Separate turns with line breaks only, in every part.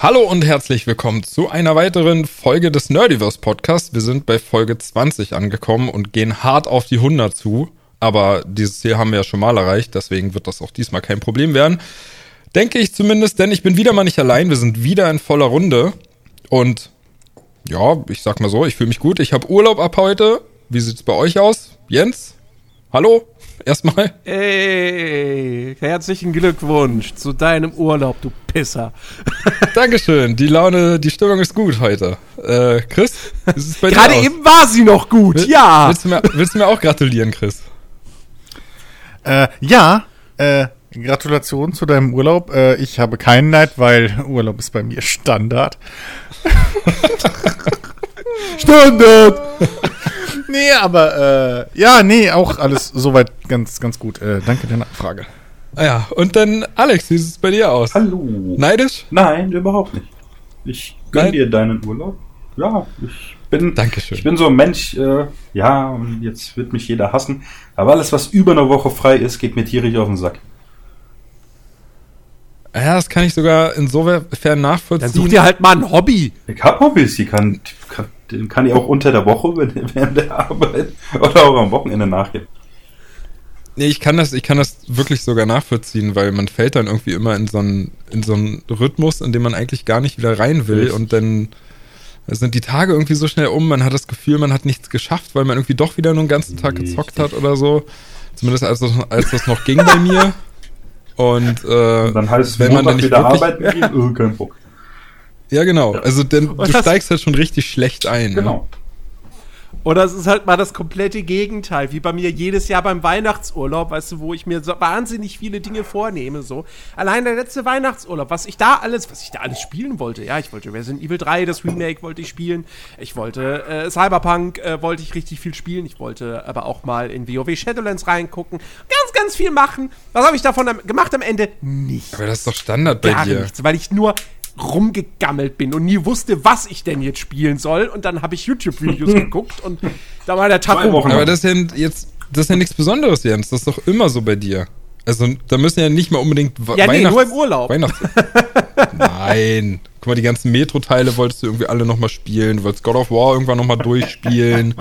Hallo und herzlich willkommen zu einer weiteren Folge des Nerdiverse Podcasts. Wir sind bei Folge 20 angekommen und gehen hart auf die 100 zu. Aber dieses Ziel haben wir ja schon mal erreicht, deswegen wird das auch diesmal kein Problem werden. Denke ich zumindest, denn ich bin wieder mal nicht allein. Wir sind wieder in voller Runde. Und ja, ich sag mal so, ich fühle mich gut. Ich habe Urlaub ab heute. Wie sieht's bei euch aus? Jens? Hallo? Erstmal.
Ey, herzlichen Glückwunsch zu deinem Urlaub, du Pisser.
Dankeschön. Die Laune, die Stimmung ist gut heute. Äh, Chris, ist es
bei Gerade dir eben war sie noch gut, Will, ja.
Willst du, mir, willst du mir auch gratulieren, Chris?
Äh, ja, äh, Gratulation zu deinem Urlaub. Äh, ich habe keinen Neid, weil Urlaub ist bei mir Standard. Standard! Nee, aber äh, ja, nee, auch alles soweit ganz, ganz gut. Äh, danke der Nachfrage.
Ah ja, und dann Alex, wie sieht es bei dir aus?
Hallo.
Neidisch?
Nein, überhaupt nicht. Ich gönne dir deinen Urlaub. Ja, ich bin,
Dankeschön.
ich bin so ein Mensch, äh, ja, und jetzt wird mich jeder hassen. Aber alles, was über eine Woche frei ist, geht mir tierisch auf den Sack.
Ja, das kann ich sogar insofern nachvollziehen.
Dann such dir halt mal ein Hobby.
Ich hab Hobbys, die kann, kann, den kann ich auch unter der Woche während der Arbeit oder auch am Wochenende nachgehen.
Nee, ich kann das, ich kann das wirklich sogar nachvollziehen, weil man fällt dann irgendwie immer in so einen, in so einen Rhythmus, in dem man eigentlich gar nicht wieder rein will und dann sind die Tage irgendwie so schnell um, man hat das Gefühl, man hat nichts geschafft, weil man irgendwie doch wieder nur einen ganzen Tag gezockt hat oder so. Zumindest als das, als das noch ging bei mir. Und, äh,
und dann heißt es, wenn man dann nicht wieder wirklich, arbeiten geht, oh, kein Bock.
Ja, genau. Also denn, du steigst halt schon richtig schlecht ein.
Ne? Genau.
Oder es ist halt mal das komplette Gegenteil, wie bei mir jedes Jahr beim Weihnachtsurlaub, weißt du, wo ich mir so wahnsinnig viele Dinge vornehme, so. Allein der letzte Weihnachtsurlaub, was ich da alles, was ich da alles spielen wollte. Ja, ich wollte Resident Evil 3, das Remake wollte ich spielen. Ich wollte äh, Cyberpunk äh, wollte ich richtig viel spielen. Ich wollte aber auch mal in WoW Shadowlands reingucken. Ganz, ganz viel machen. Was habe ich davon am, gemacht am Ende? Nichts.
Aber das ist doch Standard bei Gar dir.
nichts, weil ich nur rumgegammelt bin und nie wusste, was ich denn jetzt spielen soll. Und dann habe ich YouTube-Videos geguckt und da war der Tag.
Aber das ist ja jetzt, das ist ja nichts Besonderes, Jens. Das ist doch immer so bei dir. Also, da müssen ja nicht mal unbedingt
ja, Weihnachts... Nee, nur im Urlaub.
Weihnachts Nein. Guck mal, die ganzen Metro-Teile wolltest du irgendwie alle nochmal spielen. Du wolltest God of War irgendwann nochmal durchspielen.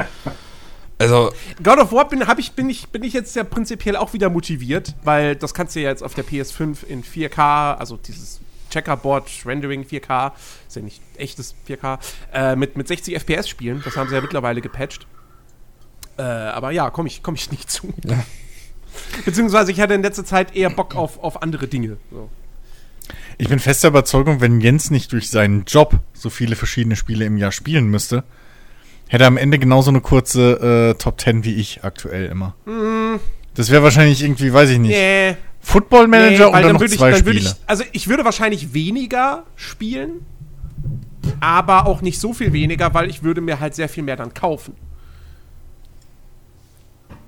Also.
God of War bin, ich, bin, ich, bin ich jetzt ja prinzipiell auch wieder motiviert, weil das kannst du ja jetzt auf der PS5 in 4K, also dieses Checkerboard Rendering 4K, ist ja nicht echtes 4K, äh, mit, mit 60 FPS spielen. Das haben sie ja mittlerweile gepatcht. Äh, aber ja, komme ich, komm ich nicht zu. Ja. Beziehungsweise ich hatte in letzter Zeit eher Bock auf, auf andere Dinge. So.
Ich bin fester Überzeugung, wenn Jens nicht durch seinen Job so viele verschiedene Spiele im Jahr spielen müsste, hätte er am Ende genauso eine kurze äh, Top 10 wie ich aktuell immer. Mm. Das wäre wahrscheinlich irgendwie, weiß ich nicht. Nee. Football Manager nee, oder noch zwei ich, Spiele?
Ich, also ich würde wahrscheinlich weniger spielen, aber auch nicht so viel weniger, weil ich würde mir halt sehr viel mehr dann kaufen.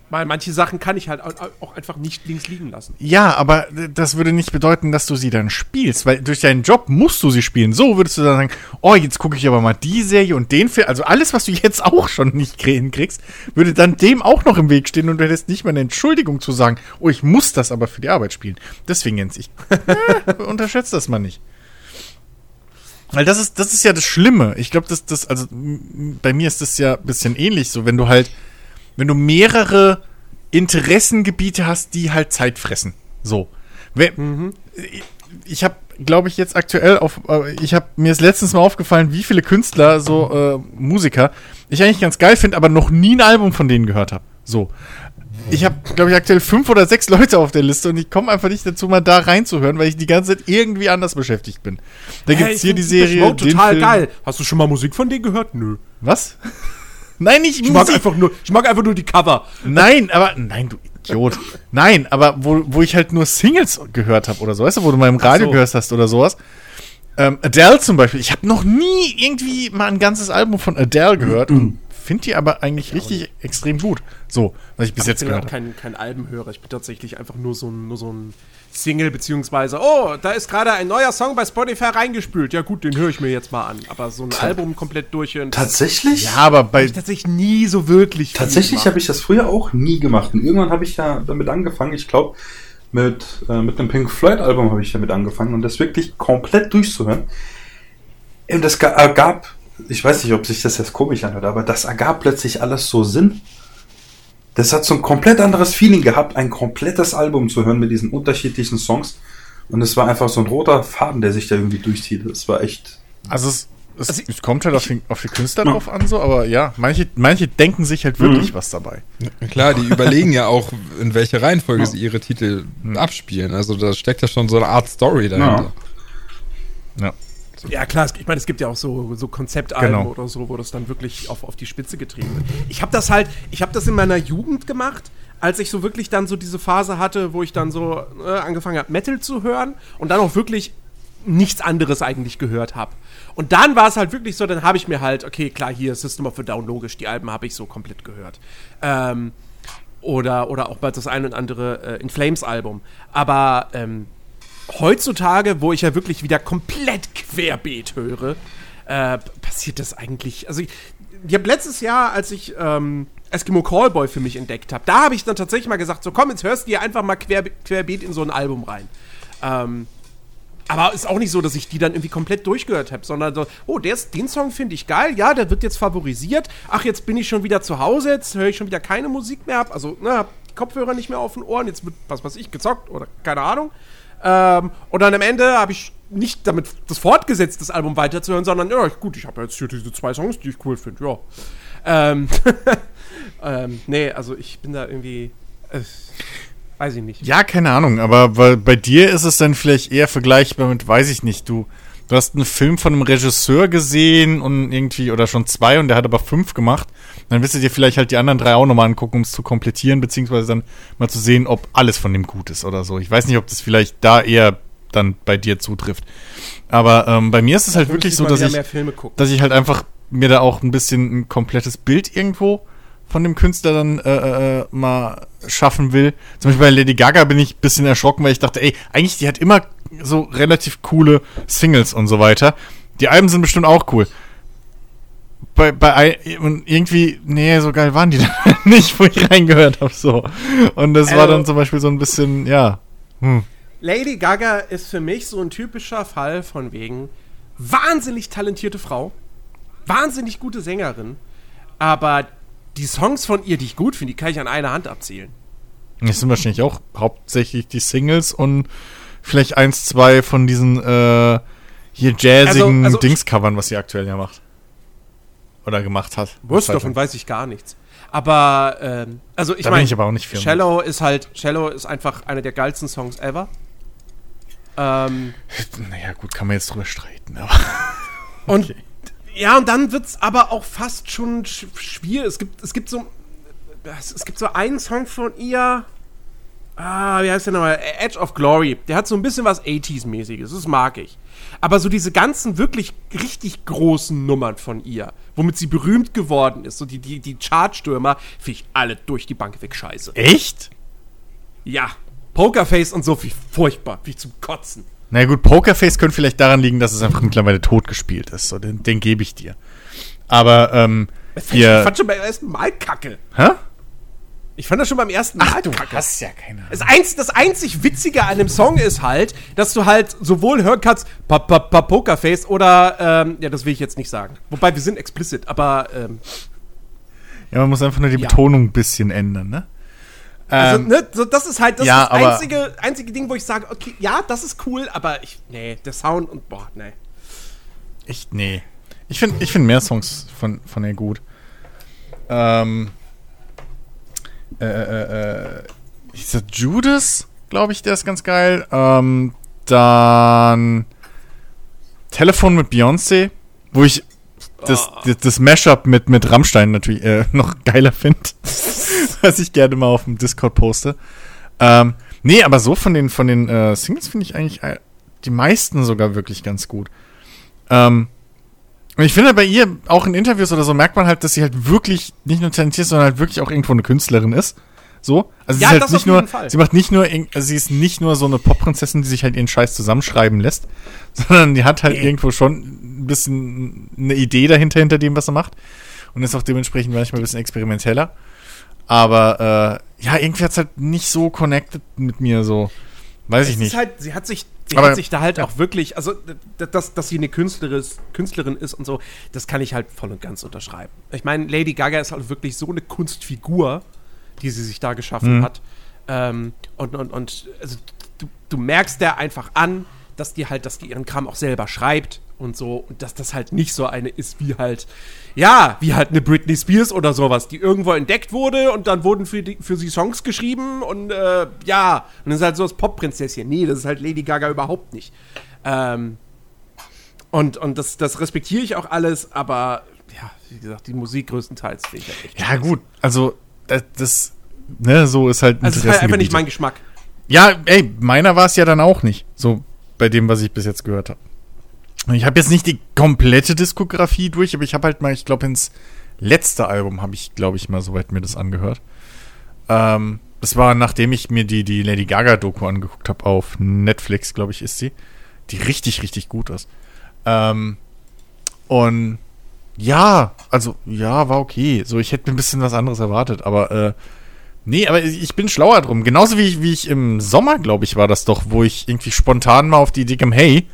Weil manche Sachen kann ich halt auch einfach nicht links liegen lassen.
Ja, aber das würde nicht bedeuten, dass du sie dann spielst, weil durch deinen Job musst du sie spielen. So würdest du dann sagen, oh, jetzt gucke ich aber mal die Serie und den Film. Also alles, was du jetzt auch schon nicht hinkriegst, würde dann dem auch noch im Weg stehen und du hättest nicht mal eine Entschuldigung zu sagen, oh, ich muss das aber für die Arbeit spielen. Deswegen, Jens, ich äh, unterschätze das mal nicht. Weil das ist, das ist ja das Schlimme. Ich glaube, dass das, also bei mir ist das ja ein bisschen ähnlich so, wenn du halt wenn du mehrere Interessengebiete hast, die halt Zeit fressen. So. Mhm. Ich habe, glaube ich, jetzt aktuell auf, äh, ich habe mir ist letztens mal aufgefallen, wie viele Künstler, so äh, Musiker, ich eigentlich ganz geil finde, aber noch nie ein Album von denen gehört habe. So. Ich habe, glaube ich, aktuell fünf oder sechs Leute auf der Liste und ich komme einfach nicht dazu, mal da reinzuhören, weil ich die ganze Zeit irgendwie anders beschäftigt bin. Da hey, gibt's hier die Serie.
total Film. geil. Hast du schon mal Musik von denen gehört? Nö.
Was? Nein, nicht
ich mag einfach nur, Ich mag einfach nur die Cover.
Nein, aber. Nein, du Idiot. Nein, aber wo, wo ich halt nur Singles gehört habe oder so, weißt du, wo du mal im Radio so. gehört hast oder sowas. Ähm, Adele zum Beispiel. Ich habe noch nie irgendwie mal ein ganzes Album von Adele gehört und finde die aber eigentlich richtig extrem gut. So, was ich bis aber jetzt gehört habe.
Ich bin kein, kein Albenhörer. Ich bin tatsächlich einfach nur so ein, nur so ein Single, beziehungsweise, oh, da ist gerade ein neuer Song bei Spotify reingespült. Ja, gut, den höre ich mir jetzt mal an. Aber so ein Ta Album komplett durchhören.
Tatsächlich?
Ja, aber bei.
Ich tatsächlich nie so wirklich.
Tatsächlich habe ich das früher auch nie gemacht. Und irgendwann habe ich ja damit angefangen, ich glaube, mit, äh, mit einem Pink Floyd-Album habe ich damit angefangen und das wirklich komplett durchzuhören. Und das ga- ergab, ich weiß nicht, ob sich das jetzt komisch anhört, aber das ergab plötzlich alles so Sinn. Das hat so ein komplett anderes Feeling gehabt, ein komplettes Album zu hören mit diesen unterschiedlichen Songs. Und es war einfach so ein roter Faden, der sich da irgendwie durchzieht. Das war echt.
Also es, es,
Also
es kommt halt auf, den, auf die Künstler drauf an, so, aber ja, manche, manche denken sich halt wirklich was dabei.
Klar, die überlegen ja auch, in welche Reihenfolge sie ihre Titel abspielen. Also da steckt ja schon so eine Art Story dahinter.
Ja.
Ja, klar, ich meine, es gibt ja auch so, so Konzeptalben
Genau.
oder so, wo das dann wirklich auf, auf die Spitze getrieben wird. Ich habe das halt, ich habe das in meiner Jugend gemacht, als ich so wirklich dann so diese Phase hatte, wo ich dann so äh, angefangen habe, Metal zu hören und dann auch wirklich nichts anderes eigentlich gehört habe. Und dann war es halt wirklich so, dann habe ich mir halt, okay, klar, hier System of a Down, logisch, die Alben habe ich so komplett gehört. Ähm, oder, oder auch mal das ein und andere äh, In Flames Album. Aber ähm, heutzutage, wo ich ja wirklich wieder komplett querbeet höre, äh, passiert das eigentlich. Also ich, ich habe letztes Jahr, als ich ähm, Eskimo Callboy für mich entdeckt habe, da habe ich dann tatsächlich mal gesagt, so komm, jetzt hörst du dir einfach mal quer, querbeet in so ein Album rein. Ähm, aber ist auch nicht so, dass ich die dann irgendwie komplett durchgehört habe, sondern so, oh, der ist, den Song finde ich geil, ja, der wird jetzt favorisiert. Ach, jetzt bin ich schon wieder zu Hause, jetzt höre ich schon wieder keine Musik mehr, hab, also, ne, hab die Kopfhörer nicht mehr auf den Ohren, jetzt wird, was weiß ich, gezockt oder keine Ahnung. Ähm, und dann am Ende habe ich nicht damit das fortgesetzt, das Album weiterzuhören, sondern, ja, gut, ich habe jetzt hier diese zwei Songs, die ich cool finde, ja. Ähm, ähm, nee, also ich bin da irgendwie, äh, weiß ich nicht.
Ja, keine Ahnung, aber bei, bei dir ist es dann vielleicht eher vergleichbar mit, weiß ich nicht, du, du hast einen Film von einem Regisseur gesehen und irgendwie, oder schon zwei und der hat aber fünf gemacht. Dann wirst du dir vielleicht halt die anderen drei auch nochmal angucken, um es zu komplettieren, beziehungsweise dann mal zu sehen, ob alles von dem gut ist oder so. Ich weiß nicht, ob das vielleicht da eher dann bei dir zutrifft. Aber ähm, bei mir ist es halt wirklich so, dass ich, dass ich halt einfach mir da auch ein bisschen ein komplettes Bild irgendwo von dem Künstler dann äh, äh, mal schaffen will. Zum Beispiel bei Lady Gaga bin ich ein bisschen erschrocken, weil ich dachte, ey, eigentlich, die hat immer so relativ coole Singles und so weiter. Die Alben sind bestimmt auch cool. Bei, bei und irgendwie, nee, so geil waren die dann nicht, wo ich reingehört habe, so. Und das war
Also-
dann zum Beispiel so ein bisschen, ja. Hm.
Lady Gaga ist für mich so ein typischer Fall von wegen wahnsinnig talentierte Frau, wahnsinnig gute Sängerin, aber die Songs von ihr, die ich gut finde, die kann ich an einer Hand abzählen.
Das sind wahrscheinlich auch hauptsächlich die Singles und vielleicht eins, zwei von diesen äh, hier jazzigen
Also- also-
Dings-Covern, was sie aktuell ja macht. Oder gemacht hat.
Wurst davon weiß ich gar nichts. Aber, ähm, also ich meine,
ich aber auch nicht firm.
Shallow ist halt, Shallow ist einfach einer der geilsten Songs ever. Ähm,
Naja, gut, kann man jetzt drüber streiten. Aber
Und ja, und dann wird's aber auch fast schon sch schwierig. Es gibt, es gibt so. Es gibt so einen Song von ihr. Ah, wie heißt der nochmal? Edge of Glory. Der hat so ein bisschen was 80s-mäßiges. Das mag ich. Aber so diese ganzen wirklich richtig großen Nummern von ihr, womit sie berühmt geworden ist, so die, die, die Chartstürmer, finde ich alle durch die Bank weg scheiße.
Echt?
Ja. Pokerface und so, wie furchtbar, wie zum Kotzen.
Na gut, Pokerface könnte vielleicht daran liegen, dass es einfach mittlerweile tot gespielt ist. So, den den gebe ich dir. Aber, ähm,
fand, ich fand schon beim ersten Mal kacke.
Hä?
Ich fand das schon beim ersten Mal kacke.
hast ja keine
Das, einz, das einzig Witzige an dem Song ist halt, dass du halt sowohl hören kannst, pa, pa, pa, Pokerface oder, ähm, ja, das will ich jetzt nicht sagen. Wobei, wir sind explicit, aber, ähm,
Ja, man muss einfach nur die
Ja.
Betonung ein bisschen ändern, ne?
also,
Ähm,
ne, so, das ist halt das,
ja,
ist das einzige, einzige Ding, wo ich sage, okay, ja, das ist cool, aber ich, nee, der Sound und, boah, nee.
Ich, nee. Ich finde ich find mehr Songs von, von ihr gut. Ähm. Äh, äh, äh. Ist das Judas? Glaube ich, der ist ganz geil. Ähm, dann. Telefon mit Beyoncé, wo ich das, das, das Mashup mit, mit Rammstein natürlich äh, noch geiler finde. was ich gerne mal auf dem Discord poste. Ähm, nee, aber so von den, von den äh, Singles finde ich eigentlich äh, die meisten sogar wirklich ganz gut. Ähm, und ich finde bei ihr, auch in Interviews oder so, merkt man halt, dass sie halt wirklich nicht nur talentiert, sondern halt wirklich auch irgendwo eine Künstlerin ist. So. Also sie
Ja,
ist halt
das
nicht nur,
Fall.
sie macht nicht nur, also sie ist nicht nur so eine Popprinzessin, die sich halt ihren Scheiß zusammenschreiben lässt, sondern die hat halt irgendwo schon ein bisschen eine Idee dahinter, hinter dem, was sie macht. Und ist auch dementsprechend manchmal ein bisschen experimenteller. Aber, äh, ja, irgendwie hat's halt nicht so connected mit mir, so. Weiß ich
Es
nicht.
Ist halt, sie hat sich Die
Aber-
hat sich da halt auch wirklich, also dass, dass sie eine Künstlerin ist, Künstlerin ist und so, das kann ich halt voll und ganz unterschreiben. Ich meine, Lady Gaga ist halt wirklich so eine Kunstfigur, die sie sich da geschaffen hat. Ähm, und und, und also, du, du merkst der einfach an, dass die halt, dass die ihren Kram auch selber schreibt und so, und dass das halt nicht so eine ist wie halt, ja, wie halt eine Britney Spears oder sowas, die irgendwo entdeckt wurde und dann wurden für, die, für sie Songs geschrieben und äh, ja, und das ist halt so das Pop-Prinzesschen. Nee, das ist halt Lady Gaga überhaupt nicht. Ähm, und und das, das respektiere ich auch alles, aber ja, wie gesagt, die Musik größtenteils finde ich halt echt.
Ja, gut, also das, das ne, so ist halt
Also es ist halt einfach nicht mein Geschmack.
Ja, ey, meiner war es ja dann auch nicht. So bei dem, was ich bis jetzt gehört habe. Ich habe jetzt nicht die komplette Diskografie durch, aber ich habe halt mal, ich glaube, ins letzte Album habe ich, glaube ich, mal soweit mir das angehört. Ähm, das war, nachdem ich mir die, die Lady Gaga-Doku angeguckt habe auf Netflix, glaube ich, ist sie. Die richtig, richtig gut ist. Ähm, und ja, also, ja, war okay. So, ich hätte mir ein bisschen was anderes erwartet, aber äh, Nee, aber ich bin schlauer drum. Genauso wie ich, wie ich im Sommer, glaube ich, war das doch, wo ich irgendwie spontan mal auf die Idee kam, hey,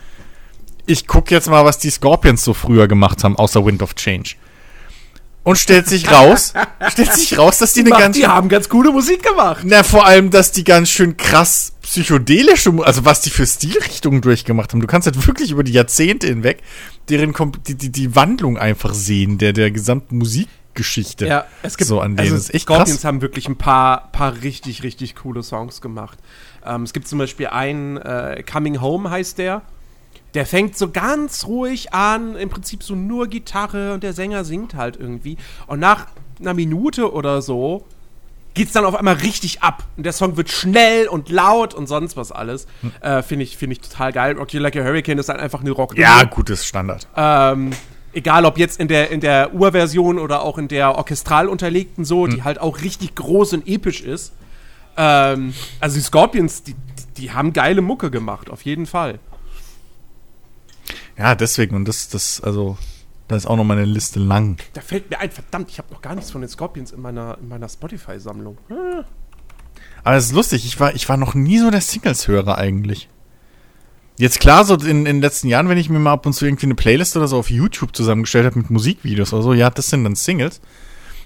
ich guck jetzt mal, was die Scorpions so früher gemacht haben, außer Wind of Change. Und stellt sich raus, stellt sich raus, dass die eine
Macht,
ganz
die haben ganz coole Musik gemacht.
na, vor allem, dass die ganz schön krass psychedelische, also was die für Stilrichtungen durchgemacht haben. Du kannst halt wirklich über die Jahrzehnte hinweg deren die, die, die Wandlung einfach sehen, der, der gesamten Musikgeschichte.
Ja, es gibt
so an denen.
also
ist echt
Scorpions
krass.
haben wirklich ein paar, paar richtig, richtig coole Songs gemacht. Ähm, es gibt zum Beispiel einen, äh, Coming Home heißt der. Der fängt so ganz ruhig an, im Prinzip so nur Gitarre und der Sänger singt halt irgendwie. Und nach einer Minute oder so geht's dann auf einmal richtig ab. Und der Song wird schnell und laut und sonst was alles.
Hm.
Äh, Finde ich, find ich total geil. Rocky Like a Hurricane ist halt einfach eine rock
Ja, gutes Standard.
ähm, egal ob jetzt in der, in der Urversion oder auch in der orchestral unterlegten so, die halt auch richtig groß und episch ist. Ähm, also die Scorpions, die, die haben geile Mucke gemacht, auf jeden Fall.
Ja, deswegen. Und das, das, also, da ist auch noch meine Liste lang.
Da fällt mir ein, verdammt, ich habe noch gar nichts von den Scorpions in meiner, in meiner Spotify-Sammlung. Hm.
Aber es ist lustig, ich war, ich war noch nie so der Singles-Hörer eigentlich. Jetzt klar, so in, in den letzten Jahren, wenn ich mir mal ab und zu irgendwie eine Playlist oder so auf YouTube zusammengestellt habe mit Musikvideos oder so, ja, das sind dann Singles.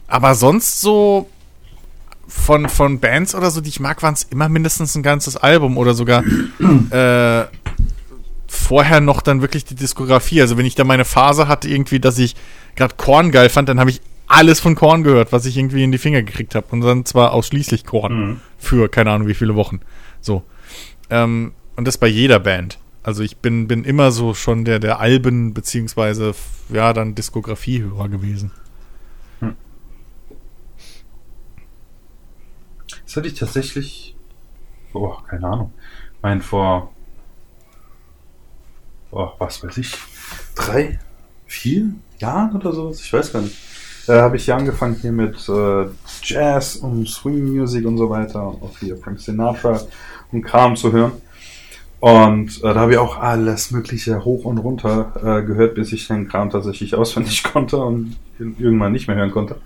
Aber sonst so von, von Bands oder so, die ich mag, waren es immer mindestens ein ganzes Album oder sogar äh, vorher noch dann wirklich die Diskografie. Also wenn ich da meine Phase hatte, irgendwie, dass ich gerade Korn geil fand, dann habe ich alles von Korn gehört, was ich irgendwie in die Finger gekriegt habe. Und dann zwar ausschließlich Korn. Für keine Ahnung wie viele Wochen. So. Ähm, und das bei jeder Band. Also ich bin, bin immer so schon der, der Alben, beziehungsweise, ja, dann Diskografiehörer gewesen.
Das hatte ich tatsächlich, oh, keine Ahnung, mein vor, oh, was weiß ich, drei, vier Jahren oder sowas, ich weiß gar nicht. Da habe ich ja angefangen hier mit äh, Jazz und Swing Music und so weiter und auch hier Frank Sinatra und Kram zu hören. Und äh, da habe ich auch alles Mögliche hoch und runter äh, gehört, bis ich den Kram tatsächlich auswendig konnte und irgendwann nicht mehr hören konnte.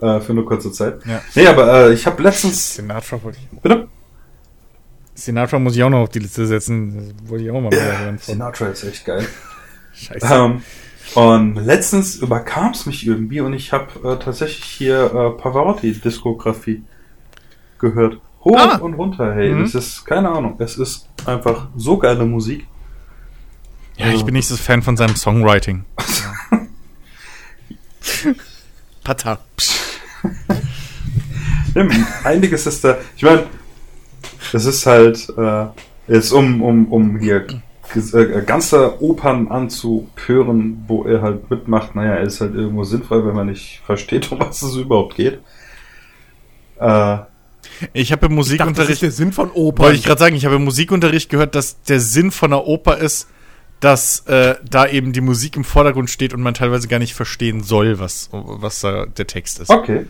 Äh, für eine kurze Zeit.
Ja.
Nee, aber äh, ich habe letztens.
Sinatra wollte ich.
Bitte?
Sinatra muss ich auch noch auf die Liste setzen. Das wollte ich auch mal wieder
Ja,
hören. Von.
Sinatra ist echt geil.
Scheiße.
Ähm, und letztens überkam es mich irgendwie und ich habe äh, tatsächlich hier äh, Pavarotti-Diskografie gehört. Hoch
Ah.
und runter, hey.
Mhm.
Das ist, keine Ahnung, es ist einfach so geile Musik.
Ja, ich bin nicht so Fan von seinem Songwriting. Pata.
Einiges ist da. Ich meine, das ist halt äh, jetzt um, um, um hier äh, ganze Opern anzuhören, wo er halt mitmacht. Naja, er ist halt irgendwo sinnvoll, wenn man nicht versteht, um was es überhaupt geht. Äh,
Ich habe im
Ich dachte, das ist
Musikunterricht,
der Sinn von Opern.
wollte ich gerade sagen, ich habe im Musikunterricht gehört, dass der Sinn von einer Oper ist, dass äh, da eben die Musik im Vordergrund steht und man teilweise gar nicht verstehen soll, was, was da der Text ist.
okay.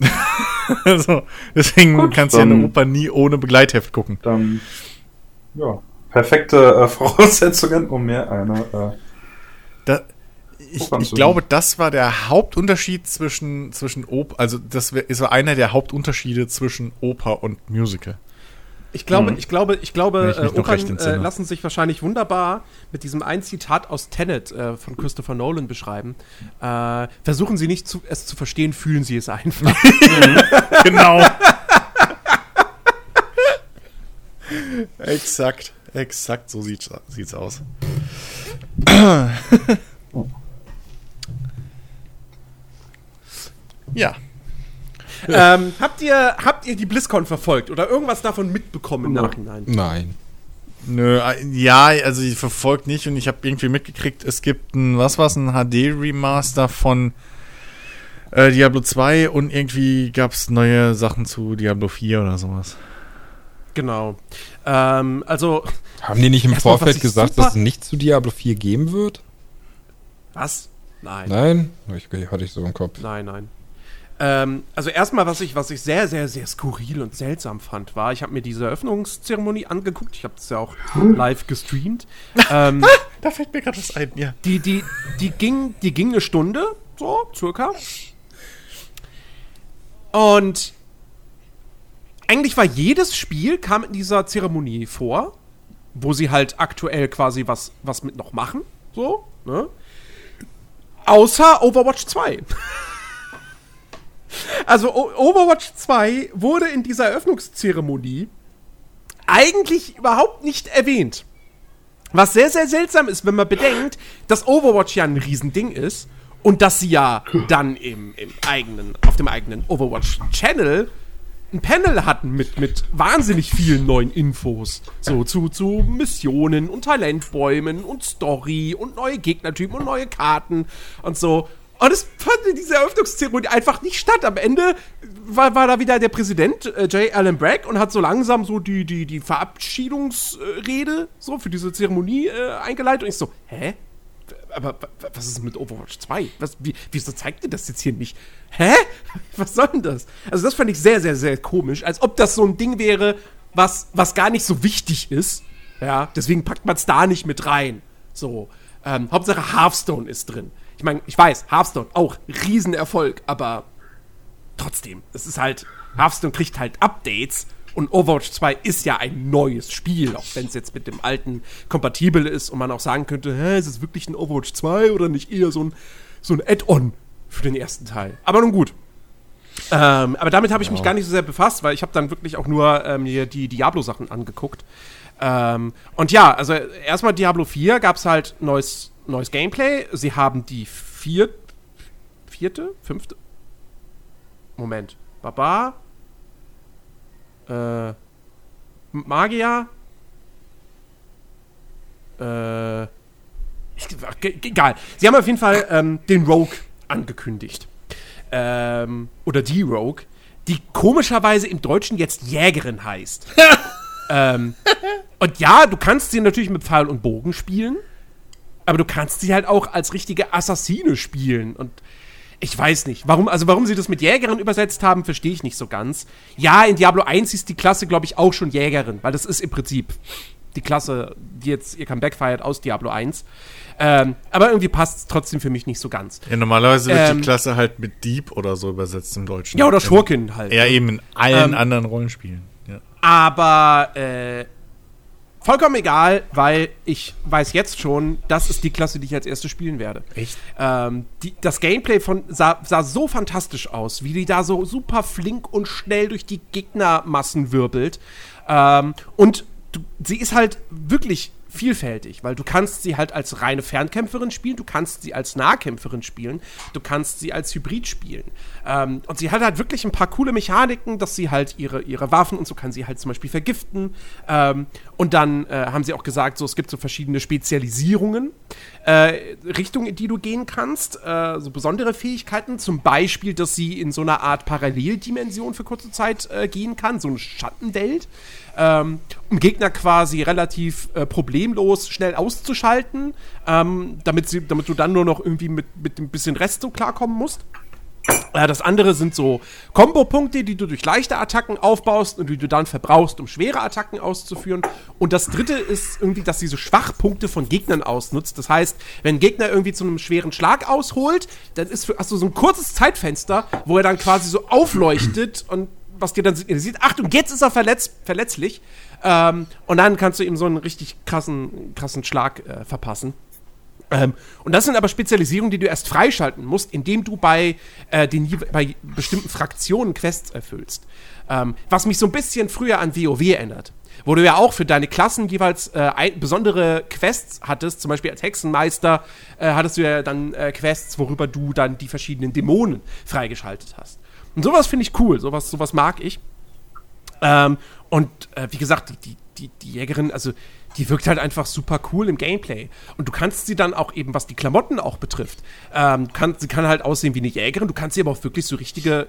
also, deswegen
Gut,
kannst du ja eine Oper nie ohne Begleitheft gucken.
Dann, ja, perfekte äh, Voraussetzungen, um mir eine. Äh,
Da, ich, ich glaube, das war der Hauptunterschied zwischen, zwischen Oper, also das ist einer der Hauptunterschiede zwischen Oper und Musical.
Ich glaube, ich glaube, ich glaube,
ich
äh, Opern äh, lassen sich wahrscheinlich wunderbar mit diesem ein Zitat aus Tenet äh, von Christopher Nolan beschreiben. Äh, versuchen Sie nicht zu, es zu verstehen, fühlen Sie es einfach.
genau. exakt, exakt, so sieht's, sieht's aus. ja.
ähm, habt ihr, habt ihr die BlizzCon verfolgt oder irgendwas davon mitbekommen im. Nachhinein?
Nein.
Nö, äh, ja, also ich verfolgt nicht und ich habe irgendwie mitgekriegt, es gibt ein, was war's, ein HD-Remaster von äh, Diablo 2 und irgendwie gab's neue Sachen zu Diablo 4 oder sowas.
Genau. Ähm, also,
Haben die nicht im Vorfeld gesagt, dass es nicht zu Diablo 4 geben wird?
was? Nein.
Nein? Ich, hatte ich so im Kopf.
Nein, nein. Ähm, also erstmal, was ich, was ich sehr, sehr, sehr skurril und seltsam fand, war, ich habe mir diese Eröffnungszeremonie angeguckt. Ich habe es ja auch live gestreamt. ähm,
Da fällt mir gerade was ein, ja.
die, die, die, ging, die ging eine Stunde, so, circa. Und eigentlich war jedes Spiel, kam in dieser Zeremonie vor, wo sie halt aktuell quasi was, was mit noch machen, so, ne? Außer Overwatch 2. Also Overwatch 2 wurde in dieser Eröffnungszeremonie eigentlich überhaupt nicht erwähnt. Was sehr, sehr seltsam ist, wenn man bedenkt, dass Overwatch ja ein Riesending ist und dass sie ja dann im, im eigenen, auf dem eigenen Overwatch-Channel ein Panel hatten mit, mit wahnsinnig vielen neuen Infos. So zu, zu Missionen und Talentbäumen und Story und neue Gegnertypen und neue Karten und so. Und es fand in dieser Eröffnungszeremonie einfach nicht statt. Am Ende war, war da wieder der Präsident, äh, J. Allen Bragg, und hat so langsam so die, die, die Verabschiedungsrede so für diese Zeremonie äh, eingeleitet. Und ich so, hä? Aber wa- wa- was ist mit Overwatch 2? Was, wie, wieso zeigt ihr das jetzt hier nicht? Hä? Was soll denn das? Also, das fand ich sehr, sehr, sehr komisch. Als ob das so ein Ding wäre, was, was gar nicht so wichtig ist. Ja, deswegen packt man es da nicht mit rein. So. Ähm, Hauptsache Hearthstone ist drin. Ich meine, ich weiß, Hearthstone auch Riesenerfolg, aber trotzdem, es ist halt, Hearthstone kriegt halt Updates und Overwatch 2 ist ja ein neues Spiel, auch wenn es jetzt mit dem alten kompatibel ist und man auch sagen könnte, hä, ist es wirklich ein Overwatch 2 oder nicht eher so ein, so ein Add-on für den ersten Teil. Aber nun gut. Ähm, aber damit habe ich mich gar nicht so sehr befasst, weil ich habe dann wirklich auch nur ähm, mir die Diablo-Sachen angeguckt. Ähm, und ja, also erstmal Diablo 4 gab es halt neues, neues Gameplay. Sie haben die vier, vierte, fünfte, Moment. Baba. Äh. Magier. Äh. Egal. Sie haben auf jeden Fall ähm, den Rogue angekündigt. Ähm, oder die Rogue, die komischerweise im Deutschen jetzt Jägerin heißt. ähm, und ja, du kannst sie natürlich mit Pfeil und Bogen spielen, aber du kannst sie halt auch als richtige Assassine spielen. Und ich weiß nicht, warum, also warum sie das mit Jägerin übersetzt haben, verstehe ich nicht so ganz. Ja, in Diablo 1 ist die Klasse, glaube ich, auch schon Jägerin, weil das ist im Prinzip die Klasse, die jetzt ihr Comeback feiert aus Diablo 1. Ähm, aber irgendwie passt es trotzdem für mich nicht so ganz.
Ja, normalerweise wird
Ähm,
die Klasse halt mit Dieb oder so übersetzt im Deutschen.
Ja, oder Schurkin halt.
Ja, eben in allen
Ähm,
anderen Rollenspielen. Ja.
Aber äh, vollkommen egal, weil ich weiß jetzt schon, das ist die Klasse, die ich als erste spielen werde.
Echt?
Ähm, die, das Gameplay von sah, sah so fantastisch aus, wie die da so super flink und schnell durch die Gegnermassen wirbelt. Ähm, und du, sie ist halt wirklich vielfältig, weil du kannst sie halt als reine Fernkämpferin spielen, du kannst sie als Nahkämpferin spielen, du kannst sie als Hybrid spielen. Ähm, und sie hat halt wirklich ein paar coole Mechaniken, dass sie halt ihre, ihre Waffen und so kann sie halt zum Beispiel vergiften. Ähm, und dann äh, haben sie auch gesagt, so es gibt so verschiedene Spezialisierungen, äh, Richtungen, in die du gehen kannst, äh, so besondere Fähigkeiten, zum Beispiel, dass sie in so einer Art Paralleldimension für kurze Zeit äh, gehen kann, so eine Schattenwelt ähm, um Gegner quasi relativ äh, problemlos schnell auszuschalten, ähm, damit, sie, damit du dann nur noch irgendwie mit, mit ein bisschen Rest so klarkommen musst. Das andere sind so Kombo-Punkte, die du durch leichte Attacken aufbaust und die du dann verbrauchst, um schwere Attacken auszuführen. Und das dritte ist irgendwie, dass sie so Schwachpunkte von Gegnern ausnutzt. Das heißt, wenn ein Gegner irgendwie zu einem schweren Schlag ausholt, dann ist für, hast du so ein kurzes Zeitfenster, wo er dann quasi so aufleuchtet und was dir dann signalisiert, Achtung, jetzt ist er verletz, verletzlich. Ähm, und dann kannst du ihm so einen richtig krassen, krassen Schlag äh, verpassen. Ähm, und das sind aber Spezialisierungen, die du erst freischalten musst, indem du bei, äh, den, bei bestimmten Fraktionen Quests erfüllst. Ähm, was mich so ein bisschen früher an WoW erinnert. Wo du ja auch für deine Klassen jeweils äh, besondere Quests hattest, zum Beispiel als Hexenmeister äh, hattest du ja dann äh, Quests, worüber du dann die verschiedenen Dämonen freigeschaltet hast. Und sowas finde ich cool, sowas, sowas mag ich. Ähm, und äh, wie gesagt, die, die, die Jägerin, also die wirkt halt einfach super cool im Gameplay. Und du kannst sie dann auch eben, was die Klamotten auch betrifft, ähm, kann, sie kann halt aussehen wie eine Jägerin, du kannst sie aber auch wirklich so richtige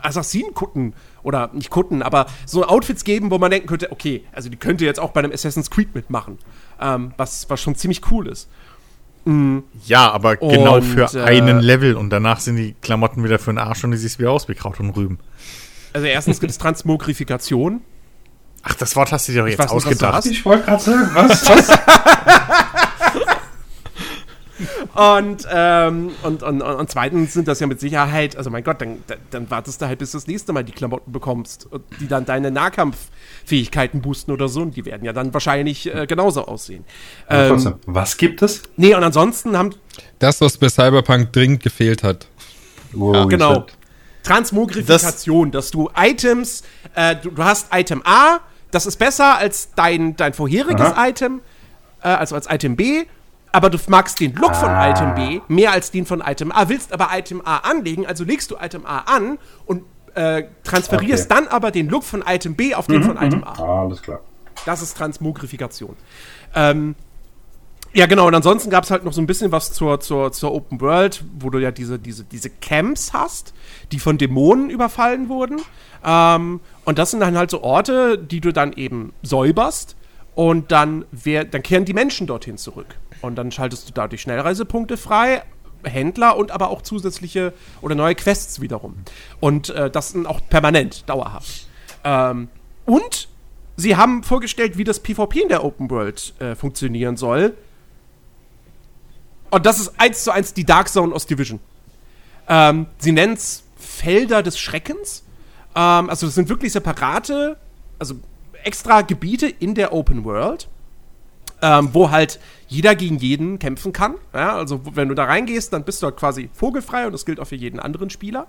Assassinenkutten oder nicht Kutten, aber so Outfits geben, wo man denken könnte, okay, also die könnte jetzt auch bei einem Assassin's Creed mitmachen, ähm, was, was schon ziemlich cool ist.
Mhm. Ja, aber genau für äh, einen Level und danach sind die Klamotten wieder für den Arsch und die siehst wieder aus wie Kraut und Rüben.
Also erstens gibt es Transmogrifikation.
Ach, das Wort hast du dir doch jetzt ausgedacht.
Nicht, ich wollte gerade sagen, was? was?
Und, ähm, und, und, und, zweitens sind das ja mit Sicherheit, also mein Gott, dann, dann wartest du halt, bis du das nächste Mal die Klamotten bekommst, die dann deine Nahkampffähigkeiten boosten oder so. Und die werden ja dann wahrscheinlich äh, genauso aussehen.
Ähm, was gibt es?
Nee, und ansonsten haben.
Das, was bei Cyberpunk dringend gefehlt hat.
Wow, ja, genau. Transmogrifikation, das dass du Items, äh, du, du, hast Item A, das ist besser als dein, dein vorheriges Aha. Item, äh, also als Item B aber du magst den Look von ah. Item B mehr als den von Item A, willst aber Item A anlegen, also legst du Item A an und äh, transferierst okay. dann aber den Look von Item B auf den mhm, von Item A.
Ah, alles klar.
Das ist Transmogrifikation. Ähm, ja, genau, und ansonsten gab es halt noch so ein bisschen was zur, zur, zur Open World, wo du ja diese, diese, diese Camps hast, die von Dämonen überfallen wurden. Ähm, und das sind dann halt so Orte, die du dann eben säuberst und dann, wer, dann kehren die Menschen dorthin zurück. Und dann schaltest du dadurch Schnellreisepunkte frei, Händler und aber auch zusätzliche oder neue Quests wiederum. Und äh, das sind auch permanent, dauerhaft. Ähm, und sie haben vorgestellt, wie das PvP in der Open World äh, funktionieren soll. Und das ist eins zu eins die Dark Zone aus Division. Ähm, sie nennen es Felder des Schreckens. Ähm, also das sind wirklich separate, also extra Gebiete in der Open World ähm, wo halt jeder gegen jeden kämpfen kann. Ja, also wenn du da reingehst, dann bist du halt quasi vogelfrei und das gilt auch für jeden anderen Spieler.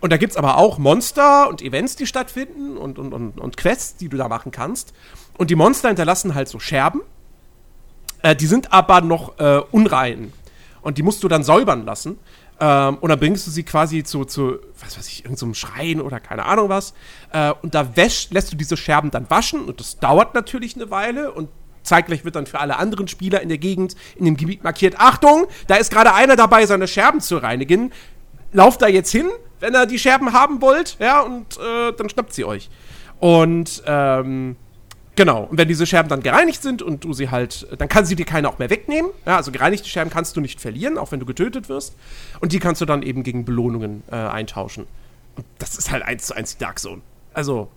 Und da gibt es aber auch Monster und Events, die stattfinden und, und, und, und Quests, die du da machen kannst. Und die Monster hinterlassen halt so Scherben. Äh, die sind aber noch äh, unrein. Und die musst du dann säubern lassen. Ähm, und dann bringst du sie quasi zu, zu was weiß ich, irgendeinem so Schrein oder keine Ahnung was. Äh, und da wäsch, lässt du diese Scherben dann waschen. Und das dauert natürlich eine Weile. Und Zeitgleich wird dann für alle anderen Spieler in der Gegend in dem Gebiet markiert: Achtung, da ist gerade einer dabei, seine Scherben zu reinigen. Lauft da jetzt hin, wenn ihr die Scherben haben wollt, ja, und äh, dann schnappt sie euch. Und ähm, genau, und wenn diese Scherben dann gereinigt sind und du sie halt, dann kann sie dir keine auch mehr wegnehmen. Ja, also gereinigte Scherben kannst du nicht verlieren, auch wenn du getötet wirst. Und die kannst du dann eben gegen Belohnungen äh, eintauschen. Und das ist halt eins zu eins die Dark Zone. Also,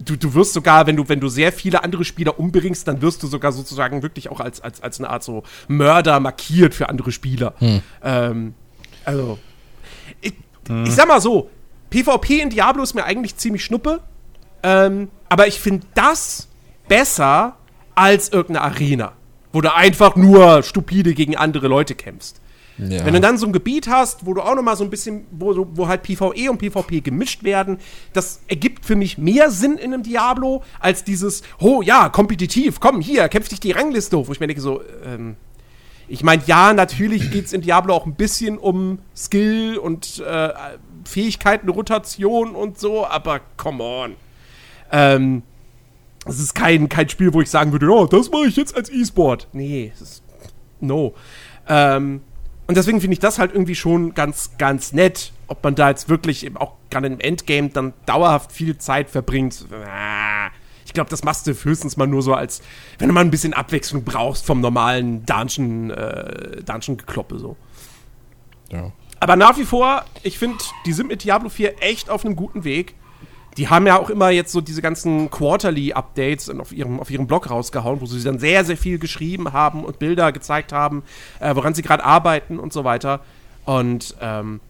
du, du wirst sogar, wenn du, wenn du sehr viele andere Spieler umbringst, dann wirst du sogar sozusagen wirklich auch als, als, als eine Art so Mörder markiert für andere Spieler. Hm. Ähm, also, ich, hm. ich sag mal so, PvP in Diablo ist mir eigentlich ziemlich schnuppe. Ähm, aber ich finde das besser als irgendeine Arena, wo du einfach nur stupide gegen andere Leute kämpfst. Ja. Wenn du dann so ein Gebiet hast, wo du auch noch mal so ein bisschen, wo, wo halt PvE und PvP gemischt werden, das ergibt für mich mehr Sinn in einem Diablo als dieses, oh ja, kompetitiv, komm hier, kämpf dich die Rangliste hoch. Wo ich mir denke so, ähm, ich meine, ja, natürlich geht es in Diablo auch ein bisschen um Skill und äh, Fähigkeiten, Rotation und so, aber come on. Ähm, es ist kein, kein Spiel, wo ich sagen würde, oh, das mache ich jetzt als E-Sport. Nee, es ist no. Ähm, und deswegen finde ich das halt irgendwie schon ganz, ganz nett. Ob man da jetzt wirklich eben auch gerade im Endgame dann dauerhaft viel Zeit verbringt. Ah, ich glaube, das machst du höchstens mal nur so als, wenn du mal ein bisschen Abwechslung brauchst vom normalen Dungeon, äh, Dungeon-Gekloppe so. Ja. Aber nach wie vor, ich finde, die sind mit Diablo 4 echt auf einem guten Weg die haben ja auch immer jetzt so diese ganzen Quarterly-Updates auf ihrem, auf ihrem Blog rausgehauen, wo sie dann sehr, sehr viel geschrieben haben und Bilder gezeigt haben, äh, woran sie gerade arbeiten und so weiter. Und ähm,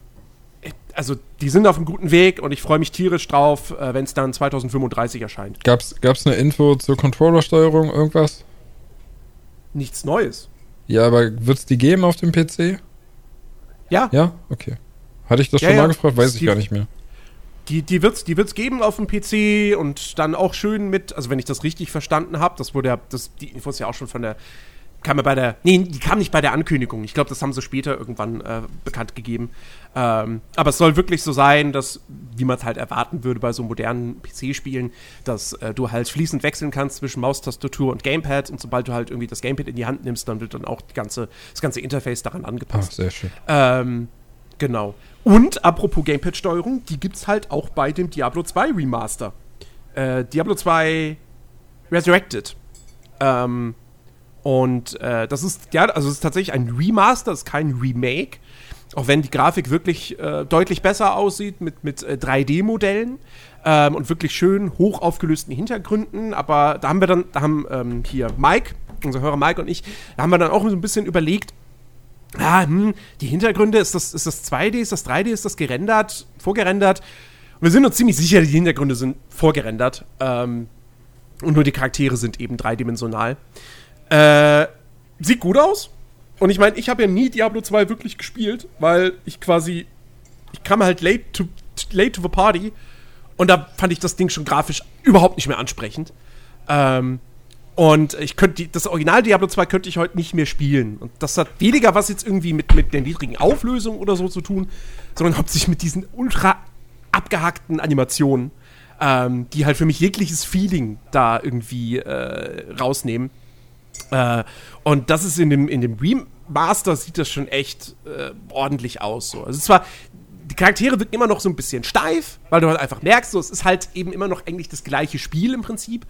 also die sind auf einem guten Weg und ich freue mich tierisch drauf, äh, wenn es dann 2035 erscheint.
Gab's, gab's eine Info zur Controllersteuerung, irgendwas?
Nichts Neues.
Ja, aber wird's die geben auf dem PC?
Ja,
Ja? Okay. Hatte ich das
Ja,
schon
ja.
mal gefragt? Weiß ich gar nicht mehr.
Die, die wird es die wird's geben auf dem PC und dann auch schön mit, also wenn ich das richtig verstanden habe, das wurde ja, das, die Infos ja auch schon von der, kam ja bei der, nee, die kam nicht bei der Ankündigung. Ich glaube, das haben sie später irgendwann äh, bekannt gegeben. Ähm, aber es soll wirklich so sein, dass, wie man es halt erwarten würde bei so modernen PC-Spielen, dass äh, du halt fließend wechseln kannst zwischen Maustastatur und Gamepad und sobald du halt irgendwie das Gamepad in die Hand nimmst, dann wird dann auch die ganze, das ganze Interface daran
Ah,
angepasst.
sehr schön.
Ähm, genau. Und apropos Gamepad-Steuerung, die gibt's halt auch bei dem Diablo 2 Remaster. Äh, Diablo 2 Resurrected. Ähm, und äh, das ist, ja, also es ist tatsächlich ein Remaster, es ist kein Remake. Auch wenn die Grafik wirklich äh, deutlich besser aussieht mit, mit äh, 3D-Modellen ähm, und wirklich schön hoch aufgelösten Hintergründen. Aber da haben wir dann, da haben ähm, hier Mike, unser Hörer Mike und ich, da haben wir dann auch so ein bisschen überlegt, ah, hm, die Hintergründe, ist das, ist das 2D, ist das 3D, ist das gerendert, vorgerendert? Und wir sind uns ziemlich sicher, die Hintergründe sind vorgerendert. Ähm, und nur die Charaktere sind eben dreidimensional. Äh, sieht gut aus. Und ich meine, ich habe ja nie Diablo 2 wirklich gespielt, weil ich quasi, ich kam halt late to, late to the party und da fand ich das Ding schon grafisch überhaupt nicht mehr ansprechend. Ähm, und ich könnte das Original Diablo 2 könnte ich heute nicht mehr spielen. Und das hat weniger was jetzt irgendwie mit, mit der niedrigen Auflösung oder so zu tun, sondern hauptsächlich mit diesen ultra abgehackten Animationen, ähm, die halt für mich jegliches Feeling da irgendwie äh, rausnehmen. Äh, und das ist in dem, in dem Remaster sieht das schon echt äh, ordentlich aus. So. Also zwar, die Charaktere wirken immer noch so ein bisschen steif, weil du halt einfach merkst, so, es ist halt eben immer noch eigentlich das gleiche Spiel im Prinzip.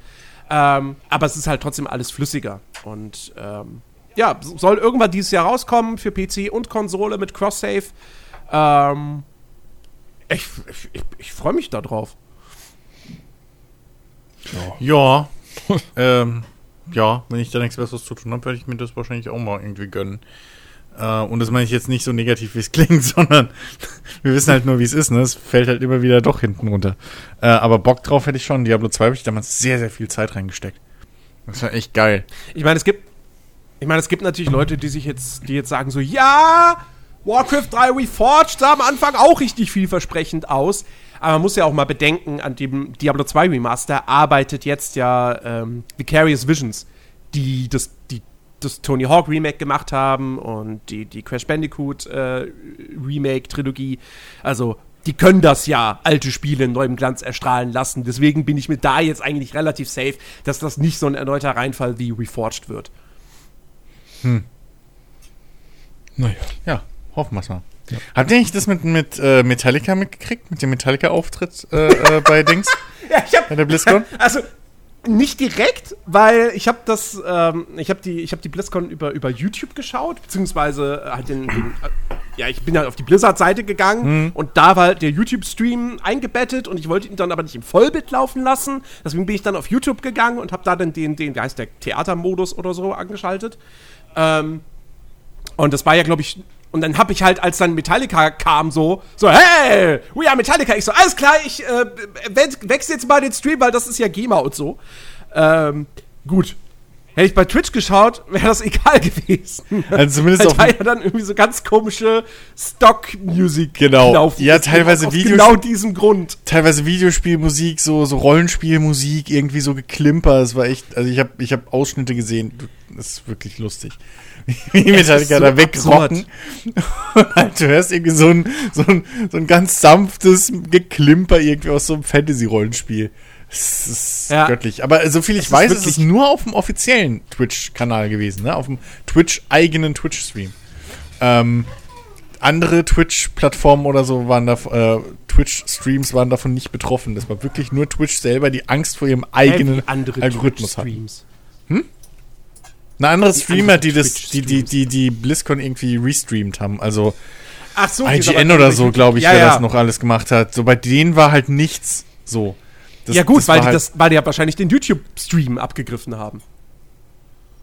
Ähm, aber es ist halt trotzdem alles flüssiger. Und ähm, ja, soll irgendwann dieses Jahr rauskommen für PC und Konsole mit Cross-Save. Ähm, ich ich, ich, freue mich da drauf.
Ja. ähm, ja, wenn ich da nichts Besseres zu tun habe, werde ich mir das wahrscheinlich auch mal irgendwie gönnen. Äh, und das meine ich jetzt nicht so negativ, wie es klingt, sondern wir wissen halt nur, wie es ist. Ne? Es fällt halt immer wieder doch hinten runter. Äh, aber Bock drauf hätte ich schon. Diablo 2 habe ich damals sehr, sehr viel Zeit reingesteckt. Das war echt geil.
Ich meine, es gibt, ich meine, es gibt natürlich Leute, die sich jetzt, die jetzt sagen so, ja, Warcraft 3 Reforged sah am Anfang auch richtig vielversprechend aus. Aber man muss ja auch mal bedenken, an dem Diablo 2 Remaster arbeitet jetzt ja ähm, Vicarious Visions, die das, die das Tony Hawk Remake gemacht haben und die, die Crash Bandicoot äh, Remake Trilogie. Also, die können das ja, alte Spiele in neuem Glanz erstrahlen lassen. Deswegen bin ich mir da jetzt eigentlich relativ safe, dass das nicht so ein erneuter Reinfall wie Reforged wird.
Naja.
Ja, hoffen wir es mal. Habt ihr nicht das mit, mit äh, Metallica mitgekriegt? Mit dem Metallica-Auftritt äh, äh, bei Dings?
Ja, ich hab,
Bei der BlizzCon?
Also nicht direkt, weil ich habe das, ähm, ich habe die, ich habe die BlizzCon über über YouTube geschaut, beziehungsweise halt den, den äh, ja, ich bin ja auf die Blizzard-Seite gegangen und da war der YouTube-Stream eingebettet und ich wollte ihn dann aber nicht im Vollbild laufen lassen. Deswegen bin ich dann auf YouTube gegangen und habe da dann den, den, wie heißt der, Theatermodus oder so angeschaltet. Ähm, und das war ja, glaube ich, und dann habe ich halt, als dann Metallica kam, so, so, hey, we are Metallica. Ich so, alles klar, ich äh, we- wechsle jetzt mal den Stream, weil das ist ja GEMA und so. Ähm, gut. Hätte ich bei Twitch geschaut, wäre das egal gewesen.
Also zumindest auf
ja dann irgendwie so ganz komische Stock-Music
Genau.
laufen.
Ja, teilweise
aus
Videos-
genau diesem Grund.
teilweise Videospielmusik, so, so Rollenspielmusik, irgendwie so geklimper. Es war echt, also ich habe ich hab Ausschnitte gesehen. Das ist wirklich lustig. Wie Metallica
so
da wegrocken. Und halt, du hörst irgendwie so ein, so, ein, so ein ganz sanftes Geklimper irgendwie aus so einem Fantasy-Rollenspiel. Es ist
Ja.
göttlich. Aber so viel ich
Es ist
weiß, ist es
wirklich-
nur auf dem offiziellen Twitch-Kanal gewesen, ne? Auf dem Twitch-eigenen Twitch-Stream. Ähm, andere Twitch-Plattformen oder so waren da, äh, Twitch-Streams waren davon nicht betroffen. Das war wirklich nur Twitch selber, die Angst vor ihrem eigenen
Äh, andere
Algorithmus hatten.
Twitch-Streams.
Eine andere Streamer, die das, die, die, die, die BlizzCon irgendwie restreamt haben. Also
Ach so,
IGN
aber-
oder so, glaube ich,
ja,
wer
ja.
das noch alles gemacht hat. So bei denen war halt nichts so. Das-
ja gut,
das
weil die,
halt-
das, weil die ja wahrscheinlich den YouTube-Stream abgegriffen haben.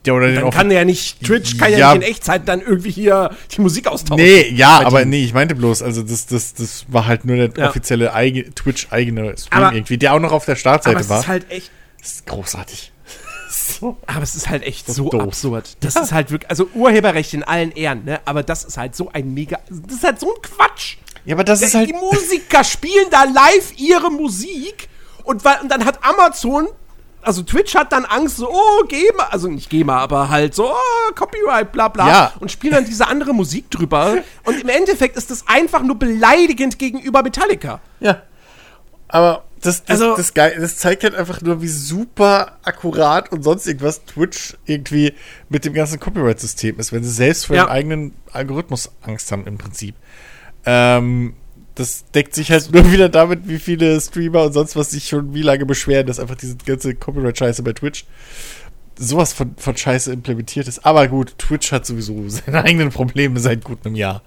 Ja, oder den
Dann kann ja nicht, Twitch kann ja,
Ja.
nicht in Echtzeit dann irgendwie hier die Musik austauschen.
Nee, ja, aber nee, ich meinte bloß, also das, das, das war halt nur der
Ja.
offizielle eigen, Twitch-eigene Stream
Aber-
irgendwie, der auch noch auf der
Aber
Startseite
es
war.
ist halt echt,
das ist großartig. So.
aber es ist halt echt
Das
so
doof.
absurd. Das ist halt wirklich, also Urheberrecht in allen Ehren, ne? Aber das ist halt so ein mega, das ist halt so ein Quatsch.
Ja, aber das ist halt.
die Musiker spielen da live ihre Musik und, und dann hat Amazon, also Twitch hat dann Angst, so, oh, GEMA, also nicht GEMA, aber halt so, oh, Copyright, bla bla.
Ja.
Und spielen dann diese andere Musik drüber. Und im Endeffekt ist das einfach nur beleidigend gegenüber Metallica.
Ja. Aber das, das,
Also-
das, geil, das zeigt halt einfach nur, wie super akkurat und sonst irgendwas Twitch irgendwie mit dem ganzen Copyright-System ist, wenn sie selbst vor
Ja.
dem eigenen Algorithmus Angst haben im Prinzip. Ähm, das deckt sich halt nur wieder damit, wie viele Streamer und sonst was sich schon wie lange beschweren, dass einfach diese ganze Copyright-Scheiße bei Twitch sowas von, von Scheiße implementiert ist. Aber gut, Twitch hat sowieso seine eigenen Probleme seit gut einem Jahr.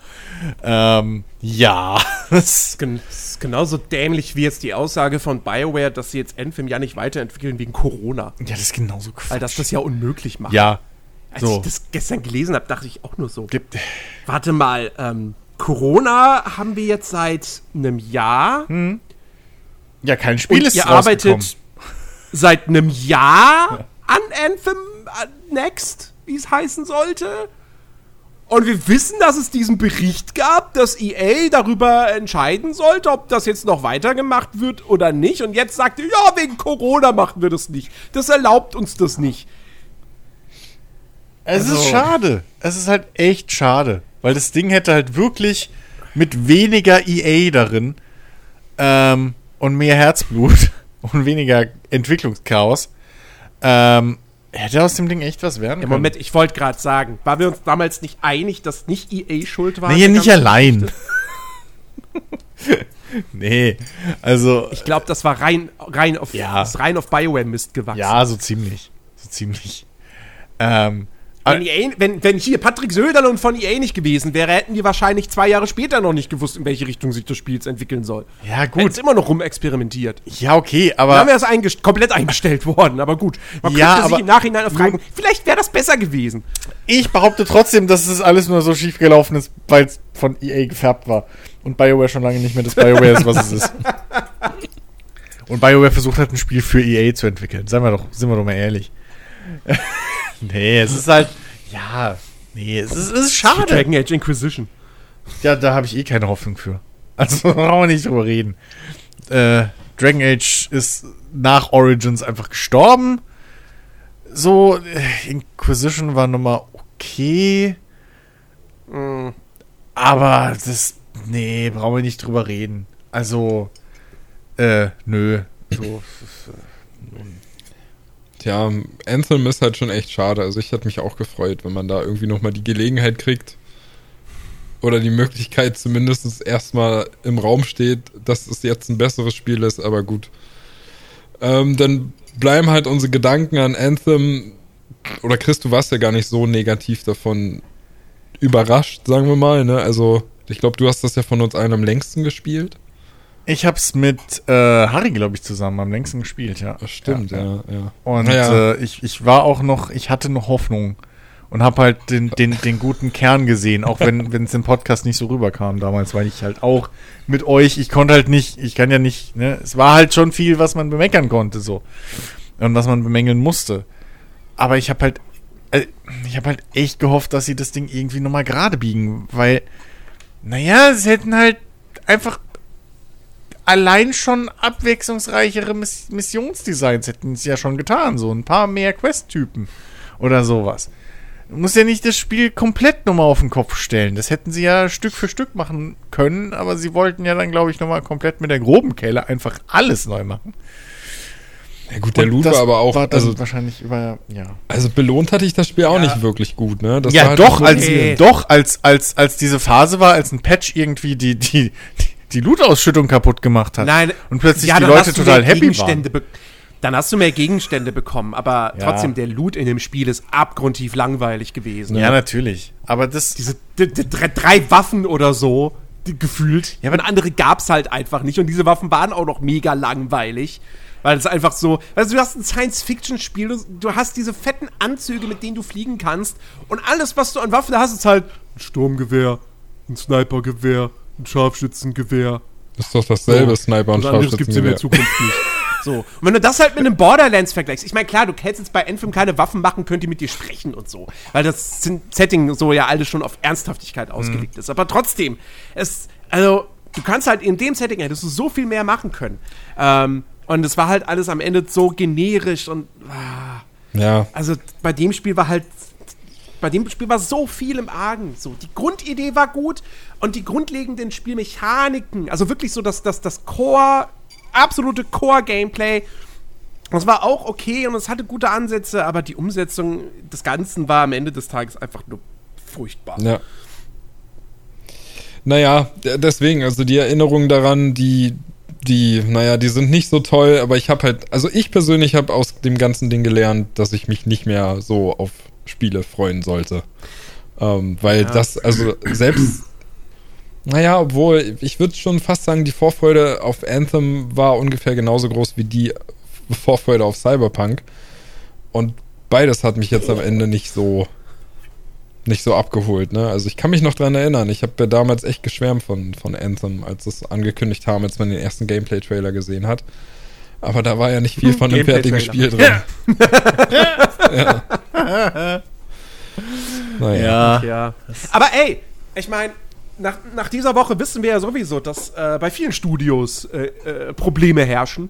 Ähm, ja. Das-
ist genauso dämlich wie jetzt die Aussage von BioWare, dass sie jetzt Endfilm ja nicht weiterentwickeln wegen Corona.
Ja, das ist genauso Quatsch.
Weil das das ja unmöglich macht.
ja.
Als
so.
ich das gestern gelesen habe, dachte ich auch nur so.
Gibt,
Warte mal, ähm, Corona haben wir jetzt seit einem Jahr
ja, kein Spiel
und
ist
ihr arbeitet seit einem Jahr an Anthem äh, Next, wie es heißen sollte. Und wir wissen, dass es diesen Bericht gab, dass EA darüber entscheiden sollte, ob das jetzt noch weitergemacht wird oder nicht. Und jetzt sagt ihr, ja, wegen Corona machen wir das nicht. Das erlaubt uns das nicht.
Es
Also-
ist schade. Es ist halt echt schade. Weil das Ding hätte halt wirklich mit weniger EA darin ähm, und mehr Herzblut und weniger Entwicklungschaos ähm, hätte aus dem Ding echt was werden
Im
können.
Moment, ich wollte gerade sagen, waren wir uns damals nicht einig, dass nicht EA schuld war?
Nee, nicht allein. Nee, also
Ich glaube, das war rein, rein auf,
Ja.
rein auf BioWare Mist gewachsen.
ja, so ziemlich. So ziemlich. Ähm,
Wenn, EA, wenn, wenn hier Patrick Söderlund von EA nicht gewesen wäre, hätten die wahrscheinlich zwei Jahre später noch nicht gewusst, in welche Richtung sich das Spiel jetzt entwickeln soll.
ja, gut.
es immer noch rumexperimentiert.
Ja, okay,
Dann
aber.
wäre es eingest komplett eingestellt worden, aber gut. Man
Ja,
könnte sich im Nachhinein auch fragen, vielleicht wäre das besser gewesen.
Ich behaupte trotzdem, dass es alles nur so schief gelaufen ist, weil es von EA gefärbt war. Und BioWare schon lange nicht mehr das BioWare ist, was es ist. Und BioWare versucht hat, ein Spiel für EA zu entwickeln. Seien wir doch, sind wir doch mal ehrlich. nee, es ist halt. Ja, nee, es ist, es ist schade.
Dragon Age Inquisition.
Ja, da habe ich eh keine Hoffnung für. Also brauchen wir nicht drüber reden. Äh, Dragon Age ist nach Origins einfach gestorben. So, äh, Inquisition war nochmal okay. Aber das. Nee, brauchen wir nicht drüber reden. Also. Äh, nö. So,
Tja, Anthem ist halt schon echt schade. Also ich hätte mich auch gefreut, wenn man da irgendwie nochmal die Gelegenheit kriegt. Oder die Möglichkeit zumindest erstmal im Raum steht, dass es jetzt ein besseres Spiel ist, aber gut. Ähm, dann bleiben halt unsere Gedanken an Anthem. Oder Chris, du warst ja gar nicht so negativ davon überrascht, sagen wir mal. Ne? Also, ich glaube, du hast das ja von uns allen am längsten gespielt.
Ich hab's mit äh, Harry, glaube ich, zusammen am längsten gespielt, ja.
Das stimmt, ja, ja.
Und
Naja.
äh, ich, ich war auch noch, ich hatte noch Hoffnung und habe halt den, den, den guten Kern gesehen, auch wenn wenn es im Podcast nicht so rüberkam damals, weil ich halt auch mit euch, ich konnte halt nicht, ich kann ja nicht, ne, es war halt schon viel, was man bemeckern konnte so und was man bemängeln musste. Aber ich habe halt, äh, ich habe halt echt gehofft, dass sie das Ding irgendwie nochmal gerade biegen, weil, naja, sie hätten halt einfach allein schon abwechslungsreichere Miss Missionsdesigns hätten sie ja schon getan. So ein paar mehr Quest-Typen oder sowas. Du musst ja nicht das Spiel komplett nochmal auf den Kopf stellen. Das hätten sie ja Stück für Stück machen können, aber sie wollten ja dann, glaube ich, nochmal komplett mit der groben Kelle einfach alles neu machen.
Ja gut, der Loot war aber auch,
war
also,
wahrscheinlich über, ja.
also belohnt hatte ich das Spiel auch nicht wirklich gut, ne? Das war
ja,
halt
doch, als,
Nee.
doch, als, als, als diese Phase war, als ein Patch irgendwie die, die, die, die Loot-Ausschüttung kaputt gemacht hat.
Nein.
Und plötzlich
ja,
die
dann
Leute
hast du
total
mehr
happy
Gegenstände
waren.
Dann hast du mehr Gegenstände bekommen, aber
Ja.
trotzdem, der Loot in dem Spiel ist abgrundtief langweilig gewesen.
Ja, natürlich. Aber das,
Diese drei, Waffen oder so, gefühlt.
Ja,
und
aber-
andere gab's halt einfach nicht. Und diese Waffen waren auch noch mega langweilig. Weil es einfach so, also du hast ein Science-Fiction-Spiel, du, du hast diese fetten Anzüge, mit denen du fliegen kannst und alles, was du an Waffen hast, ist halt ein Sturmgewehr, ein Snipergewehr, ein Scharfschützengewehr.
Ist doch dasselbe Sniper und
Was anderes gibt's in der
Scharfschützengewehr.
Zukunft nicht. So. Und wenn du das halt mit einem Borderlands vergleichst, ich meine, klar, du hättest jetzt bei Anthem keine Waffen machen können, die mit dir sprechen und so. Weil das sind- Setting so ja alles schon auf Ernsthaftigkeit ausgelegt ist. Aber trotzdem, es, also, du kannst halt in dem Setting, hättest du so viel mehr machen können. Ähm, und es war halt alles am Ende so generisch und, ah,
Ja,
also bei dem Spiel war halt bei dem Spiel war so viel im Argen. So, die Grundidee war gut und die grundlegenden Spielmechaniken, also wirklich so das, das, das Core, absolute Core-Gameplay, das war auch okay und es hatte gute Ansätze, aber die Umsetzung des Ganzen war am Ende des Tages einfach nur furchtbar.
ja. Naja, deswegen, also die Erinnerungen daran, die, die, naja, die sind nicht so toll, aber ich habe halt, also ich persönlich habe aus dem ganzen Ding gelernt, dass ich mich nicht mehr so auf Spiele freuen sollte. Ähm, weil das, also selbst, naja, obwohl, ich würde schon fast sagen, die Vorfreude auf Anthem war ungefähr genauso groß wie die Vorfreude auf Cyberpunk. Und beides hat mich jetzt am Ende nicht so nicht so abgeholt, ne? Also ich kann mich noch dran erinnern, ich habe ja damals echt geschwärmt von, von Anthem, als es angekündigt haben, als man den ersten Gameplay-Trailer gesehen hat. Aber da war ja nicht viel von dem fertigen Spiel drin. ja. Naja.
Ja. Aber ey, ich meine, nach, nach dieser Woche wissen wir ja sowieso, dass äh, bei vielen Studios äh, äh, Probleme herrschen.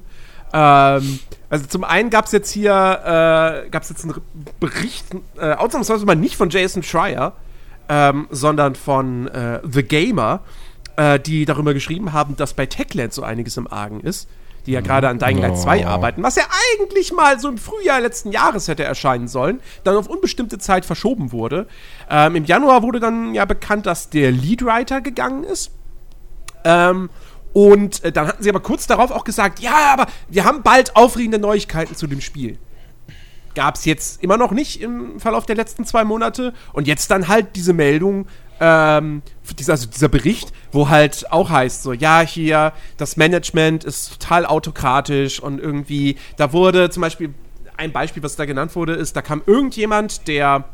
Ähm, also zum einen gab es jetzt hier, äh, gab es jetzt einen Bericht, äh, ausnahmsweise mal nicht von Jason Schreier, ähm, sondern von äh, The Gamer, äh, die darüber geschrieben haben, dass bei Techland so einiges im Argen ist, die ja gerade an Dying Light 2
Oh.
arbeiten, was ja eigentlich mal so im Frühjahr letzten Jahres hätte erscheinen sollen, dann auf unbestimmte Zeit verschoben wurde. Ähm, Im Januar wurde dann ja bekannt, dass der Leadwriter gegangen ist. Ähm, und äh, dann hatten sie aber kurz darauf auch gesagt, ja, aber wir haben bald aufregende Neuigkeiten zu dem Spiel. Gab es jetzt immer noch nicht im Verlauf der letzten zwei Monate. Und jetzt dann halt diese Meldung, ähm, dieser, also dieser Bericht, wo halt auch heißt, so, ja, hier, das Management ist total autokratisch und irgendwie, da wurde zum Beispiel, ein Beispiel, was da genannt wurde, ist, da kam irgendjemand, der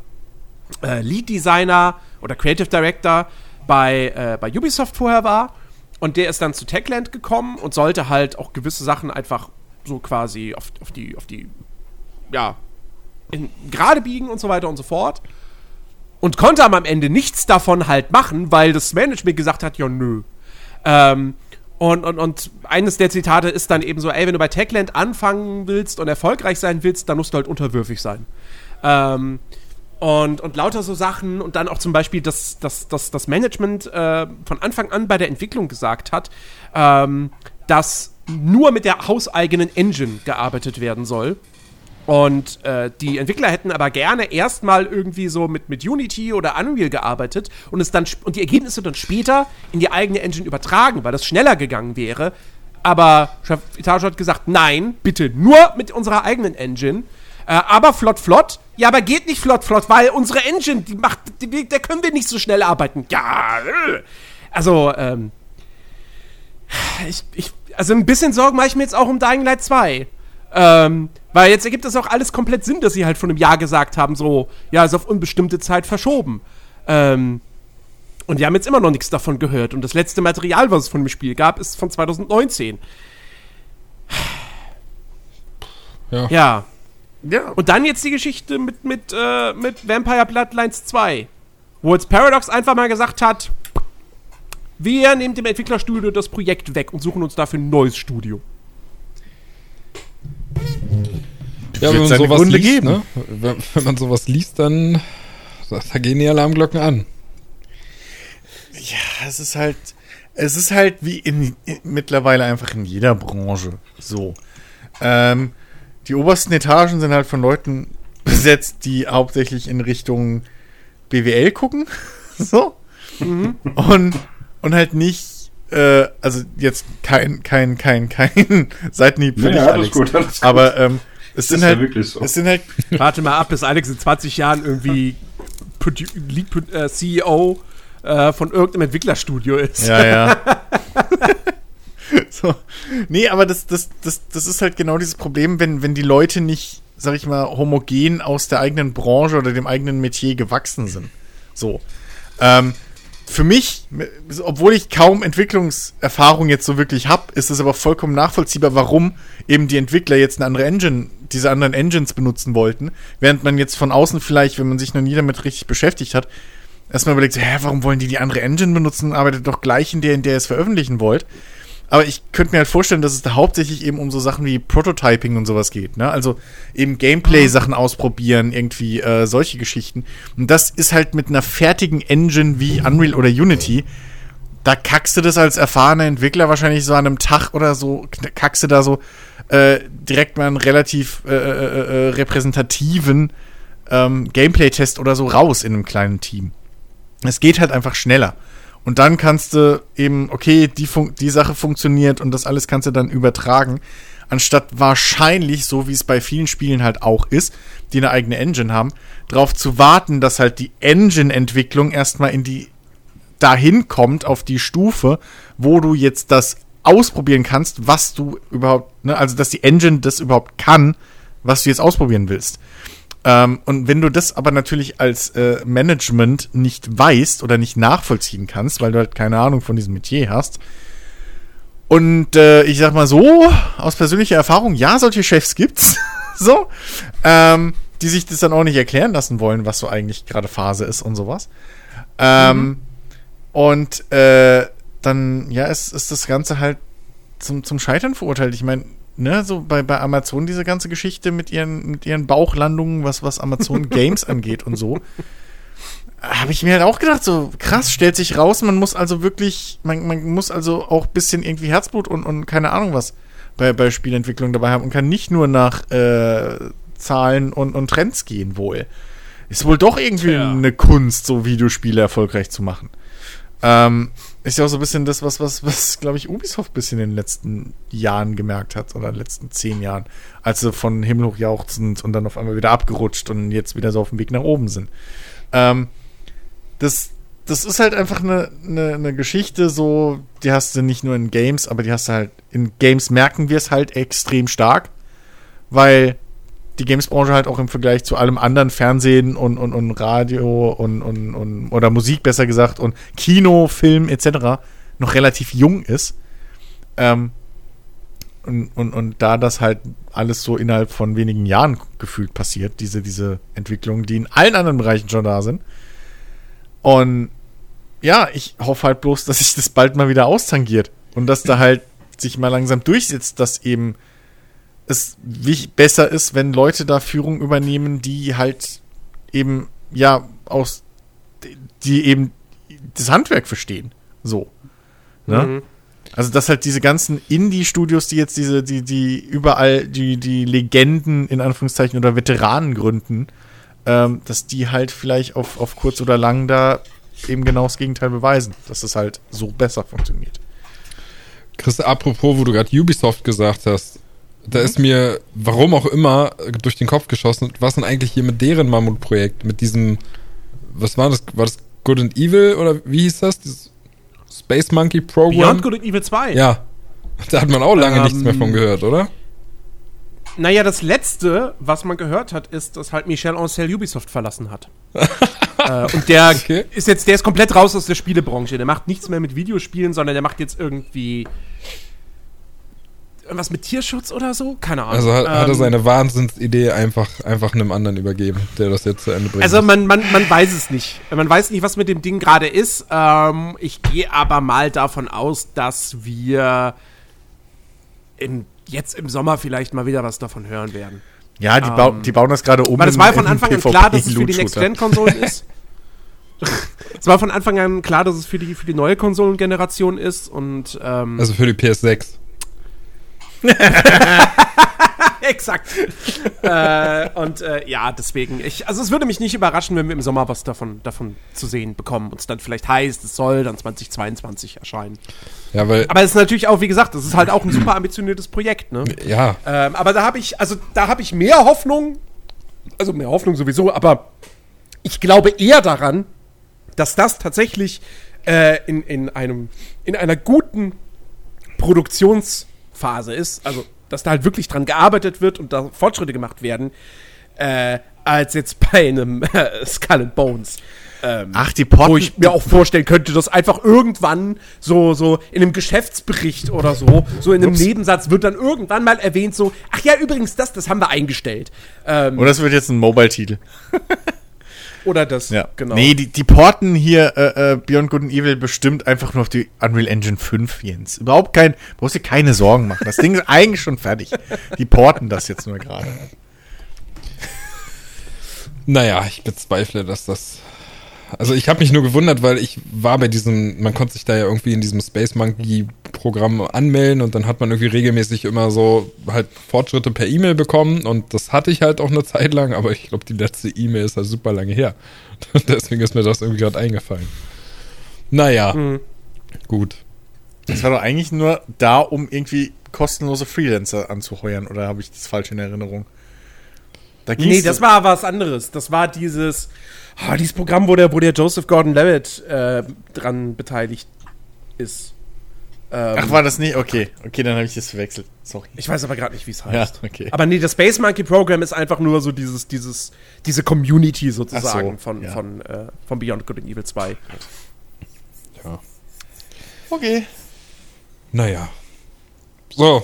äh, Lead Designer oder Creative Director bei, äh, bei Ubisoft vorher war. Und der ist dann zu Techland gekommen und sollte halt auch gewisse Sachen einfach so quasi auf, auf die, auf die, ja, gerade biegen und so weiter und so fort. Und konnte am Ende nichts davon halt machen, weil das Management gesagt hat, ja, nö. Ähm, und, und, und eines der Zitate ist dann eben so, ey, wenn du bei Techland anfangen willst und erfolgreich sein willst, dann musst du halt unterwürfig sein. Ähm, und, und lauter so Sachen und dann auch zum Beispiel, dass, dass, dass das Management äh, von Anfang an bei der Entwicklung gesagt hat, ähm, dass nur mit der hauseigenen Engine gearbeitet werden soll. Und äh, die Entwickler hätten aber gerne erstmal irgendwie so mit, mit Unity oder Unreal gearbeitet und es dann und die Ergebnisse dann später in die eigene Engine übertragen, weil das schneller gegangen wäre. Aber Chef Itacho hat gesagt, nein, bitte nur mit unserer eigenen Engine. Äh, aber flott, flott. Ja, aber geht nicht flott, flott, weil unsere Engine, die macht, die, da können wir nicht so schnell arbeiten. Ja, äh. also, ähm, ich, ich, also ein bisschen Sorgen mache ich mir jetzt auch um Dying Light 2. Ähm, weil jetzt ergibt das auch alles komplett Sinn, dass sie halt vor einem Jahr gesagt haben, so, ja, ist auf unbestimmte Zeit verschoben. Ähm, und wir haben jetzt immer noch nichts davon gehört. Und das letzte Material, was es von dem Spiel gab, ist von 2019.
Ja.
Ja.
Ja.
Und dann jetzt die Geschichte mit, mit, äh, mit Vampire Bloodlines 2. Wo jetzt Paradox einfach mal gesagt hat, wir nehmen dem Entwicklerstudio das Projekt weg und suchen uns dafür ein neues Studio.
Ja, wenn man sowas
Gründe
liest,
geben.
ne? Wenn, wenn man sowas liest, dann da da gehen die Alarmglocken an.
Ja, es ist halt, es ist halt wie in, in mittlerweile einfach in jeder Branche so. Ähm, die obersten Etagen sind halt von Leuten besetzt, die hauptsächlich in Richtung BWL gucken, so und und halt nicht, äh, also jetzt kein kein kein kein Seitenhieb für
Ja,
dich,
alles
Alex.
gut, alles gut.
Aber ähm, es
ist
sind
ja
halt
wirklich so.
es sind halt
Warte mal ab, bis Alex in 20 Jahren irgendwie Produ Lead Pro äh, CEO äh, von irgendeinem Entwicklerstudio ist.
Ja, ja. So. Nee, aber das, das, das, das ist halt genau dieses Problem, wenn, wenn die Leute nicht, sag ich mal, homogen aus der eigenen Branche oder dem eigenen Metier gewachsen sind. So. Ähm, für mich, obwohl ich kaum Entwicklungserfahrung jetzt so wirklich habe, ist es aber vollkommen nachvollziehbar, warum eben die Entwickler jetzt eine andere Engine, diese anderen Engines benutzen wollten, während man jetzt von außen vielleicht, wenn man sich noch nie damit richtig beschäftigt hat, erstmal überlegt, hä, warum wollen die die andere Engine benutzen, arbeitet doch gleich in der, in der ihr es veröffentlichen wollt. Aber ich könnte mir halt vorstellen, dass es da hauptsächlich eben um so Sachen wie Prototyping und sowas geht. Ne? Also eben Gameplay-Sachen ausprobieren, irgendwie äh, solche Geschichten. Und das ist halt mit einer fertigen Engine wie Unreal oder Unity. Da kackst du das als erfahrener Entwickler wahrscheinlich so an einem Tag oder so, kackst du da so äh, direkt mal einen relativ äh, äh, äh repräsentativen ähm, Gameplay-Test oder so raus in einem kleinen Team. Es geht halt einfach schneller. Und dann kannst du eben, okay, die, die Sache funktioniert und das alles kannst du dann übertragen. Anstatt wahrscheinlich, so wie es bei vielen Spielen halt auch ist, die eine eigene Engine haben, darauf zu warten, dass halt die Engine-Entwicklung erstmal in die dahin kommt, auf die Stufe, wo du jetzt das ausprobieren kannst, was du überhaupt, ne, also dass die Engine das überhaupt kann, was du jetzt ausprobieren willst. Ähm, und wenn du das aber natürlich als äh, Management nicht weißt oder nicht nachvollziehen kannst, weil du halt keine Ahnung von diesem Metier hast, und äh, ich sag mal so, aus persönlicher Erfahrung, ja, solche Chefs gibt's. so. Ähm, die sich das dann auch nicht erklären lassen wollen, was so eigentlich gerade Phase ist und sowas. Ähm, mhm. Und äh, dann, ja, ist, ist das Ganze halt zum, zum Scheitern verurteilt. Ich meine, ne, so bei, bei Amazon diese ganze Geschichte mit ihren, mit ihren Bauchlandungen, was, was Amazon Games angeht und so. Habe ich mir halt auch gedacht, so krass, stellt sich raus, man muss also wirklich, man, man muss also auch ein bisschen irgendwie Herzblut und, und keine Ahnung was bei, bei Spielentwicklung dabei haben und kann nicht nur nach äh, Zahlen und, und Trends gehen wohl. Ist wohl doch irgendwie ja. eine Kunst, so Videospiele erfolgreich zu machen. Ähm, ist ja auch so ein bisschen das, was, was, was glaube ich, Ubisoft ein bisschen in den letzten Jahren gemerkt hat, oder in den letzten zehn Jahren, als sie von Himmel hoch jauchzend und dann auf einmal wieder abgerutscht und jetzt wieder so auf dem Weg nach oben sind. Ähm, das, das ist halt einfach eine, eine, eine Geschichte, so, die hast du nicht nur in Games, aber die hast du halt, in Games merken wir es halt extrem stark, weil die Gamesbranche halt auch im Vergleich zu allem anderen Fernsehen und, und, und Radio und, und, und oder Musik besser gesagt und Kino, Film etc. noch relativ jung ist. Ähm, und, und, und da das halt alles so innerhalb von wenigen Jahren gefühlt passiert, diese, diese Entwicklungen, die in allen anderen Bereichen schon da sind. Und ja, ich hoffe halt bloß, dass sich das bald mal wieder austangiert und dass da halt sich mal langsam durchsetzt, dass eben es besser ist, wenn Leute da Führung übernehmen, die halt eben, ja, aus, die eben das Handwerk verstehen. So. Ne? Mhm. Also, dass halt diese ganzen Indie-Studios, die jetzt diese, die, die überall die, die Legenden in Anführungszeichen oder Veteranen gründen, ähm, dass die halt vielleicht auf, auf kurz oder lang da eben genau das Gegenteil beweisen, dass es halt so besser funktioniert.
Chris, apropos, wo du gerade Ubisoft gesagt hast, da ist mir, warum auch immer, durch den Kopf geschossen, was denn eigentlich hier mit deren Mammutprojekt, mit diesem, was war das, war das Good and Evil oder wie hieß das? Dieses Space Monkey Program?
Beyond Good and Evil 2.
Ja. Da hat man auch lange ähm, nichts mehr von gehört, oder?
Naja, das letzte, was man gehört hat, ist, dass halt Michel Ancel Ubisoft verlassen hat. äh, und der okay. ist jetzt, der ist komplett raus aus der Spielebranche. Der macht nichts mehr mit Videospielen, sondern der macht jetzt irgendwie irgendwas mit Tierschutz oder so? Keine Ahnung.
Also hat, ähm, hat er ähm, seine Wahnsinnsidee einfach, einfach einem anderen übergeben, der das jetzt zu Ende bringt.
Also man, man, man weiß es nicht. Man weiß nicht, was mit dem Ding gerade ist. Ähm, ich gehe aber mal davon aus, dass wir im, jetzt im Sommer vielleicht mal wieder was davon hören werden.
Ja, die, bau, ähm, die bauen das gerade um.
Weil es war von Anfang an klar, dass es für die Next-Gen-Konsolen ist. es war von Anfang an klar, dass es für die, für die neue Konsolengeneration ist und ähm,
Also für die PS6.
Exakt. äh, und äh, ja, deswegen, ich, also es würde mich nicht überraschen, wenn wir im Sommer was davon, davon zu sehen bekommen. Und es dann vielleicht heißt, es soll dann 2022 erscheinen.
Ja, weil
aber es ist natürlich auch, wie gesagt, das ist halt auch ein super ambitioniertes Projekt, ne?
Ja.
Ähm, aber da habe ich, also da habe ich mehr Hoffnung, also mehr Hoffnung sowieso, aber ich glaube eher daran, dass das tatsächlich äh, in, in einem, in einer guten Produktionsphase ist, also dass da halt wirklich dran gearbeitet wird und da Fortschritte gemacht werden, äh, als jetzt bei einem äh, Skull and Bones. Ähm,
Ach, die Porten.
wo ich mir auch vorstellen könnte, dass einfach irgendwann so, so in einem Geschäftsbericht oder so, so in einem
Ups.
Nebensatz wird dann irgendwann mal erwähnt, so, ach ja, übrigens, das, das haben wir eingestellt. Ähm,
Oder es wird jetzt ein Mobile-Titel.
Oder das,
Ja,
genau.
Nee, die, die porten hier äh, äh, Beyond Good and Evil bestimmt einfach nur auf die Unreal Engine 5, Jens. Überhaupt kein, brauchst dir keine Sorgen machen. Das Ding ist eigentlich schon fertig. Die porten das jetzt nur gerade.
Naja, ich bezweifle, dass das. Also ich habe mich nur gewundert, weil ich war bei diesem, man konnte sich da ja irgendwie in diesem Space Monkey Programm anmelden und dann hat man irgendwie regelmäßig immer so halt Fortschritte per E-Mail bekommen und das hatte ich halt auch eine Zeit lang, aber ich glaube, die letzte E-Mail ist halt super lange her. Deswegen ist mir das irgendwie gerade eingefallen. Naja,
Mhm.
gut.
Das war doch eigentlich nur da, um irgendwie kostenlose Freelancer anzuheuern. Oder habe ich das falsch in Erinnerung? Da
Nee, das war was anderes. Das war dieses, ah, dieses Programm, wo der, wo der Joseph Gordon-Levitt äh, dran beteiligt ist. Ähm,
Ach, war das nicht? Okay, okay, dann habe ich das verwechselt. Sorry.
ich weiß aber gerade nicht, wie es
Ja,
heißt.
okay.
Aber nee, das Space Monkey Program ist einfach nur so dieses, dieses, diese Community sozusagen
so,
von,
ja.
von, äh, von Beyond Good and Evil 2.
Ja.
Okay.
Naja. So.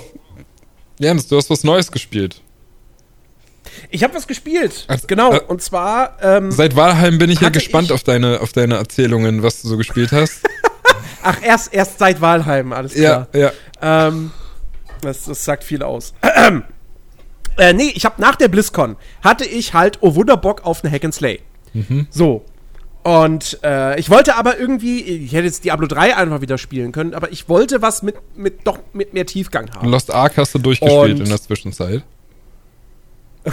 Jens, du hast was Neues gespielt.
Ich habe was gespielt.
Also,
genau.
äh,
und zwar, ähm,
Seit Walheim bin ich ja gespannt
ich-
auf deine, auf deine Erzählungen, was du so gespielt hast.
ach, erst, erst seit Walheim, alles klar.
ja, ja.
Ähm, das, das sagt viel aus. äh, nee, ich habe nach der BlizzCon hatte ich halt, oh Wunderbock, auf eine Hack and Slay. So. Und äh, ich wollte aber irgendwie, ich hätte jetzt Diablo 3 einfach wieder spielen können, aber ich wollte was mit, mit doch mit mehr Tiefgang haben.
Lost Ark hast du durchgespielt
Und-
in der Zwischenzeit.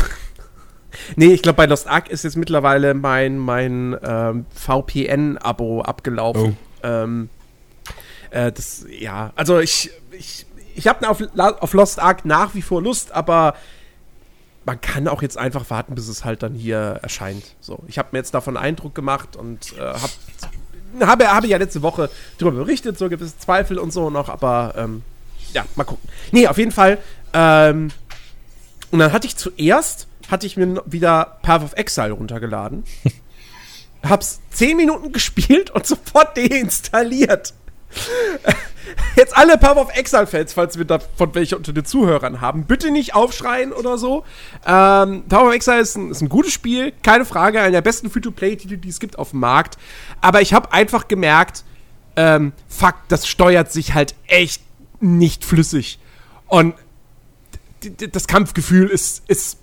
Nee, ich glaube, bei Lost Ark ist jetzt mittlerweile mein, mein ähm, VPN-Abo abgelaufen. Ähm, äh, das, ja, also ich, ich, ich habe auf, auf Lost Ark nach wie vor Lust, aber man kann auch jetzt einfach warten, bis es halt dann hier erscheint. So, ich habe mir jetzt davon Eindruck gemacht und äh, hab, habe, habe ja letzte Woche darüber berichtet, so gewisse Zweifel und so noch, aber ähm, ja, mal gucken. Nee, auf jeden Fall. Ähm, und dann hatte ich zuerst, hatte ich mir wieder Path of Exile runtergeladen. hab's 10 Minuten gespielt und sofort deinstalliert. Jetzt alle Path of Exile-Fans, falls wir davon welche unter den Zuhörern haben, bitte nicht aufschreien oder so. Ähm, Path of Exile ist ein, ist ein gutes Spiel, keine Frage, einer der besten Free-to-Play-Titel, die es gibt auf dem Markt. Aber ich habe einfach gemerkt, ähm, fuck, das steuert sich halt echt nicht flüssig. Und das Kampfgefühl ist, ist,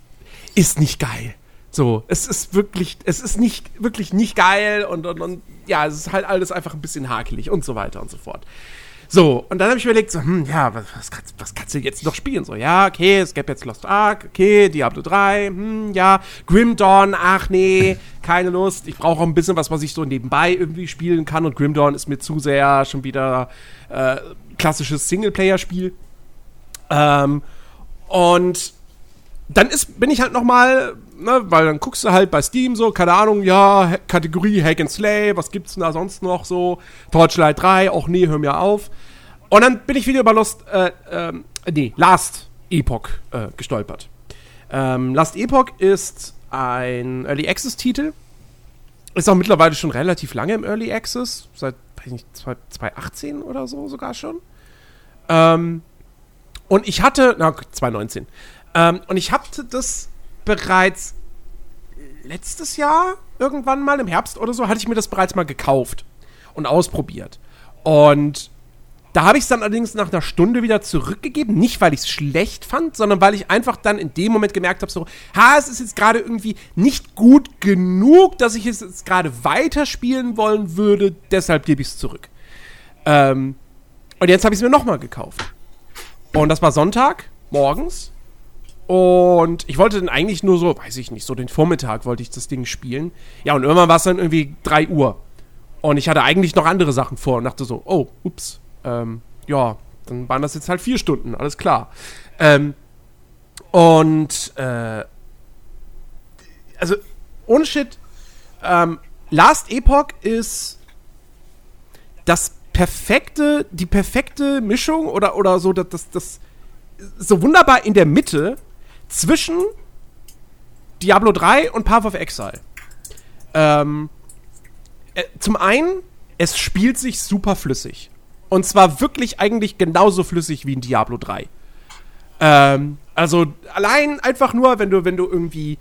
ist nicht geil. So, es ist wirklich, es ist nicht, wirklich nicht geil und, und, und ja, es ist halt alles einfach ein bisschen hakelig und so weiter und so fort. So, und dann habe ich überlegt, so, hm, ja, was, was, kannst, was kannst du jetzt noch spielen? So, ja, okay, es gäbe jetzt Lost Ark, okay, Diablo 3, hm, ja, Grim Dawn, ach nee, keine Lust. Ich brauche auch ein bisschen was, was ich so nebenbei irgendwie spielen kann und Grim Dawn ist mir zu sehr schon wieder äh, klassisches Singleplayer-Spiel. Ähm, und dann ist, bin ich halt noch mal, ne, weil dann guckst du halt bei Steam so, keine Ahnung, ja, Kategorie Hack and Slay, was gibt's denn da sonst noch so? Torchlight 3, auch nee, hör mir auf. Und dann bin ich wieder über Lost, äh, ähm, nee, Last Epoch äh, gestolpert. Ähm, Last Epoch ist ein Early Access Titel. Ist auch mittlerweile schon relativ lange im Early Access, seit, weiß nicht, 2018 oder so sogar schon. Ähm, und ich hatte, na, 2019. Ähm, und ich hatte das bereits letztes Jahr, irgendwann mal im Herbst oder so, hatte ich mir das bereits mal gekauft und ausprobiert. Und da habe ich es dann allerdings nach einer Stunde wieder zurückgegeben. Nicht, weil ich es schlecht fand, sondern weil ich einfach dann in dem Moment gemerkt habe, so, ha, es ist jetzt gerade irgendwie nicht gut genug, dass ich es jetzt gerade weiterspielen wollen würde. Deshalb gebe ich es zurück. Ähm, und jetzt habe ich es mir nochmal gekauft. Und das war Sonntag morgens. Und ich wollte dann eigentlich nur so, weiß ich nicht, so den Vormittag wollte ich das Ding spielen. Ja, und irgendwann war es dann irgendwie 3 Uhr. Und ich hatte eigentlich noch andere Sachen vor und dachte so, oh, ups, ähm, ja, dann waren das jetzt halt vier Stunden, alles klar. Ähm, und, äh, also, ohne Shit, ähm, Last Epoch ist das perfekte, die perfekte Mischung oder, oder so, das, das, das so wunderbar in der Mitte zwischen Diablo 3 und Path of Exile. Ähm, äh, zum einen, es spielt sich super flüssig. Und zwar wirklich eigentlich genauso flüssig wie in Diablo 3. Ähm, also allein einfach nur, wenn du, wenn du irgendwie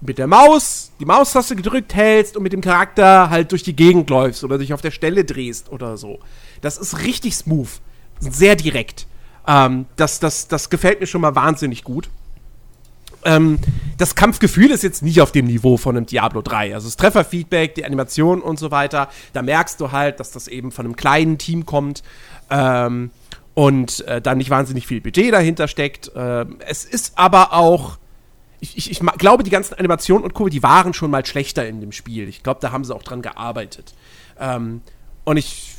mit der Maus die Maustaste gedrückt hältst und mit dem Charakter halt durch die Gegend läufst oder dich auf der Stelle drehst oder so. Das ist richtig smooth. Sehr direkt. Ähm, das, das, das gefällt mir schon mal wahnsinnig gut. Ähm, das Kampfgefühl ist jetzt nicht auf dem Niveau von einem Diablo 3. Also das Trefferfeedback, die Animation und so weiter, da merkst du halt, dass das eben von einem kleinen Team kommt. Ähm, und äh, da nicht wahnsinnig viel Budget dahinter steckt. Ähm, es ist aber auch ich, ich, ich, glaube, die ganzen Animationen und Kurve, die waren schon mal schlechter in dem Spiel. Ich glaube, da haben sie auch dran gearbeitet. Ähm, und ich.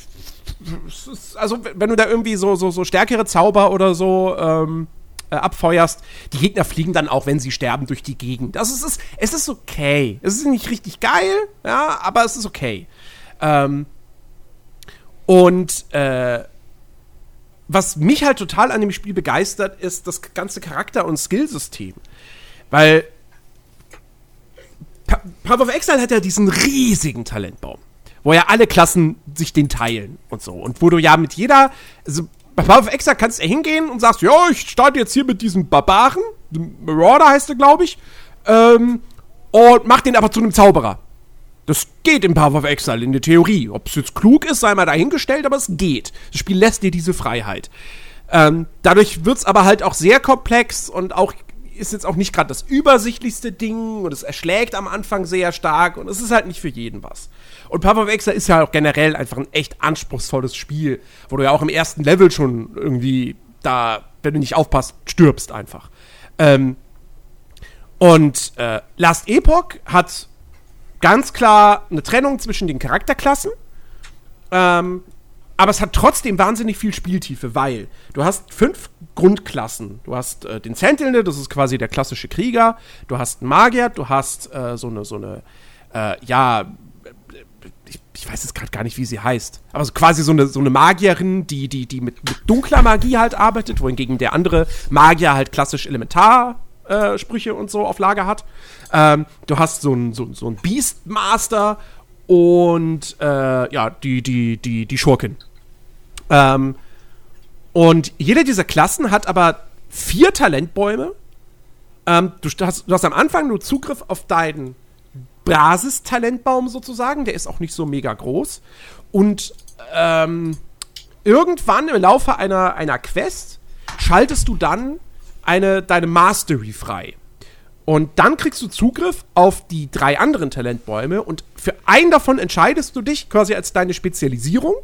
Also, wenn du da irgendwie so, so, so stärkere Zauber oder so ähm, äh, abfeuerst, die Gegner fliegen dann auch, wenn sie sterben, durch die Gegend. Also, es ist, es ist okay. Es ist nicht richtig geil, ja, aber es ist okay. Ähm, und äh, was mich halt total an dem Spiel begeistert, ist das ganze Charakter- und Skillsystem. Weil Path of Exile hat ja diesen riesigen Talentbaum, wo ja alle Klassen sich den teilen und so. Und wo du ja mit jeder, also bei Path of Exile kannst du hingehen und sagst, ja, ich starte jetzt hier mit diesem Barbaren, Marauder heißt er, glaube ich, ähm, und mach den aber zu einem Zauberer. Das geht im Path of Exile in der Theorie. Ob es jetzt klug ist, sei mal dahingestellt, aber es geht. Das Spiel lässt dir diese Freiheit. Ähm, dadurch wird es aber halt auch sehr komplex und auch ist jetzt auch nicht gerade das übersichtlichste Ding und es erschlägt am Anfang sehr stark und es ist halt nicht für jeden was. Und Path of ist ja auch generell einfach ein echt anspruchsvolles Spiel, wo du ja auch im ersten Level schon irgendwie da, wenn du nicht aufpasst, stirbst einfach. Ähm, und äh, Last Epoch hat ganz klar eine Trennung zwischen den Charakterklassen. Ähm, aber es hat trotzdem wahnsinnig viel Spieltiefe, weil du hast fünf Grundklassen. Du hast äh, den Sentinel, das ist quasi der klassische Krieger. Du hast einen Magier, du hast äh, so eine, so eine, äh, ja, ich, ich, weiß jetzt gerade gar nicht, wie sie heißt. Aber so quasi so eine, so eine Magierin, die, die, die mit, mit dunkler Magie halt arbeitet, wohingegen der andere Magier halt klassisch Elementarsprüche und so auf Lager hat. Ähm, du hast so einen so, so ein Beastmaster und äh, ja, die, die, die, die Schurkin. Ähm, und jede dieser Klassen hat aber vier Talentbäume. Ähm, du, hast, du hast am Anfang nur Zugriff auf deinen Basistalentbaum sozusagen. Der ist auch nicht so mega groß. Und ähm, irgendwann im Laufe einer, einer Quest schaltest du dann eine, deine Mastery frei. Und dann kriegst du Zugriff auf die drei anderen Talentbäume und für einen davon entscheidest du dich quasi als deine Spezialisierung.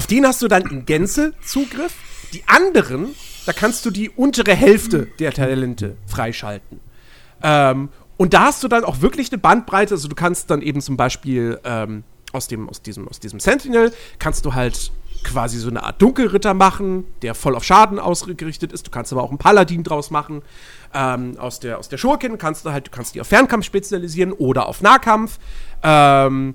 Auf den hast du dann in Gänze Zugriff. Die anderen, da kannst du die untere Hälfte der Talente freischalten. Ähm, und da hast du dann auch wirklich eine Bandbreite. Also du kannst dann eben zum Beispiel ähm, aus, dem, aus, diesem, aus diesem Sentinel, kannst du halt quasi so eine Art Dunkelritter machen, der voll auf Schaden ausgerichtet ist. Du kannst aber auch einen Paladin draus machen. Ähm, aus, der, aus der Schurkin kannst du halt, du kannst die auf Fernkampf spezialisieren oder auf Nahkampf. Ähm,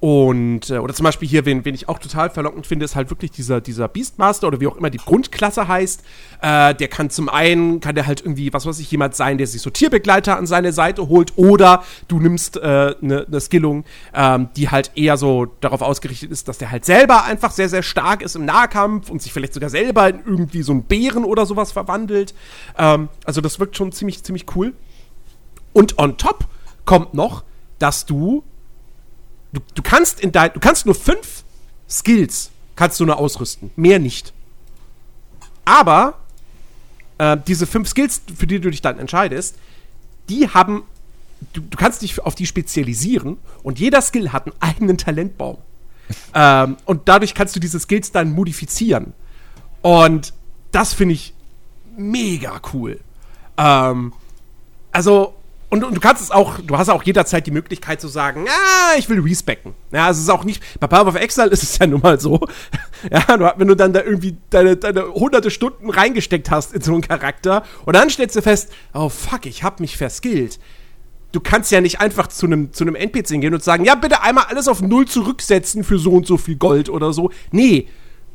und, äh, oder zum Beispiel hier, wen, wen ich auch total verlockend finde, ist halt wirklich dieser, dieser Beastmaster oder wie auch immer die Grundklasse heißt. Äh, der kann zum einen, kann der halt irgendwie, was weiß ich, jemand sein, der sich so Tierbegleiter an seine Seite holt oder du nimmst eine äh, ne, ne Skillung, ähm, die halt eher so darauf ausgerichtet ist, dass der halt selber einfach sehr, sehr stark ist im Nahkampf und sich vielleicht sogar selber in irgendwie so einen Bären oder sowas verwandelt. Ähm, also das wirkt schon ziemlich, ziemlich cool. Und on top kommt noch, dass du du, du kannst in dein, du kannst nur fünf Skills kannst du nur ausrüsten, mehr nicht. Aber äh, diese fünf Skills, für die du dich dann entscheidest, die haben, du, du kannst dich auf die spezialisieren und jeder Skill hat einen eigenen Talentbaum. ähm, und dadurch kannst du diese Skills dann modifizieren. Und das finde ich mega cool. Ähm, also, und, und, du kannst es auch, du hast auch jederzeit die Möglichkeit zu sagen, ah, ich will respecken. Ja, es ist auch nicht, bei Path of Exile ist es ja nun mal so, ja, du, wenn du dann da irgendwie deine, deine hunderte Stunden reingesteckt hast in so einen Charakter und dann stellst du fest, oh fuck, ich hab mich verskillt. du kannst ja nicht einfach zu einem zu NPC gehen und sagen, ja, bitte einmal alles auf Null zurücksetzen für so und so viel Gold oder so. Nee,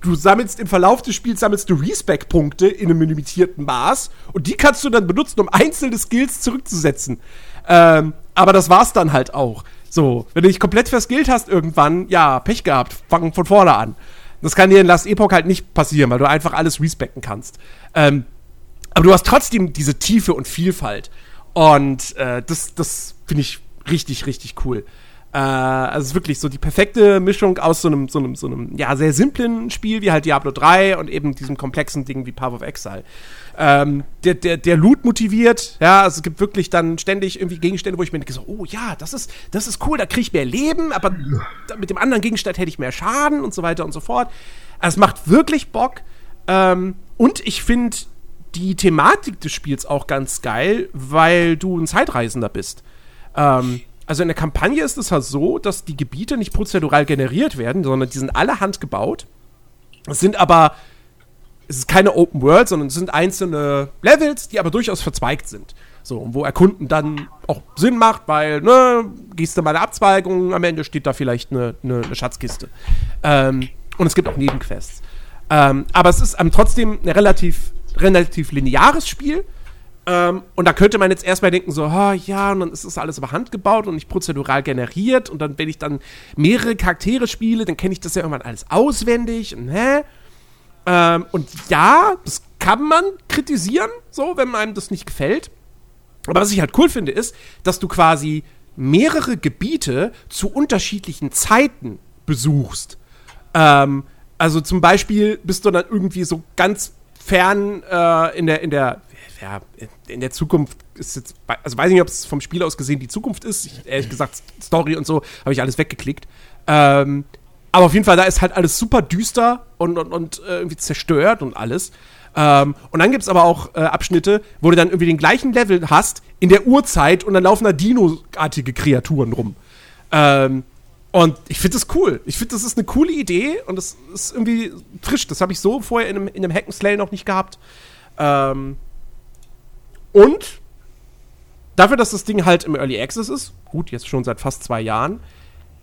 du sammelst im Verlauf des Spiels sammelst du Respec-Punkte in einem limitierten Maß und die kannst du dann benutzen, um einzelne Skills zurückzusetzen. Ähm, aber das war's dann halt auch. So, wenn du dich komplett verskillt hast irgendwann, ja, Pech gehabt, fang von vorne an. Das kann dir in Last Epoch halt nicht passieren, weil du einfach alles respecken kannst. Ähm, aber du hast trotzdem diese Tiefe und Vielfalt. Und äh, das, das finde ich richtig, richtig cool. Äh, also wirklich so die perfekte Mischung aus so einem, so einem, so einem, ja, sehr simplen Spiel wie halt Diablo 3 und eben diesem komplexen Ding wie Path of Exile. Ähm, der, der, der Loot motiviert, ja, also es gibt wirklich dann ständig irgendwie Gegenstände, wo ich mir denke, so, oh ja, das ist, das ist cool, da kriege ich mehr Leben, aber mit dem anderen Gegenstand hätte ich mehr Schaden und so weiter und so fort. Also es macht wirklich Bock. Ähm, und ich finde die Thematik des Spiels auch ganz geil, weil du ein Zeitreisender bist. Ähm, also in der Kampagne ist es halt so, dass die Gebiete nicht prozedural generiert werden, sondern die sind alle handgebaut. Es sind aber, es ist keine Open World, sondern es sind einzelne Levels, die aber durchaus verzweigt sind. So, und wo Erkunden dann auch Sinn macht, weil, ne, gehst du mal eine Abzweigung, am Ende steht da vielleicht eine, eine, eine Schatzkiste. Ähm, und es gibt auch Nebenquests. Ähm, aber es ist ähm, trotzdem ein relativ, relativ lineares Spiel. Ähm, und da könnte man jetzt erstmal denken, so, ja, und dann ist das alles über Hand gebaut und nicht prozedural generiert. Und dann, wenn ich dann mehrere Charaktere spiele, dann kenne ich das ja irgendwann alles auswendig. Und, hä? Ähm, und ja, das kann man kritisieren, so, wenn einem das nicht gefällt. Aber was ich halt cool finde, ist, dass du quasi mehrere Gebiete zu unterschiedlichen Zeiten besuchst. Ähm, also zum Beispiel bist du dann irgendwie so ganz fern äh, in der, in der, ja, in der Zukunft ist jetzt, also weiß ich nicht, ob es vom Spiel aus gesehen die Zukunft ist. Ich, ehrlich gesagt, Story und so habe ich alles weggeklickt. Ähm, aber auf jeden Fall, da ist halt alles super düster und, und, und äh, irgendwie zerstört und alles. Ähm, und dann gibt es aber auch äh, Abschnitte, wo du dann irgendwie den gleichen Level hast in der Urzeit und dann laufen da Dino-artige Kreaturen rum. Ähm, und ich finde das cool. Ich finde, das ist eine coole Idee und das ist irgendwie frisch. Das habe ich so vorher in einem, in einem Hack'n'Slay noch nicht gehabt. Ähm, und dafür, dass das Ding halt im Early Access ist, gut, jetzt schon seit fast zwei Jahren,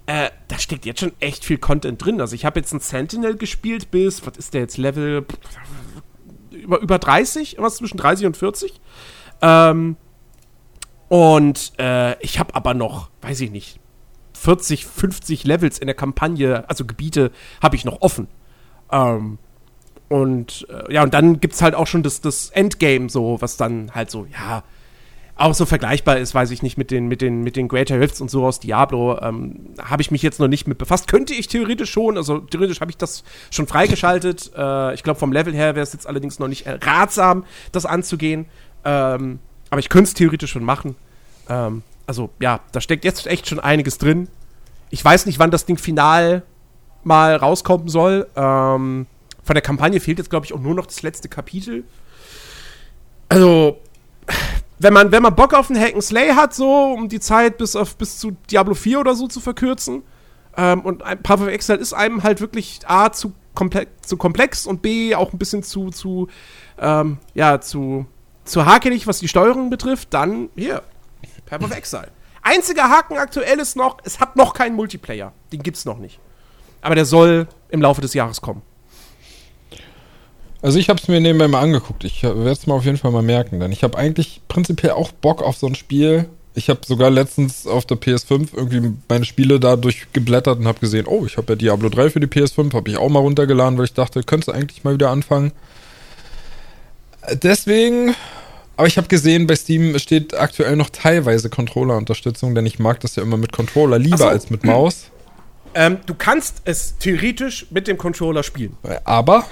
äh, da steckt jetzt schon echt viel Content drin. Also ich habe jetzt ein Sentinel gespielt bis, was ist der jetzt, Level über, über 30, irgendwas zwischen 30 und 40. Ähm, und äh, ich habe aber noch, weiß ich nicht, 40, 50 Levels in der Kampagne, also Gebiete, habe ich noch offen. Ähm, und äh, ja, und dann gibt es halt auch schon das, das Endgame, so, was dann halt so, ja, auch so vergleichbar ist, weiß ich nicht, mit den, mit den, mit den Greater Rifts und so aus Diablo. Ähm, habe ich mich jetzt noch nicht mit befasst. Könnte ich theoretisch schon, also theoretisch habe ich das schon freigeschaltet. Äh, ich glaube, vom Level her wäre es jetzt allerdings noch nicht ratsam, das anzugehen. Ähm, aber ich könnte es theoretisch schon machen. Ähm, also ja, da steckt jetzt echt schon einiges drin. Ich weiß nicht, wann das Ding final mal rauskommen soll. Ähm, von der Kampagne fehlt jetzt, glaube ich, auch nur noch das letzte Kapitel. Also, wenn man, wenn man Bock auf einen Hack'n'Slay hat, so, um die Zeit bis, auf, bis zu Diablo 4 oder so zu verkürzen, ähm, und ein Path of Exile ist einem halt wirklich A, zu, komple zu komplex und B, auch ein bisschen zu, zu, ähm, ja, zu, zu hakelig, was die Steuerung betrifft, dann hier, Path of Exile. Einziger Haken aktuell ist noch, es hat noch keinen Multiplayer. Den gibt's noch nicht. Aber der soll im Laufe des Jahres kommen.
Also ich habe es mir nebenbei mal angeguckt. Ich werde es mal auf jeden Fall mal merken, denn ich habe eigentlich prinzipiell auch Bock auf so ein Spiel. Ich habe sogar letztens auf der PS5 irgendwie meine Spiele da durchgeblättert und habe gesehen, oh, ich habe ja Diablo 3 für die PS5, habe ich auch mal runtergeladen, weil ich dachte, könntest du eigentlich mal wieder anfangen. Deswegen aber ich habe gesehen, bei Steam steht aktuell noch teilweise Controller-Unterstützung, denn ich mag das ja immer mit Controller lieber so. als mit Maus.
Ähm, du kannst es theoretisch mit dem Controller spielen.
Aber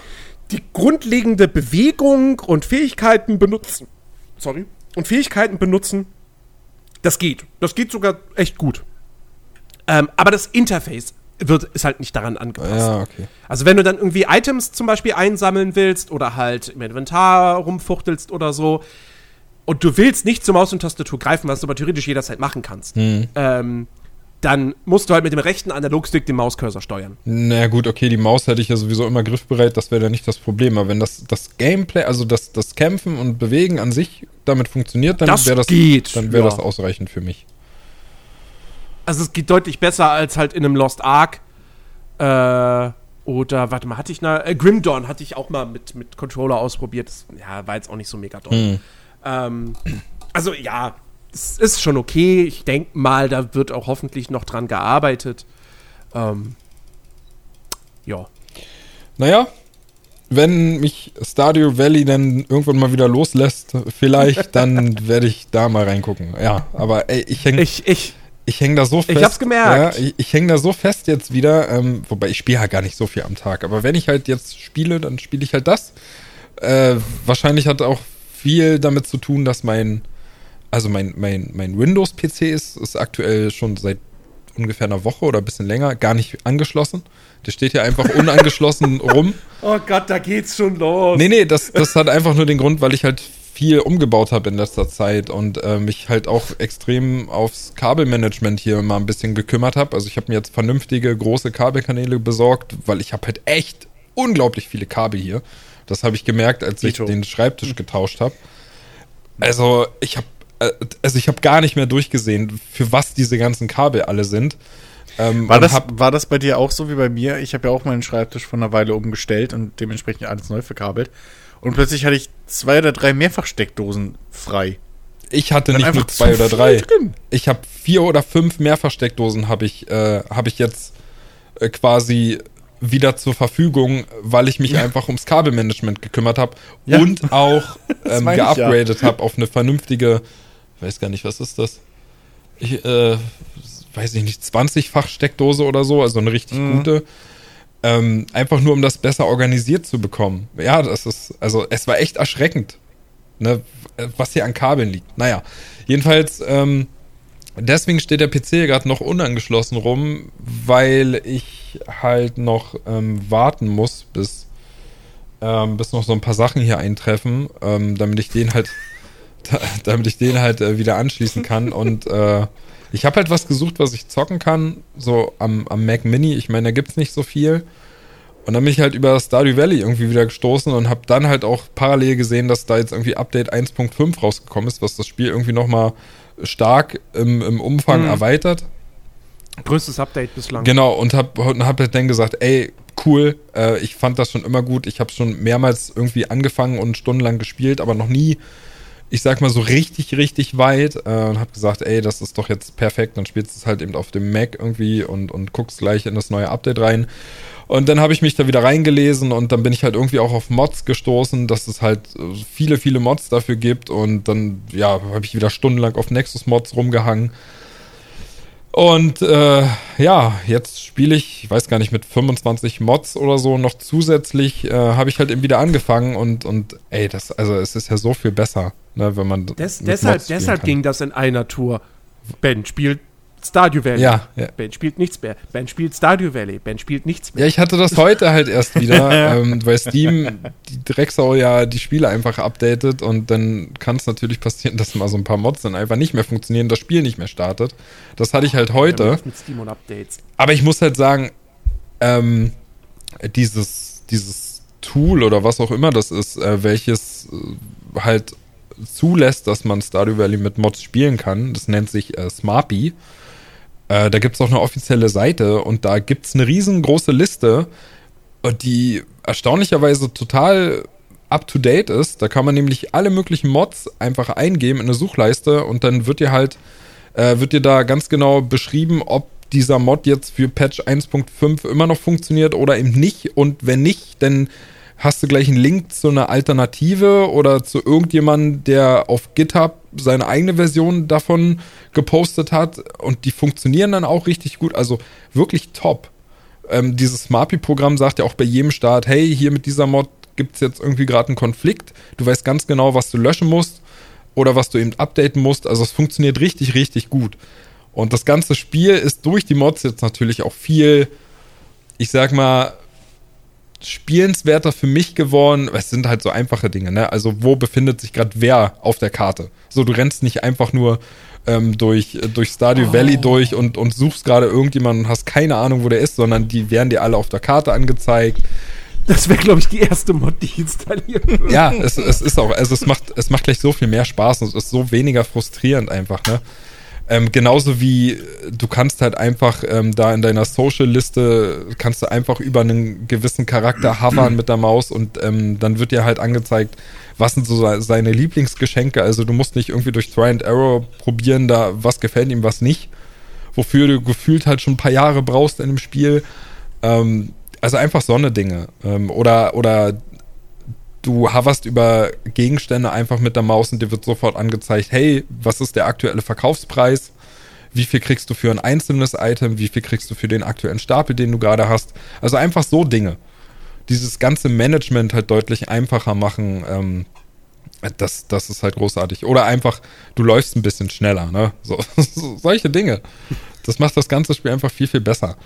die grundlegende Bewegung und Fähigkeiten benutzen. Sorry. Und Fähigkeiten benutzen, das geht. Das geht sogar echt gut. Ähm, aber das Interface wird, ist halt nicht daran angepasst.
Ja, okay.
Also wenn du dann irgendwie Items zum Beispiel einsammeln willst oder halt im Inventar rumfuchtelst oder so, und du willst nicht zur Maus und Tastatur greifen, was du aber theoretisch jederzeit machen kannst,
hm.
ähm, dann musst du halt mit dem rechten Analogstick den Mauscursor steuern.
Na gut, okay, die Maus hätte ich ja sowieso immer griffbereit, das wäre ja nicht das Problem. Aber wenn das, das Gameplay, also das, das Kämpfen und Bewegen an sich damit funktioniert, dann
Das
wäre das, dann wäre
ja.
das ausreichend für mich.
Also es geht deutlich besser als halt in einem Lost Ark. Äh, oder, warte mal, hatte ich eine. Äh, Grim Dawn hatte ich auch mal mit, mit Controller ausprobiert. Das, ja, war jetzt auch nicht so mega doll.
Hm.
Ähm, also ja, es ist schon okay. Ich denke mal, da wird auch hoffentlich noch dran gearbeitet. Ähm, ja.
Naja, wenn mich Stardew Valley dann irgendwann mal wieder loslässt, vielleicht, dann werde ich da mal reingucken. Ja, aber ey, ich hänge
Ich, ich,
ich häng da so fest.
hab's gemerkt.
Ja, ich ich hänge da so fest jetzt wieder, ähm, wobei ich spiele halt gar nicht so viel am Tag. Aber wenn ich halt jetzt spiele, dann spiele ich halt das. Äh, wahrscheinlich hat auch viel damit zu tun, dass mein, also mein, mein, mein Windows-PC ist, ist aktuell schon seit ungefähr einer Woche oder ein bisschen länger gar nicht angeschlossen. Der steht hier einfach unangeschlossen rum.
oh Gott, da geht's schon los.
Nee, nee, das, das hat einfach nur den Grund, weil ich halt viel umgebaut habe in letzter Zeit und äh, mich halt auch extrem aufs Kabelmanagement hier mal ein bisschen gekümmert habe. Also ich habe mir jetzt vernünftige große Kabelkanäle besorgt, weil ich habe halt echt unglaublich viele Kabel hier. Das habe ich gemerkt, als ich
Dito.
den Schreibtisch getauscht habe. Also ich habe also ich habe gar nicht mehr durchgesehen, für was diese ganzen Kabel alle sind. Ähm,
War das,
hab-
war das bei dir auch so wie bei mir? Ich habe ja auch meinen Schreibtisch vor einer Weile umgestellt und dementsprechend alles neu verkabelt. Und plötzlich hatte ich zwei oder drei Mehrfachsteckdosen frei.
Ich hatte
Dann
nicht nur zwei oder drei.
drin.
Ich habe vier oder fünf Mehrversteckdosen habe ich, äh, habe ich jetzt äh, quasi wieder zur Verfügung, weil ich mich einfach ums Kabelmanagement gekümmert habe
Ja.
und auch ähm,
ich ja.
geupgradet habe auf eine vernünftige, weiß gar nicht, was ist das? Ich, äh, weiß ich nicht, 20-fach Steckdose oder so, also eine richtig
Mhm.
gute. Ähm, einfach nur, um das besser organisiert zu bekommen. Ja, das ist, also es war echt erschreckend, ne, was hier an Kabeln liegt. Naja, jedenfalls, ähm, deswegen steht der PC hier gerade noch unangeschlossen rum, weil ich halt noch ähm, warten muss, bis, ähm, bis noch so ein paar Sachen hier eintreffen, ähm, damit ich den halt, da, damit ich den halt äh, wieder anschließen kann und äh, ich habe halt was gesucht, was ich zocken kann, so am, am Mac Mini. Ich meine, da gibt's nicht so viel. Und dann bin ich halt über Stardew Valley irgendwie wieder gestoßen und habe dann halt auch parallel gesehen, dass da jetzt irgendwie Update 1.5 rausgekommen ist, was das Spiel irgendwie nochmal stark im, im Umfang
Mhm.
erweitert.
Größtes Update bislang.
Genau, und hab, und hab halt dann gesagt, ey, cool, äh, ich fand das schon immer gut. Ich habe schon mehrmals irgendwie angefangen und stundenlang gespielt, aber noch nie, ich sag mal so richtig, richtig weit. Äh, und hab gesagt, ey, das ist doch jetzt perfekt. Dann spielst du es halt eben auf dem Mac irgendwie und, und guckst gleich in das neue Update rein. Und dann habe ich mich da wieder reingelesen und dann bin ich halt irgendwie auch auf Mods gestoßen, dass es halt äh, viele, viele Mods dafür gibt. Und dann, ja, habe ich wieder stundenlang auf Nexus-Mods rumgehangen. Und äh, ja, jetzt spiele ich, ich weiß gar nicht, mit 25 Mods oder so noch zusätzlich, äh, habe ich halt eben wieder angefangen und, und ey, das, also es ist ja so viel besser, ne, wenn man
Des, deshalb deshalb
kann.
ging das in einer Tour. Ben spielt Stardew Valley.
Ja, ja.
Ben spielt nichts mehr. Ben spielt Stardew Valley. Ben spielt nichts mehr.
Ja, ich hatte das heute halt erst wieder, ähm, weil Steam die Drecksau ja die Spiele einfach updatet und dann kann es natürlich passieren, dass mal so ein paar Mods dann einfach nicht mehr funktionieren, das Spiel nicht mehr startet. Das hatte ich halt heute.
Mit Steam und Updates.
Aber ich muss halt sagen, ähm, dieses, dieses Tool oder was auch immer das ist, äh, welches äh, halt zulässt, dass man Stardew Valley mit Mods spielen kann, das nennt sich äh, Smarpy. Äh, da gibt es auch eine offizielle Seite und da gibt es eine riesengroße Liste, äh, die erstaunlicherweise total up-to-date ist. Da kann man nämlich alle möglichen Mods einfach eingeben in eine Suchleiste und dann wird dir halt, äh, wird dir da ganz genau beschrieben, ob dieser Mod jetzt für Patch 1.5 immer noch funktioniert oder eben nicht. Und wenn nicht, dann hast du gleich einen Link zu einer Alternative oder zu irgendjemandem, der auf GitHub seine eigene Version davon gepostet hat. Und die funktionieren dann auch richtig gut. Also wirklich top. Ähm, dieses Smarpy-Programm sagt ja auch bei jedem Start, hey, hier mit dieser Mod gibt es jetzt irgendwie gerade einen Konflikt. Du weißt ganz genau, was du löschen musst oder was du eben updaten musst. Also es funktioniert richtig, richtig gut. Und das ganze Spiel ist durch die Mods jetzt natürlich auch viel, ich sag mal, spielenswerter für mich geworden. Es sind halt so einfache Dinge, ne? Also wo befindet sich gerade wer auf der Karte? So, du rennst nicht einfach nur ähm, durch, durch Stardew Valley durch und, und suchst gerade irgendjemanden und hast keine Ahnung, wo der ist, sondern die werden dir alle auf der Karte angezeigt.
Das wäre, glaube ich, die erste Mod, die ich installieren würde.
Ja, es, es ist auch, also es macht, es macht gleich so viel mehr Spaß und es ist so weniger frustrierend einfach, ne? Ähm, genauso wie äh, du kannst halt einfach ähm, da in deiner Social-Liste kannst du einfach über einen gewissen Charakter hovern mit der Maus und ähm, dann wird dir halt angezeigt, was sind so seine Lieblingsgeschenke. Also du musst nicht irgendwie durch Try and Error probieren, da was gefällt ihm, was nicht. Wofür du gefühlt halt schon ein paar Jahre brauchst in dem Spiel. Ähm, also einfach so eine Dinge. Ähm, oder, oder du hoverst über Gegenstände einfach mit der Maus und dir wird sofort angezeigt, hey, was ist der aktuelle Verkaufspreis? Wie viel kriegst du für ein einzelnes Item? Wie viel kriegst du für den aktuellen Stapel, den du gerade hast? Also einfach so Dinge. Dieses ganze Management halt deutlich einfacher machen, ähm, das, das ist halt großartig. Oder einfach, du läufst ein bisschen schneller, ne? So, so, solche Dinge. Das macht das ganze Spiel einfach viel, viel besser.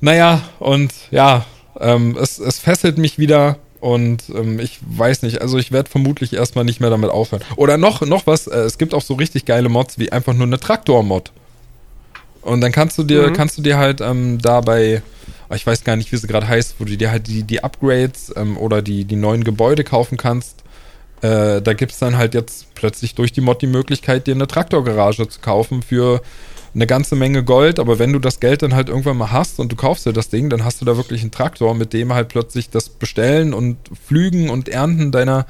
Naja, und ja, ähm, es, es fesselt mich wieder und ähm, ich weiß nicht, also ich werde vermutlich erstmal nicht mehr damit aufhören. Oder noch, noch was, äh, es gibt auch so richtig geile Mods wie einfach nur eine Traktor-Mod. Und dann kannst du dir, mhm. kannst du dir halt ähm, dabei, ich weiß gar nicht, wie sie gerade heißt, wo du dir halt die, die Upgrades ähm, oder die, die neuen Gebäude kaufen kannst. Äh, da gibt es dann halt jetzt plötzlich durch die Mod die Möglichkeit, dir eine Traktorgarage zu kaufen für eine ganze Menge Gold, aber wenn du das Geld dann halt irgendwann mal hast und du kaufst dir das Ding, dann hast du da wirklich einen Traktor, mit dem halt plötzlich das Bestellen und Pflügen und Ernten deiner,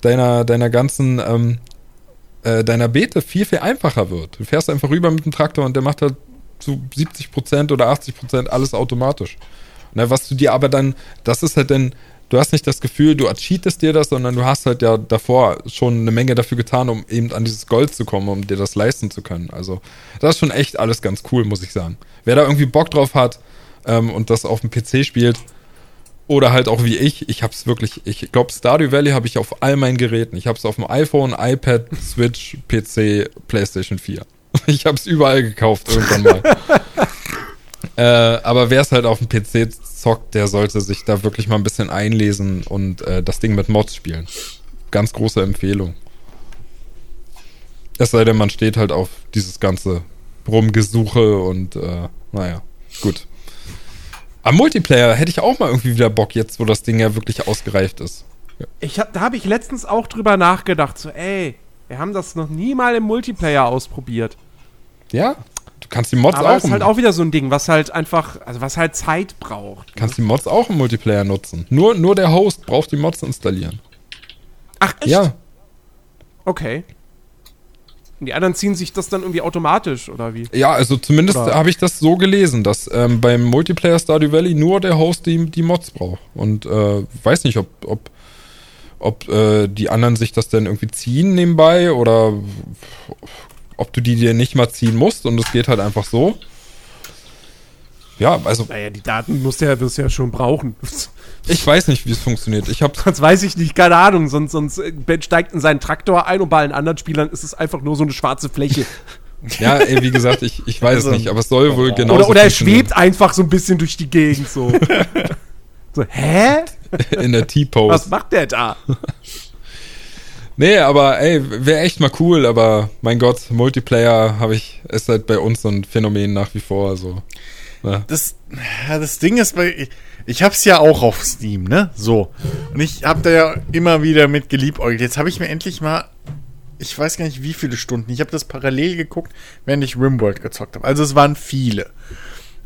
deiner, deiner ganzen, ähm, äh, deiner Beete viel, viel einfacher wird. Du fährst einfach rüber mit dem Traktor und der macht halt zu 70% oder 80% alles automatisch. Na, was du dir aber dann, das ist halt dann du hast nicht das Gefühl, du cheatest dir das, sondern du hast halt ja davor schon eine Menge dafür getan, um eben an dieses Gold zu kommen, um dir das leisten zu können. Also, das ist schon echt alles ganz cool, muss ich sagen. Wer da irgendwie Bock drauf hat ähm, und das auf dem PC spielt, oder halt auch wie ich, ich hab's wirklich, ich glaube, Stardew Valley habe ich auf all meinen Geräten. Ich hab's auf dem iPhone, iPad, Switch, PC, PlayStation 4. Ich hab's überall gekauft irgendwann mal. äh, aber wer es halt auf dem PC zockt, der sollte sich da wirklich mal ein bisschen einlesen und äh, das Ding mit Mods spielen. Ganz große Empfehlung. Es sei denn, man steht halt auf dieses ganze Rumgesuche und äh, naja, gut. Am Multiplayer hätte ich auch mal irgendwie wieder Bock, jetzt wo das Ding ja wirklich ausgereift ist. Ja.
Ich hab, da habe ich letztens auch drüber nachgedacht, so ey, wir haben das noch nie mal im Multiplayer ausprobiert.
Ja, kannst die Mods
Aber
auch.
Das ist halt auch wieder so ein Ding, was halt einfach, also was halt Zeit braucht.
Du kannst ne? die Mods auch im Multiplayer nutzen. Nur, nur der Host braucht die Mods installieren.
Ach, echt?
Ja.
Okay. Und die anderen ziehen sich das dann irgendwie automatisch, oder wie?
Ja, also zumindest habe ich das so gelesen, dass ähm, beim Multiplayer Stardew Valley nur der Host die, die Mods braucht. Und äh, weiß nicht, ob, ob, ob äh, die anderen sich das denn irgendwie ziehen nebenbei oder ob du die dir nicht mal ziehen musst und es geht halt einfach so. Ja, also.
Naja, die Daten musst du ja, wirst du ja schon brauchen.
Ich weiß nicht, wie es funktioniert. Ich hab
sonst weiß ich nicht, keine Ahnung. Sonst, sonst Ben steigt in seinen Traktor ein und bei allen anderen Spielern ist es einfach nur so eine schwarze Fläche.
ja, ey, wie gesagt, ich, ich weiß also, es nicht, aber es soll wohl genau
Oder, oder er schwebt einfach so ein bisschen durch die Gegend so. so, hä?
In der T-Pose.
Was macht der da?
Nee, aber ey, wäre echt mal cool, aber mein Gott, Multiplayer habe ich, ist halt bei uns so ein Phänomen nach wie vor, so.
Ja. Das, das Ding ist ich, ich hab's ja auch auf Steam, ne? So. Und ich hab da ja immer wieder mit geliebäugelt. Jetzt habe ich mir endlich mal, ich weiß gar nicht wie viele Stunden, ich habe das parallel geguckt, während ich Rimworld gezockt habe. Also es waren viele.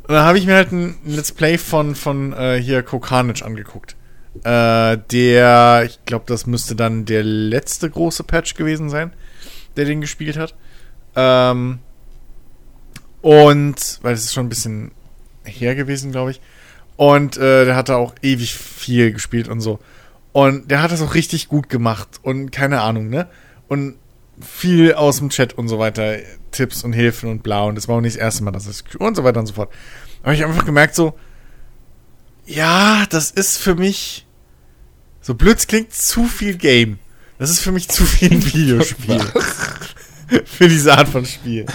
Und dann habe ich mir halt ein Let's Play von, von äh, hier Kokanich angeguckt. Äh, der, ich glaube, das müsste dann der letzte große Patch gewesen sein, der den gespielt hat. Ähm, und, weil es ist schon ein bisschen her gewesen, glaube ich. Und äh, der hatte auch ewig viel gespielt und so. Und der hat das auch richtig gut gemacht und keine Ahnung, ne? Und viel aus dem Chat und so weiter, Tipps und Hilfen und bla. Und das war auch nicht das erste Mal, dass es und so weiter und so fort. Da habe ich einfach gemerkt, so, ja, das ist für mich, so blöd klingt, zu viel Game. Das ist für mich zu viel ein Videospiel. für diese Art von Spiel.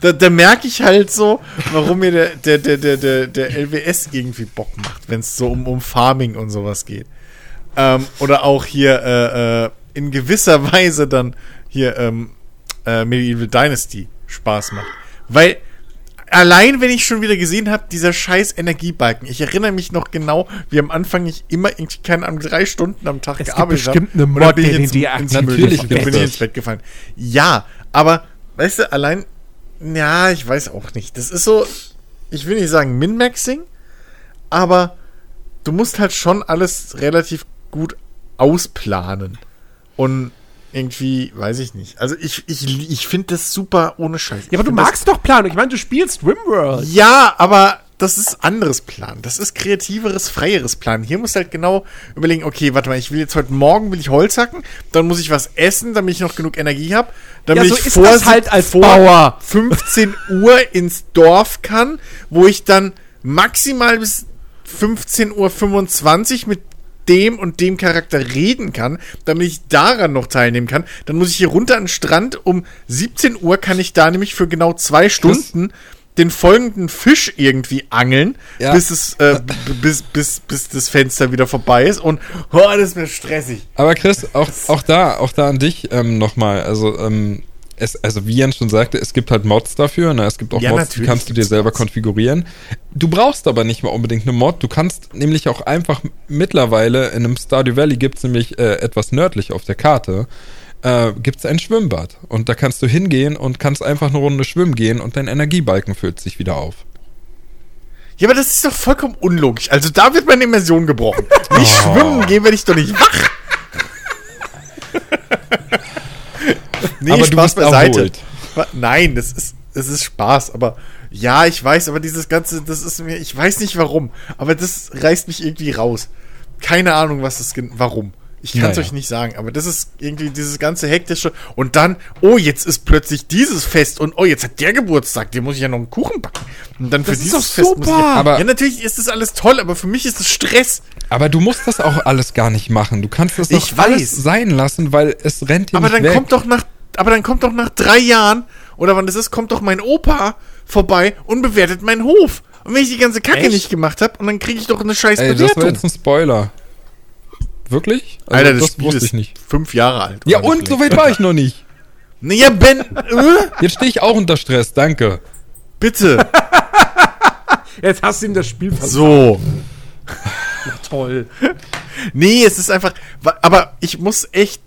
Da, da merke ich halt so, warum mir der, der, der, der, der, der LWS irgendwie Bock macht, wenn es so um, um Farming und sowas geht. Ähm, oder auch hier äh, äh, in gewisser Weise dann hier ähm, äh, Medieval Dynasty Spaß macht. Weil allein, wenn ich schon wieder gesehen habe, dieser scheiß Energiebalken. Ich erinnere mich noch genau, wie am Anfang ich immer irgendwie, keine Ahnung, drei Stunden am Tag
Es
gearbeitet
bestimmt eine Mod,
bin ich ins,
die
ins
Natürlich
bin ich ins Bett gefallen. Ja, aber, weißt du, allein, ja, ich weiß auch nicht. Das ist so, ich will nicht sagen Min-Maxing, aber du musst halt schon alles relativ gut ausplanen. Und irgendwie, weiß ich nicht. Also ich, ich, ich finde das super ohne Scheiß.
Ja, aber du magst doch Planung. Ich meine, du spielst Rimworld.
Ja, aber das ist anderes Plan. Das ist kreativeres, freieres Plan. Hier musst du halt genau überlegen, okay, warte mal, ich will jetzt heute Morgen will ich Holz hacken, dann muss ich was essen, damit ich noch genug Energie habe,
Ja,
damit
so
ich vor,
halt als
vor
Bauer.
15 Uhr ins Dorf kann, wo ich dann maximal bis 15.25 Uhr mit dem und dem Charakter reden kann, damit ich daran noch teilnehmen kann. Dann muss ich hier runter an den Strand. Um 17 Uhr kann ich da nämlich für genau zwei Stunden den folgenden Fisch irgendwie angeln,
Ja.
bis es äh, bis, bis, bis das Fenster wieder vorbei ist. Und oh, das ist mir stressig.
Aber Chris, auch, auch da, auch da an dich ähm, nochmal. Also, ähm, es, also wie Jens schon sagte, es gibt halt Mods dafür. Ne? Es gibt auch
Ja,
Mods, die kannst du dir selber
Mods.
konfigurieren. Du brauchst aber nicht mal unbedingt eine Mod. Du kannst nämlich auch einfach mittlerweile in einem Stardew Valley gibt's nämlich äh, etwas nördlich auf der Karte. Äh, gibt's ein Schwimmbad und da kannst du hingehen und kannst einfach eine Runde schwimmen gehen und dein Energiebalken füllt sich wieder auf.
Ja, aber das ist doch vollkommen unlogisch. Also da wird meine Immersion gebrochen. Nicht
Oh.
schwimmen gehen werde ich doch nicht wach. nee,
Aber du bist erholt.
Wa- Nein, das ist, das ist Spaß, aber ja, ich weiß, aber dieses Ganze, das ist mir, ich weiß nicht warum, aber das reißt mich irgendwie raus. Keine Ahnung, was das, warum. Ich kann es
Naja.
euch nicht sagen, aber das ist irgendwie dieses ganze hektische und dann, oh, jetzt ist plötzlich dieses Fest und oh, jetzt hat der Geburtstag, dem muss ich ja noch einen Kuchen backen. Und dann für
Das ist
dieses
doch
Fest muss ich
super.
ja,
Aber-
ja, natürlich ist das alles toll, aber für mich ist es Stress.
Aber du musst das auch alles gar nicht machen. Du kannst das doch
Ich
alles
weiß.
sein lassen, weil es rennt dir
Aber
nicht
dann
weg.
kommt doch nach, aber dann kommt doch nach drei Jahren oder wann das ist, kommt doch mein Opa vorbei und bewertet meinen Hof. Und wenn ich die ganze Kacke
Echt?
nicht gemacht habe, und dann kriege ich doch eine scheiß
Ey, das war
Bewertung.
jetzt ein Spoiler. Wirklich? Also,
Alter, das, Spiel
wusste
ist
ich nicht.
fünf Jahre alt.
Ja, und so weit war ich noch nicht.
Naja, Ben, äh,
Jetzt stehe ich auch unter Stress, danke.
bitte.
Jetzt hast du ihm das Spiel versagt.
So.
Toll.
Nee, es ist einfach. Aber ich muss echt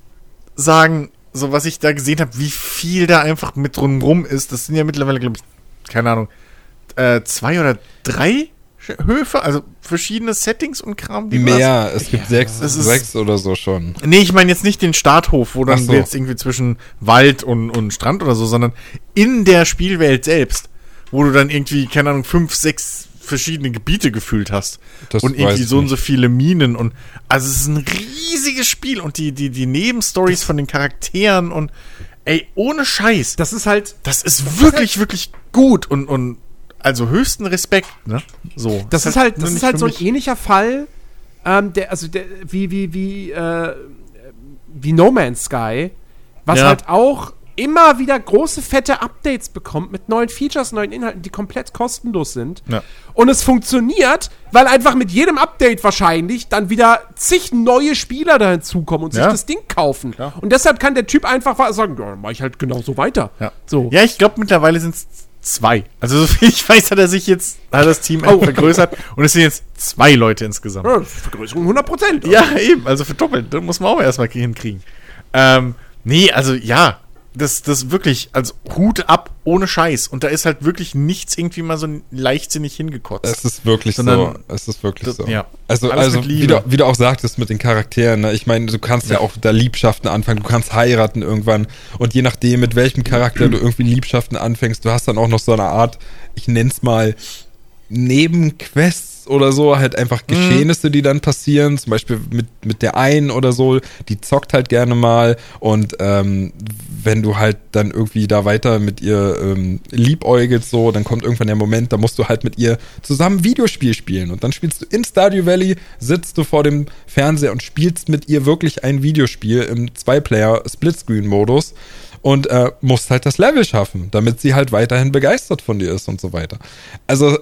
sagen, so was ich da gesehen habe, wie viel da einfach mit drumrum ist. Das sind ja mittlerweile, glaube ich, keine Ahnung, äh, zwei oder drei Höfe, also verschiedene Settings und Kram. die.
Mehr, es gibt sechs,
das ist-
sechs oder so schon.
Nee, ich meine jetzt nicht den Starthof, wo dann
so.
jetzt irgendwie zwischen Wald und, und Strand oder so, sondern in der Spielwelt selbst, wo du dann irgendwie, keine Ahnung, fünf, sechs verschiedene Gebiete gefühlt hast.
Das
und irgendwie so und so viele Minen und also es ist ein riesiges Spiel und die, die, die Nebenstories von den Charakteren und ey, ohne Scheiß.
Das ist halt,
Das ist wirklich, wirklich gut und, und also höchsten Respekt, ne? So.
das ist halt, das ist halt so ein ähnlicher Fall, ähm, der, also der, wie, wie, wie, äh, wie No Man's Sky, was
Ja.
halt auch immer wieder große, fette Updates bekommt mit neuen Features, neuen Inhalten, die komplett kostenlos sind.
Ja.
Und es funktioniert, weil einfach mit jedem Update wahrscheinlich dann wieder zig neue Spieler da hinzukommen und sich
Ja.
das Ding kaufen.
Klar.
Und deshalb kann der Typ einfach sagen, ja, dann mach ich halt genauso weiter.
Ja.
So.
Ja, ich glaube mittlerweile sind es zwei. Also so viel ich weiß, hat er sich jetzt, hat das Team
Oh.
vergrößert und es sind jetzt zwei Leute insgesamt.
Ja, Vergrößerung 100 Prozent.
Ja, eben, also verdoppelt. Das muss man auch erstmal hinkriegen. Ähm, nee, also ja, das, das wirklich, also Hut ab, ohne Scheiß. Und da ist halt wirklich nichts irgendwie mal so leichtsinnig hingekotzt.
Es ist wirklich so.
Sondern-
Es ist wirklich
Das-
so.
ja.
Also,
Alles
also wie, du, wie du auch sagtest mit den Charakteren, ne? ich meine, du kannst ja. auch da Liebschaften anfangen, du kannst heiraten irgendwann und je nachdem, mit welchem Charakter du irgendwie Liebschaften anfängst, du hast dann auch noch so eine Art, ich nenn's mal, Nebenquests oder so, halt einfach Geschehnisse, die dann passieren, zum Beispiel mit, mit der einen oder so, die zockt halt gerne mal und ähm, wenn du halt dann irgendwie da weiter mit ihr ähm, liebäugelst so, dann kommt irgendwann der Moment, da musst du halt mit ihr zusammen Videospiel spielen und dann spielst du in Stardew Valley, sitzt du vor dem Fernseher und spielst mit ihr wirklich ein Videospiel im Zwei-Player-Splitscreen-Modus und äh, musst halt das Level schaffen, damit sie halt weiterhin begeistert von dir ist und so weiter. Also,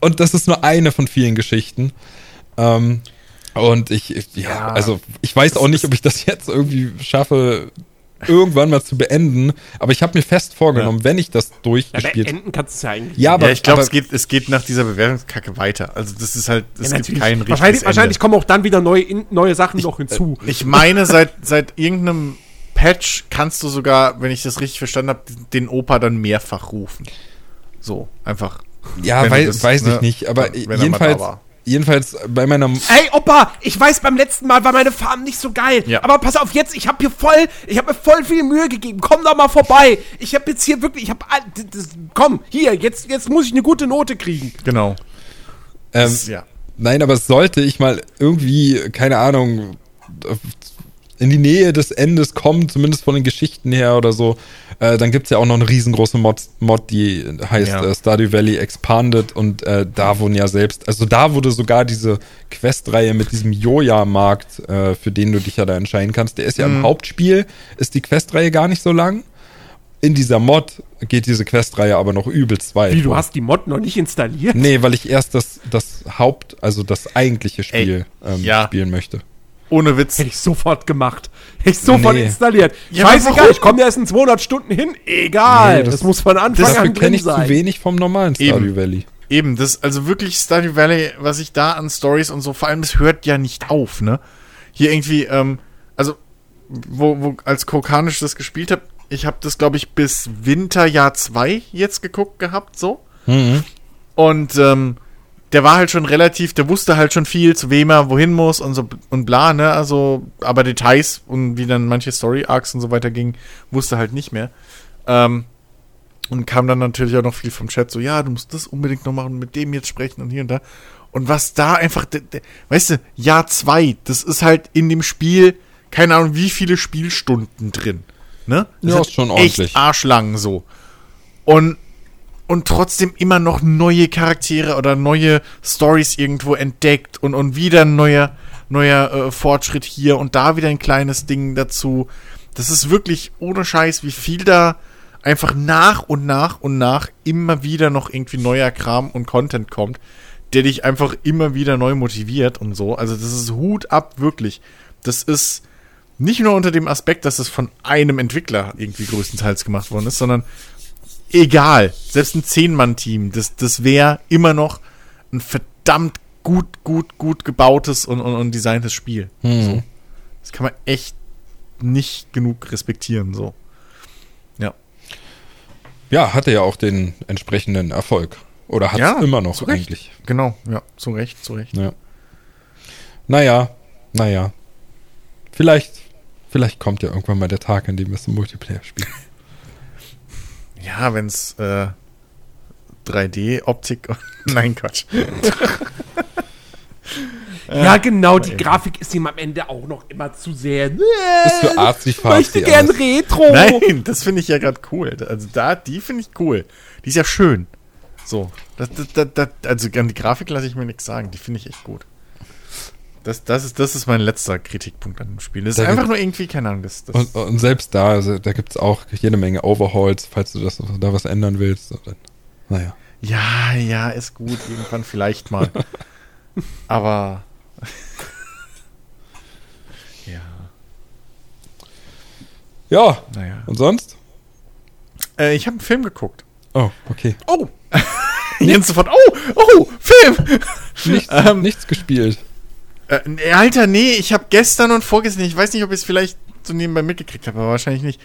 und das ist nur eine von vielen Geschichten. Ähm, und ich, ich ja,
Ja.
also ich weiß auch nicht, ob ich das jetzt irgendwie schaffe, irgendwann mal zu beenden. Aber ich habe mir fest vorgenommen, wenn ich das
Ja,
durchgespielt
beenden kannst du es ja eigentlich.
Ja, aber
ja, ich glaube, es geht, es geht nach dieser Bewertungskacke weiter. Also das ist halt, es
Ja,
gibt
natürlich.
kein richtiges
wahrscheinlich, wahrscheinlich kommen auch dann wieder neue, in, neue Sachen noch hinzu.
Ich meine, seit, seit irgendeinem Patch kannst du sogar, wenn ich das richtig verstanden habe, den Opa dann mehrfach rufen. So, einfach.
Ja, wei
das,
weiß
ne,
ich nicht, aber
wenn er mal da
jedenfalls,
war.
jedenfalls bei meiner
Ey, Opa, ich weiß, beim letzten Mal war meine Farm nicht so geil.
Ja.
Aber pass auf, jetzt, ich habe hier voll, ich habe mir voll viel Mühe gegeben. Komm doch mal vorbei. Ich habe jetzt hier wirklich, ich habe, komm, hier, jetzt, jetzt muss ich eine gute Note kriegen.
Genau.
ähm,
Das- ja.
Nein, aber sollte ich mal irgendwie, keine Ahnung, in die Nähe des Endes kommen, zumindest von den Geschichten her oder so, äh, dann gibt's ja auch noch eine riesengroße Mod, Mod die heißt
Ja.
äh, Stardew Valley Expanded und äh, da wurden ja selbst, also da wurde sogar diese Questreihe mit diesem Joja-Markt, äh, für den du dich ja da entscheiden kannst, der ist ja
Mhm.
im Hauptspiel, ist die Questreihe gar nicht so lang. In dieser Mod geht diese Questreihe aber noch übelst weit.
Wie, du hast die Mod noch nicht installiert?
Nee, weil ich erst das, das Haupt, also das eigentliche Spiel ähm,
ja.
spielen möchte.
Ohne Witz.
Hätte ich sofort gemacht. Hätte ich sofort
Nee.
installiert.
Ja,
Scheißegal, ich komme da erst in 200 Stunden hin. Egal,
Nee,
das,
das-
muss von Anfang
Dafür
an
kenne
drin
ich
sein.
zu wenig vom normalen Stardew
Eben.
Valley.
Eben, das, also wirklich Stardew Valley, was ich da an Stories und so, vor allem, es hört ja nicht auf, ne? Hier irgendwie, ähm, also, wo, wo, als Kokanisch das gespielt habe, ich habe das, glaube ich, bis Winterjahr 2 jetzt geguckt gehabt, so. Und, ähm, der war halt schon relativ, der wusste halt schon viel, zu wem er wohin muss und so und bla, ne? Also, aber Details und wie dann manche Story-Arcs und so weiter ging, wusste halt nicht mehr. Ähm, und kam dann natürlich auch noch viel vom Chat, so, ja, du musst das unbedingt noch machen, mit dem jetzt sprechen und hier und da. Und was da einfach, weißt du, Jahr zwei, das ist halt in dem Spiel, keine Ahnung, wie viele Spielstunden drin. Ne? Das
Ja, ist schon ordentlich.
Echt arschlang so. Und, und trotzdem immer noch neue Charaktere oder neue Stories irgendwo entdeckt und, und wieder ein neuer, neuer äh, Fortschritt hier und da wieder ein kleines Ding dazu. Das ist wirklich ohne Scheiß, wie viel da einfach nach und nach und nach immer wieder noch irgendwie neuer Kram und Content kommt, der dich einfach immer wieder neu motiviert und so. Also das ist Hut ab, wirklich. Das ist nicht nur unter dem Aspekt, dass es von einem Entwickler irgendwie größtenteils gemacht worden ist, sondern egal, selbst ein Zehn-Mann-Team, das, das wäre immer noch ein verdammt gut, gut, gut gebautes und, und, und designtes Spiel. So. Das kann man echt nicht genug respektieren, so. Ja.
Ja, hatte ja auch den entsprechenden Erfolg. Oder hat es
Ja,
immer noch eigentlich.
Genau, ja, zu Recht, zu Recht.
Ja. Naja, naja. Vielleicht, vielleicht kommt ja irgendwann mal der Tag, an dem wir es im Multiplayer spielen.
Ja, wenn's äh, 3D-Optik. Nein, Quatsch.
Ja, genau, die. Grafik ist ihm am Ende auch noch immer zu sehr.
Ist für artsy
Ich möchte gern
alles.
Retro.
Nein, das finde ich ja gerade cool. Also da, die finde ich cool. Die ist ja schön. So. Das, das, das, also an die Grafik lasse ich mir nichts sagen. Die finde ich echt gut. Das, das, ist, das ist mein letzter Kritikpunkt an dem Spiel. Das ist
Da
einfach
gibt-
nur irgendwie, keine Ahnung, das, das
Und, und selbst da, also, da gibt es auch jede Menge Overhauls, falls du das, da was ändern willst. Dann, naja.
Ja, ja, ist gut. Irgendwann vielleicht mal. Aber. ja,
Ja,
naja.
und sonst?
Äh, ich habe einen Film geguckt.
Oh, okay.
Oh! Jens sofort, oh, oh, Film!
Nichts,
Ähm,
nichts gespielt.
Äh, nee, Alter, nee, ich habe gestern und vorgestern, ich weiß nicht, ob ich es vielleicht so nebenbei mitgekriegt habe, aber wahrscheinlich nicht.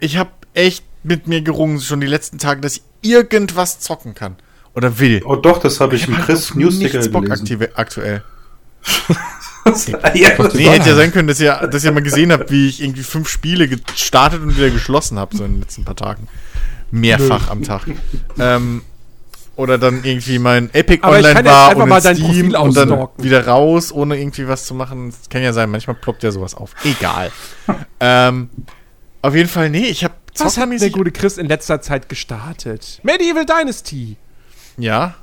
Ich habe echt mit mir gerungen, schon die letzten Tage, dass ich irgendwas zocken kann. Oder will.
Oh doch, das habe ich im
hab
Chris
auf
Newsticker
Bock
gelesen.
aktive, aktuell.
ja, das
Nee, hätte ja sein können, dass ihr, dass ihr mal gesehen habt, wie ich irgendwie fünf Spiele gestartet und wieder geschlossen habe, so in den letzten paar Tagen. Mehrfach am Tag. Ähm, oder dann irgendwie mein Epic
Aber
online war
einfach
und
mal
Steam und dann wieder raus, ohne irgendwie was zu machen. Das kann ja sein, manchmal ploppt ja sowas auf. Egal. ähm, auf jeden Fall, nee, ich habe
Was hat der gute Chris in letzter Zeit gestartet? Medieval Dynasty.
Ja.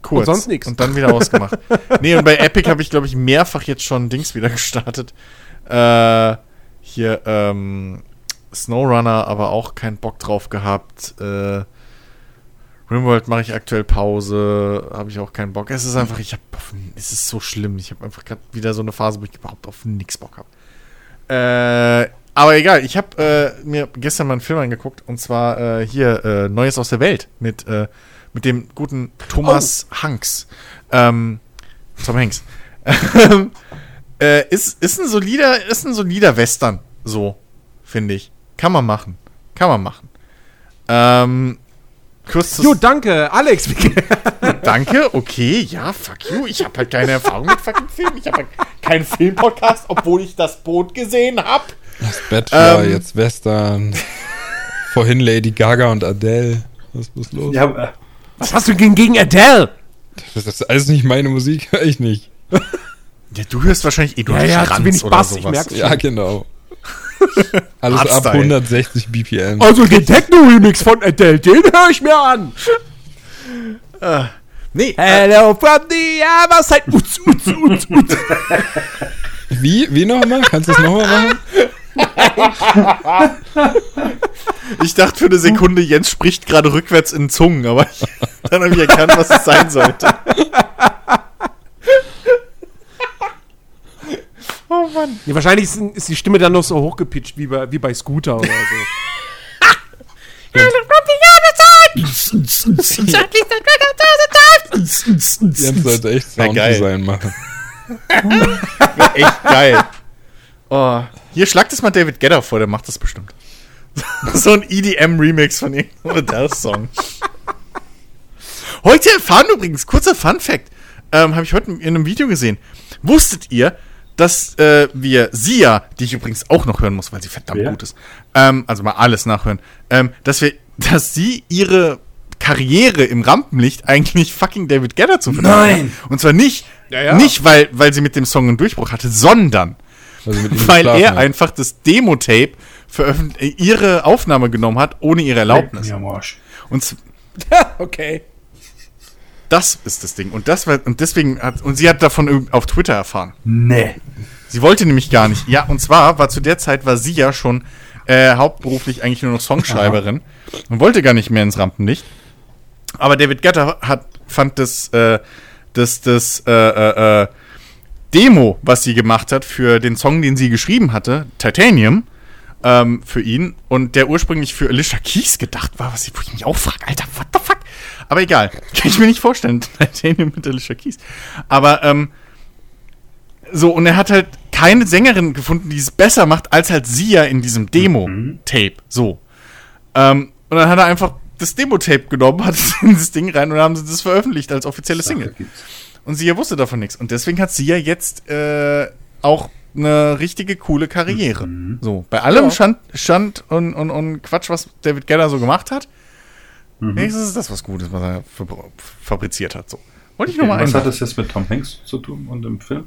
Kurz.
Und sonst nix.
Und dann wieder ausgemacht. nee, und bei Epic habe ich, glaube ich, mehrfach jetzt schon Dings wieder gestartet. Äh, hier, ähm, Snowrunner aber auch keinen Bock drauf gehabt. Äh, Rimworld mache ich aktuell Pause, habe ich auch keinen Bock. Es ist einfach, ich habe, es ist so schlimm. Ich habe einfach gerade wieder so eine Phase, wo ich überhaupt auf nichts Bock habe. Äh, aber egal, ich habe äh, mir gestern mal einen Film angeguckt und zwar äh, hier äh, Neues aus der Welt mit, äh, mit dem guten Thomas Hanks. Ähm, Tom Hanks. äh, ist, ist ein solider, ist ein solider Western, so, finde ich. Kann man machen. Kann man machen. Ähm, kurz
Jo, danke, Alex.
Danke, okay, ja, fuck you. Ich habe halt keine Erfahrung mit fucking Filmen. Ich habe halt keinen Filmpodcast, obwohl ich das Boot gesehen habe.
Das Bachelor,
Ähm.
jetzt Western. Vorhin Lady Gaga und Adele. Was ist los?
Ja, äh,
Was hast du gegen, gegen Adele?
Das ist alles nicht meine Musik, höre ich nicht.
Ja, du hörst wahrscheinlich eh
Ja, ja, zu wenig Bass, ich merk's.
Ja, genau. Alles ab
Hardstyle.
160 BPM.
Also den Techno-Remix von Adele, den höre ich mir an.
Nee,
Hello from the other side. Uts, uts, uts, uts.
Wie? Wie nochmal? Kannst du das nochmal machen?
ich dachte für eine Sekunde, Jens spricht gerade rückwärts in Zungen, aber ich, dann habe ich erkannt, was es sein sollte. Oh Mann.
Ja, wahrscheinlich ist, ist die Stimme dann noch so hochgepitcht wie bei, wie bei Scooter oder so.
Jens sollte echt. Sounddesign machen.
Echt geil. Oh. Hier schlagt es mal David Gedder vor, der macht das bestimmt. so ein EDM-Remix von irgendeinem Adele-Song. Heute erfahren übrigens, kurzer Fun-Fact, ähm, habe ich heute in einem Video gesehen. Wusstet ihr, dass äh, wir Sia, die ich übrigens auch noch hören muss, weil sie verdammt
Wer?
gut ist, ähm, also mal alles nachhören, ähm, dass wir, dass sie ihre Karriere im Rampenlicht eigentlich fucking David Gedder zu verdanken
Nein!
hat. Und zwar nicht,
ja.
nicht weil, weil sie mit dem Song einen Durchbruch hatte, sondern
Also
weil
geschlafen
er
hat.
einfach das Demo-Tape äh, ihre Aufnahme genommen hat, ohne ihre Erlaubnis.
Ja.
Und
okay.
Das ist das Ding. Und das war, und deswegen hat, und sie hat davon auf Twitter erfahren.
Nee.
Sie wollte nämlich gar nicht. Ja, und zwar war zu der Zeit war sie ja schon äh, hauptberuflich eigentlich nur noch Songschreiberin und wollte gar nicht mehr ins Rampenlicht. Aber David Guetta hat fand das äh, das das äh, äh, äh, Demo, was sie gemacht hat für den Song, den sie geschrieben hatte, Titanium, ähm, für ihn und der ursprünglich für Alicia Keys gedacht war, was ich, wo ich mich auch frage, Alter, what the fuck? Aber egal, kann ich mir nicht vorstellen, Titanium mit Alicia Keys. Aber ähm, so, und er hat halt keine Sängerin gefunden, die es besser macht, als halt sie ja in diesem Demo-Tape. So. Ähm, und dann hat er einfach das Demo-Tape genommen, hat es in das Ding rein und dann haben sie das veröffentlicht als offizielle Single. Und sie wusste davon nichts. Und deswegen hat sie ja jetzt äh, auch eine richtige coole Karriere. So, bei allem
Ja.
Schand, Schand und, und, und Quatsch, was David Gedder so gemacht hat, wenigstens ist das was Gutes, was er fabri- fabriziert hat. So. Wollte ich nur mal
Was hat das jetzt mit Tom Hanks zu tun und im Film?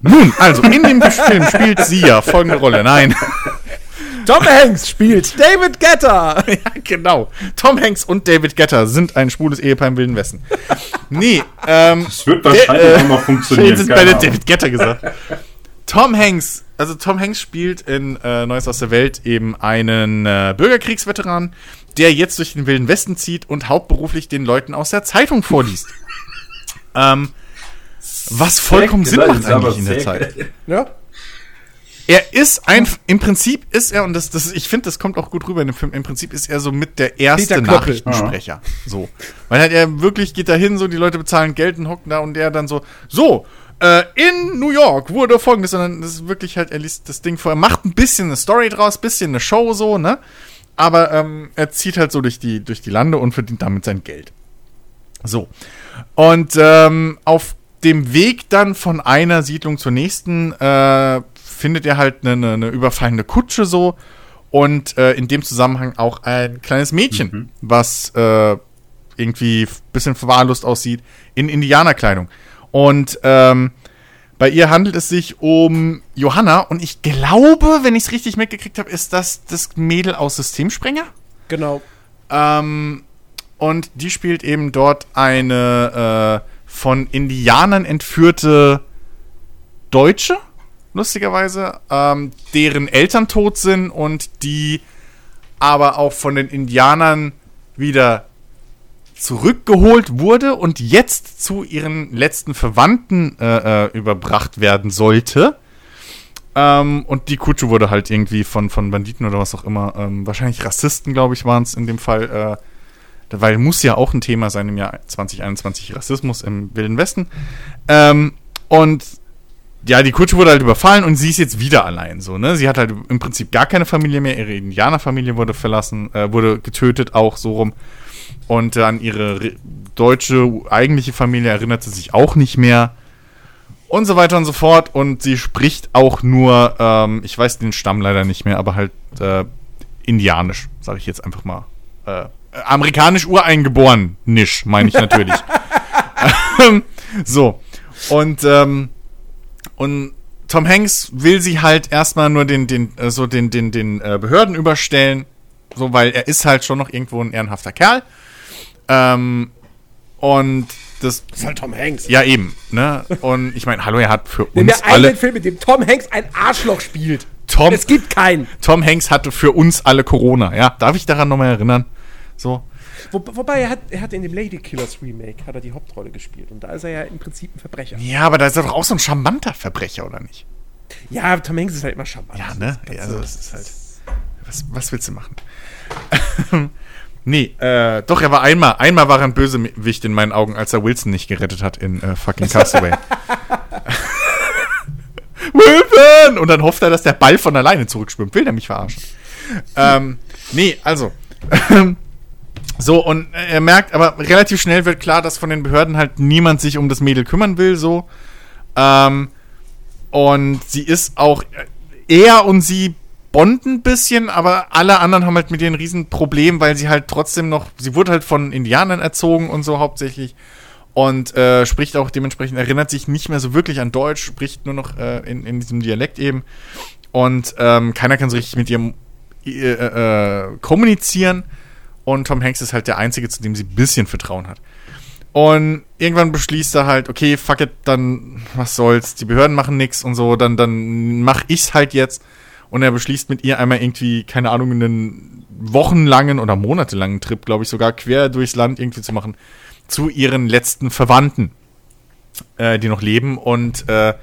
Nun, also in dem Film spielt sie ja folgende Rolle. Nein.
Tom Hanks spielt David Guetta.
ja, genau. Tom Hanks und David Getter sind ein schwules Ehepaar im Wilden Westen. Nee, ähm.
Das wird wahrscheinlich
äh,
auch mal funktionieren.
Jetzt ist bei der. David Getter gesagt. Tom Hanks, also Tom Hanks spielt in äh, Neues aus der Welt eben einen äh, Bürgerkriegsveteran, der jetzt durch den Wilden Westen zieht und hauptberuflich den Leuten aus der Zeitung vorliest. ähm, was vollkommen Sinn macht eigentlich in der Zeit.
Ja.
Er ist ein, im Prinzip ist er, und das, das, ich finde, das kommt auch gut rüber in dem Film, im Prinzip ist er so mit der erste. Nachrichtensprecher. So. Weil halt er wirklich geht da hin, so die Leute bezahlen Geld und hocken da und er dann so, so, äh, in New York wurde folgendes, sondern das ist wirklich halt, er liest das Ding vor, er macht ein bisschen eine Story draus, bisschen eine Show so, ne? Aber ähm, er zieht halt so durch die, durch die Lande und verdient damit sein Geld. So. Und ähm, auf dem Weg dann von einer Siedlung zur nächsten äh, findet er halt eine, eine, überfallene Kutsche so und äh, in dem Zusammenhang auch ein kleines Mädchen, was äh, irgendwie ein bisschen verwahrlost aussieht, in Indianerkleidung. Und ähm, bei ihr handelt es sich um Johanna und ich glaube, wenn ich es richtig mitgekriegt habe, ist das das Mädel aus Systemsprenger.
Genau.
Ähm, und die spielt eben dort eine äh, von Indianern entführte Deutsche, lustigerweise, ähm, deren Eltern tot sind und die aber auch von den Indianern wieder zurückgeholt wurde und jetzt zu ihren letzten Verwandten äh, äh, überbracht werden sollte. Ähm, und die Kutsche wurde halt irgendwie von, von Banditen oder was auch immer, ähm, wahrscheinlich Rassisten, glaube ich, waren es in dem Fall, äh, weil muss ja auch ein Thema sein im Jahr 2021 Rassismus im Wilden Westen. Ähm, und ja, die Kutsche wurde halt überfallen und sie ist jetzt wieder allein so, ne? Sie hat halt im Prinzip gar keine Familie mehr, ihre Indianerfamilie wurde verlassen, äh, wurde getötet auch so rum. Und an ihre re- deutsche eigentliche Familie erinnert sie sich auch nicht mehr. Und so weiter und so fort. Und sie spricht auch nur, ähm, ich weiß den Stamm leider nicht mehr, aber halt äh, indianisch, sage ich jetzt einfach mal. Äh, amerikanisch ureingeboren, nisch, meine ich natürlich. Ähm, so. Und, ähm, und Tom Hanks will sie halt erstmal nur den, den, äh, so den, den, den äh, Behörden überstellen. So, weil er ist halt schon noch irgendwo ein ehrenhafter Kerl. Ähm, und das.
Das ist halt Tom Hanks.
Ja, eben, ne? Und ich meine, hallo, er hat für uns
mir einen
alle.
Film, in dem Tom Hanks ein Arschloch spielt.
Tom,
Es gibt keinen.
Tom Hanks hatte für uns alle Corona, ja. Darf ich daran nochmal erinnern? So.
Wo, wobei, er hat, er hat in dem Lady Killers Remake hat er die Hauptrolle gespielt. Und da ist er ja im Prinzip ein Verbrecher.
Ja, aber da ist er doch auch so ein charmanter Verbrecher, oder nicht?
Ja, Tom Hanks ist halt immer charmant.
Ja, ne?
Das,
Ja, also,
das ist halt.
Was, was willst du machen? nee, äh, doch, er war einmal, einmal war er ein Bösewicht in meinen Augen, als er Wilson nicht gerettet hat in äh, fucking Castaway. Wilson! Und dann hofft er, dass der Ball von alleine zurückschwimmt. Will der mich verarschen? ähm, nee, also. so, und er merkt, aber relativ schnell wird klar, dass von den Behörden halt niemand sich um das Mädel kümmern will, so. Ähm, und sie ist auch, er und sie bonden ein bisschen, aber alle anderen haben halt mit ihr ein Riesenproblem, weil sie halt trotzdem noch, sie wurde halt von Indianern erzogen und so hauptsächlich und äh, spricht auch dementsprechend, erinnert sich nicht mehr so wirklich an Deutsch, spricht nur noch äh, in, in diesem Dialekt eben und ähm, keiner kann so richtig mit ihr äh, äh, kommunizieren und Tom Hanks ist halt der Einzige, zu dem sie ein bisschen Vertrauen hat. Und irgendwann beschließt er halt, okay, fuck it, dann was soll's, die Behörden machen nix und so, dann, dann mach ich's halt jetzt. Und er beschließt mit ihr einmal irgendwie, keine Ahnung, einen wochenlangen oder monatelangen Trip, glaube ich, sogar quer durchs Land irgendwie zu machen, zu ihren letzten Verwandten, äh, die noch leben. Und äh,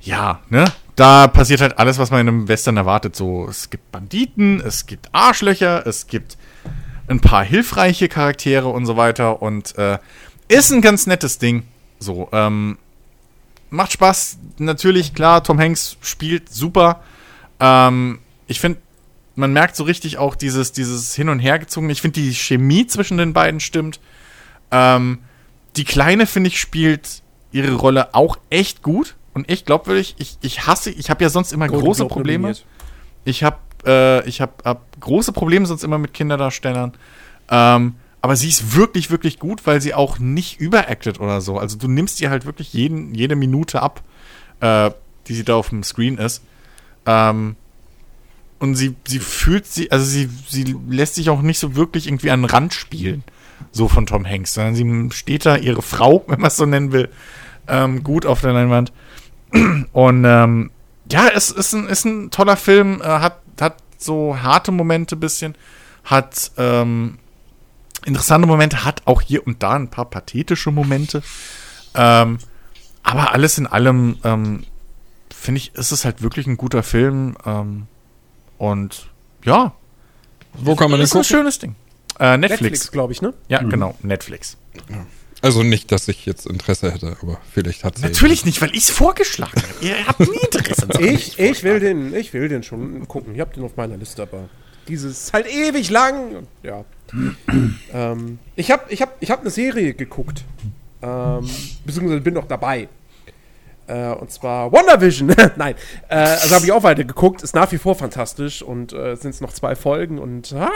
ja, ne, da passiert halt alles, was man in einem Western erwartet. So, es gibt Banditen, es gibt Arschlöcher, es gibt ein paar hilfreiche Charaktere und so weiter. Und äh, ist ein ganz nettes Ding. So, ähm, macht Spaß. Natürlich, klar, Tom Hanks spielt super. Ähm, ich finde, man merkt so richtig auch dieses, dieses Hin- und Hergezogen. Ich finde, die Chemie zwischen den beiden stimmt. Ähm, die Kleine, finde ich, spielt ihre Rolle auch echt gut und echt glaubwürdig. Ich, ich hasse, ich habe ja sonst immer
Golden
große
Globe
Probleme.
nominiert.
Ich habe äh, ich hab, hab große Probleme sonst immer mit Kinderdarstellern. Ähm, aber sie ist wirklich, wirklich gut, weil sie auch nicht überactet oder so. Also du nimmst ihr halt wirklich jeden, jede Minute ab, äh, die sie da auf dem Screen ist. Ähm, und sie, sie fühlt sie, also sie, sie lässt sich auch nicht so wirklich irgendwie an den Rand spielen, so von Tom Hanks, sondern sie steht da, ihre Frau, wenn man es so nennen will, ähm, gut auf der Leinwand. Und ähm, ja, es ist ein, ist ein toller Film, äh, hat, hat so harte Momente bisschen, hat ähm, interessante Momente, hat auch hier und da ein paar pathetische Momente. Ähm, aber alles in allem, ähm, finde ich, ist es halt wirklich ein guter Film. Ähm, und ja,
Wo kann man den
ist ein
gucken?
schönes Ding. Äh, Netflix.
Netflix, glaube ich, ne?
Ja, genau, Netflix.
Also nicht, dass ich jetzt Interesse hätte, aber vielleicht hat sie.
Natürlich nicht, weil ich es vorgeschlagen habe. Ihr habt nie Interesse.
Ich, ich will den, ich will den schon gucken. Ich habe den auf meiner Liste, aber dieses ist halt ewig lang. Ja. ähm, ich habe, ich habe, ich habe eine Serie geguckt, ähm, beziehungsweise bin noch dabei. Äh, und zwar WandaVision. Nein, äh, also habe ich auch weiter geguckt. Ist nach wie vor fantastisch und äh, sind es noch zwei Folgen und ah,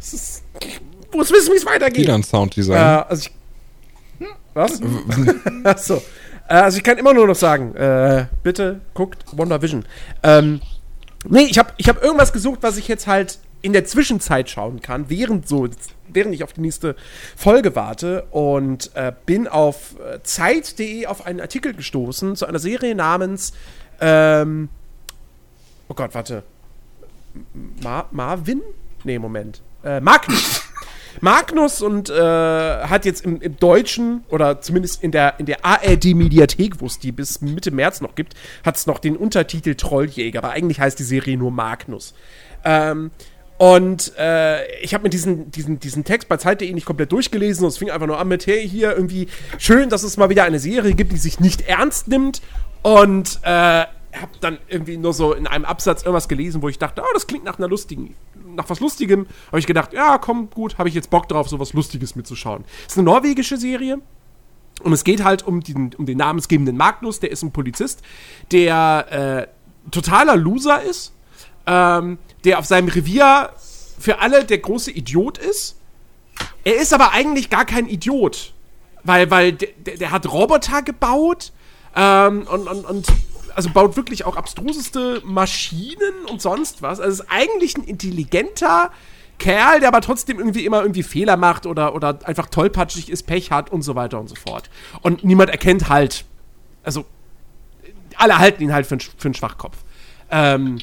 es ist, muss wissen, wie es weitergeht.
Wieder ein
Äh,
Sounddesign.
also ich. Was? Achso. Äh, also ich kann immer nur noch sagen, äh, bitte guckt WandaVision. Ähm, nee, ich habe ich hab irgendwas gesucht, was ich jetzt halt in der Zwischenzeit schauen kann, während so, während ich auf die nächste Folge warte und äh, bin auf äh, Zeit.de auf einen Artikel gestoßen zu einer Serie namens Ähm, oh Gott, warte. Ma Marvin? Nee, Moment. Äh, Magnus. Magnus und äh, hat jetzt im, im, Deutschen oder zumindest in der, in der ARD-Mediathek, wo es die bis Mitte März noch gibt, hat es noch den Untertitel Trolljäger, aber eigentlich heißt die Serie nur Magnus. Ähm, und äh, ich habe mir diesen, diesen, diesen Text bei Zeit.de nicht komplett durchgelesen und es fing einfach nur an mit, hey, hier irgendwie schön, dass es mal wieder eine Serie gibt, die sich nicht ernst nimmt und äh, habe dann irgendwie nur so in einem Absatz irgendwas gelesen, wo ich dachte, oh, das klingt nach einer lustigen, nach was Lustigem. Habe ich gedacht, ja, komm, gut, habe ich jetzt Bock drauf, so was Lustiges mitzuschauen. Es ist eine norwegische Serie. Und es geht halt um den, um den namensgebenden Magnus, der ist ein Polizist, der äh, totaler Loser ist, ähm, der auf seinem Revier für alle der große Idiot ist. Er ist aber eigentlich gar kein Idiot, weil, weil der, der hat Roboter gebaut ähm, und, und, und also baut wirklich auch abstruseste Maschinen und sonst was. Also ist eigentlich ein intelligenter Kerl, der aber trotzdem irgendwie immer irgendwie Fehler macht oder, oder einfach tollpatschig ist, Pech hat und so weiter und so fort. Und niemand erkennt halt, also alle halten ihn halt für, für einen Schwachkopf. Ähm,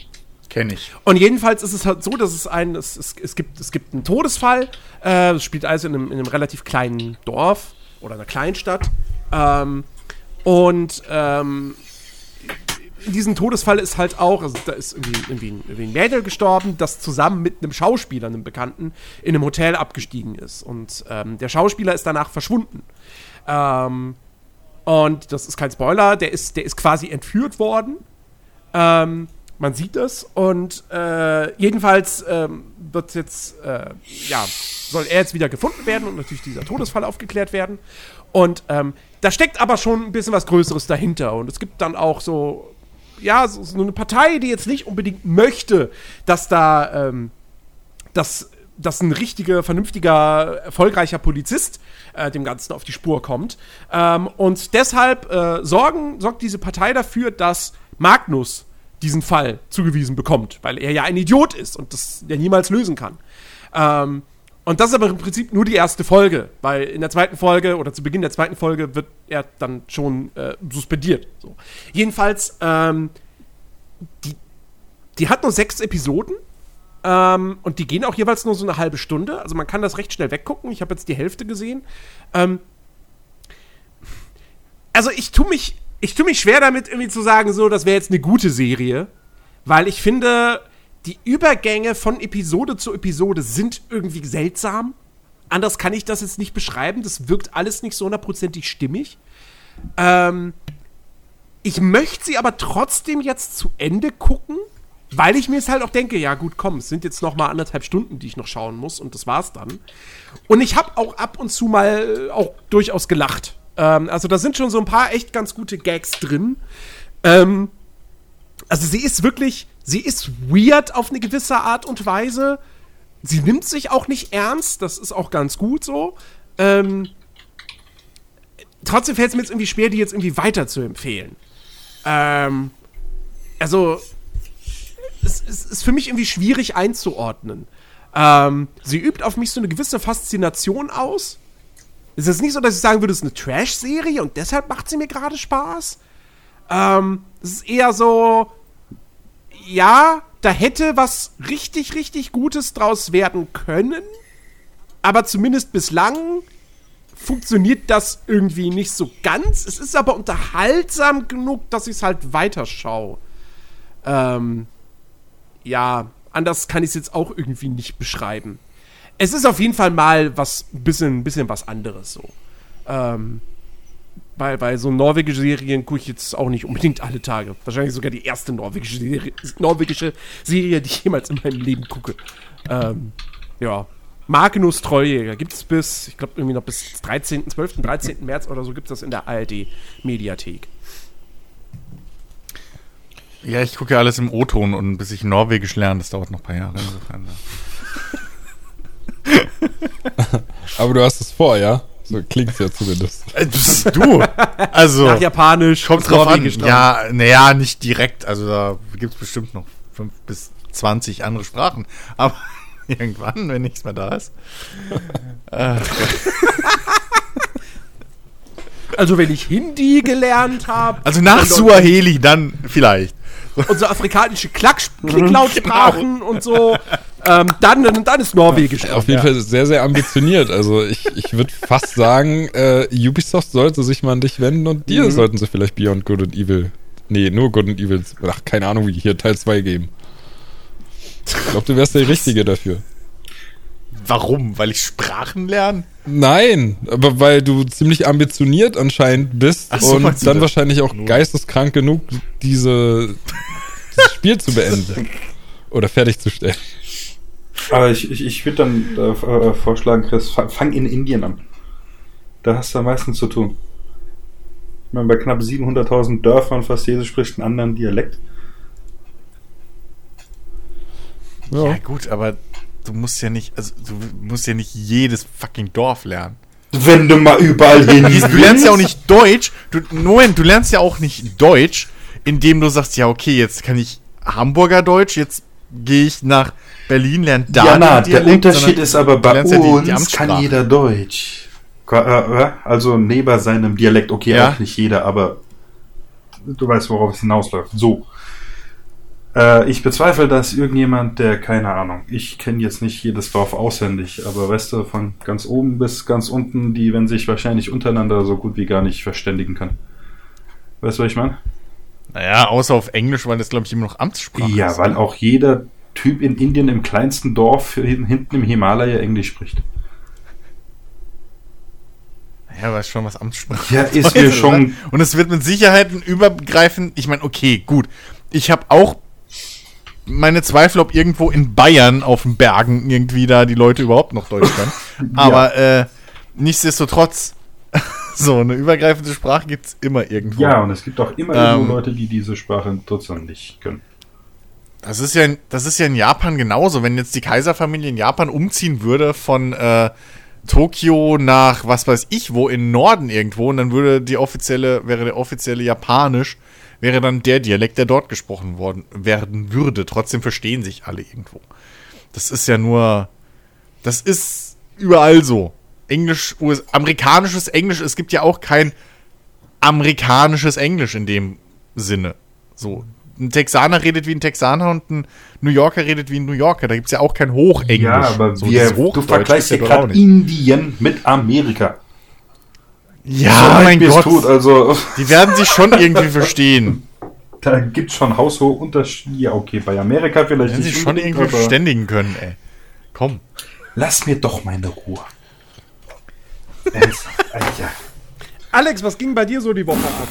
Kenne ich.
Und jedenfalls ist es halt so, dass es ein, es, es, es, gibt, es gibt einen Todesfall. Äh, es spielt also in einem, in einem relativ kleinen Dorf oder einer Kleinstadt. Ähm, und ähm, in diesem Todesfall ist halt auch, also da ist irgendwie, irgendwie, ein, irgendwie ein Mädel gestorben, das zusammen mit einem Schauspieler, einem Bekannten, in einem Hotel abgestiegen ist. Und ähm, der Schauspieler ist danach verschwunden. Ähm, und das ist kein Spoiler, der ist, der ist quasi entführt worden. Ähm, man sieht das und äh, jedenfalls ähm, wird jetzt, äh, ja, soll er jetzt wieder gefunden werden und natürlich dieser Todesfall aufgeklärt werden. Und ähm, da steckt aber schon ein bisschen was Größeres dahinter. Und es gibt dann auch so, ja, so, so eine Partei, die jetzt nicht unbedingt möchte, dass da, ähm, dass, dass ein richtiger, vernünftiger, erfolgreicher Polizist äh, dem Ganzen auf die Spur kommt. Ähm, und deshalb äh, sorgen, sorgt diese Partei dafür, dass Magnus diesen Fall zugewiesen bekommt, weil er ja ein Idiot ist und das ja niemals lösen kann. Ähm, und das ist aber im Prinzip nur die erste Folge, weil in der zweiten Folge oder zu Beginn der zweiten Folge wird er dann schon äh, suspendiert. So. Jedenfalls, ähm, die, die hat nur sechs Episoden ähm, und die gehen auch jeweils nur so eine halbe Stunde. Also man kann das recht schnell weggucken. Ich habe jetzt die Hälfte gesehen. Ähm, also ich tue mich ich tue mich schwer damit, irgendwie zu sagen, so, das wäre jetzt eine gute Serie, weil ich finde, die Übergänge von Episode zu Episode sind irgendwie seltsam. Anders kann ich das jetzt nicht beschreiben. Das wirkt alles nicht so hundertprozentig stimmig. Ähm, ich möchte sie aber trotzdem jetzt zu Ende gucken, weil ich mir es halt auch denke, ja gut, komm, es sind jetzt noch mal anderthalb Stunden, die ich noch schauen muss und das war's dann. Und ich habe auch ab und zu mal auch durchaus gelacht. Ähm, also da sind schon so ein paar echt ganz gute Gags drin. Ähm, also sie ist wirklich, sie ist weird auf eine gewisse Art und Weise. Sie nimmt sich auch nicht ernst, das ist auch ganz gut so. Ähm, trotzdem fällt es mir jetzt irgendwie schwer, die jetzt irgendwie weiter zu empfehlen. Ähm, also, es, es, ist für mich irgendwie schwierig einzuordnen. Ähm, sie übt auf mich so eine gewisse Faszination aus. Es ist nicht so, dass ich sagen würde, es ist eine Trash-Serie und deshalb macht sie mir gerade Spaß. Ähm, es ist eher so, ja, da hätte was richtig, richtig Gutes draus werden können. Aber zumindest bislang funktioniert das irgendwie nicht so ganz. Es ist aber unterhaltsam genug, dass ich es halt weiterschaue. Ähm, ja, anders kann ich es jetzt auch irgendwie nicht beschreiben es ist auf jeden Fall mal was, ein bisschen, bisschen was anderes so. Ähm, bei, bei so norwegischen Serien gucke ich jetzt auch nicht unbedingt alle Tage. Wahrscheinlich sogar die erste norwegische Serie, norwegische Serie die ich jemals in meinem Leben gucke. Ähm, ja. Magnus Trolljäger gibt es bis, ich glaube, irgendwie noch bis 13., 12., 13. März oder so gibt es das in der ARD-Mediathek.
Ja, ich gucke ja alles im O-Ton und bis ich Norwegisch lerne, das dauert noch ein paar Jahre. Insofern.
Aber du hast es vor, ja? So klingt es ja zumindest.
Äh, du, also.
Nach Japanisch,
kommt drauf an. Ja, naja, nicht direkt. Also da gibt es bestimmt noch fünf bis zwanzig andere Sprachen. Aber irgendwann, wenn nichts mehr da ist. äh,
Also wenn ich Hindi gelernt habe.
Also nach Suaheli dann vielleicht.
und so afrikanische Klack Klicklautsprachen und so, ähm, dann, dann ist Norwegisch.
Auf jeden Fall sehr, sehr ambitioniert. Also ich, ich würde fast sagen, äh, Ubisoft sollte sich mal an dich wenden und dir sollten sie vielleicht Beyond Good and Evil. Nee, nur Good and Evil. Ach, keine Ahnung, wie hier Teil 2 geben. Ich glaube, du wärst der Richtige dafür.
Warum? Weil ich Sprachen lerne?
Nein, aber weil du ziemlich ambitioniert anscheinend bist
so,
und dann
das?
wahrscheinlich auch geisteskrank genug, diese, dieses Spiel zu beenden. Oder fertigzustellen.
Aber ich, ich, ich würde dann äh, äh, vorschlagen, Chris, fa- fang in Indien an. Da hast du am meisten zu tun. Ich meine, bei knapp 700.000 Dörfern fast jeder spricht einen anderen Dialekt.
Ja. gut, aber du musst ja nicht, also du musst ja nicht jedes fucking Dorf lernen.
Wenn du mal überall hin
Du lernst ja auch nicht Deutsch. Du, Moment, du lernst ja auch nicht Deutsch, indem du sagst, ja, okay, jetzt kann ich Hamburger Deutsch, jetzt gehe ich nach Berlin, lerne da
Ja, na,
den
der
Dialekt,
Unterschied ist aber bei
lernst ja die- die
uns kann jeder Deutsch. Äh, äh, Also neben seinem Dialekt, okay,
Ja.
auch nicht jeder, aber du weißt, worauf es hinausläuft. So. Äh, ich bezweifle, dass irgendjemand, der, keine Ahnung, ich kenne jetzt nicht jedes Dorf auswendig, aber weißt du, von ganz oben bis ganz unten, die, wenn sich wahrscheinlich untereinander so gut wie gar nicht verständigen kann. Weißt du, was ich meine?
Naja, außer auf Englisch, weil das, glaube ich, immer noch Amtssprache
Ja,
ist.
weil auch jeder Typ in Indien im kleinsten Dorf hin- hinten im Himalaya Englisch spricht.
Ja, weiß schon, was Amtssprache
Ja, ist mir schon.
Und es wird mit Sicherheit ein übergreifend. Ich meine, okay, gut. Ich habe auch meine Zweifel, ob irgendwo in Bayern auf den Bergen irgendwie da die Leute überhaupt noch Deutsch können. Aber äh, nichtsdestotrotz, so eine übergreifende Sprache gibt's immer irgendwo.
Ja, und es gibt auch immer
Ähm.
irgendwo Leute, die diese Sprache trotzdem nicht können.
Das ist ja, in- das ist ja in Japan genauso. Wenn jetzt die Kaiserfamilie in Japan umziehen würde von äh, Tokio nach was weiß ich wo in Norden irgendwo und dann würde die offizielle, wäre der offizielle Japanisch, wäre dann der Dialekt, der dort gesprochen worden werden würde. Trotzdem verstehen sich alle irgendwo. Das ist ja nur, das ist überall so. Englisch, US, amerikanisches Englisch, es gibt ja auch kein amerikanisches Englisch in dem Sinne. So. Ein Texaner redet wie ein Texaner und ein New Yorker redet wie ein New Yorker. Da gibt es ja auch kein Hochenglisch.
Ja, aber
so,
wir, du vergleichst ja gerade. Indien mit Amerika.
Ja,
So
mein Gott.
Tut, also,
Die werden sich schon irgendwie verstehen.
da gibt es schon haushohe Unterschiede. Ja, okay, bei Amerika vielleicht
Werden sich schon irgendwie verständigen können, ey. Komm.
Lass mir doch meine Ruhe.
Alex, was ging bei dir so die Woche ab?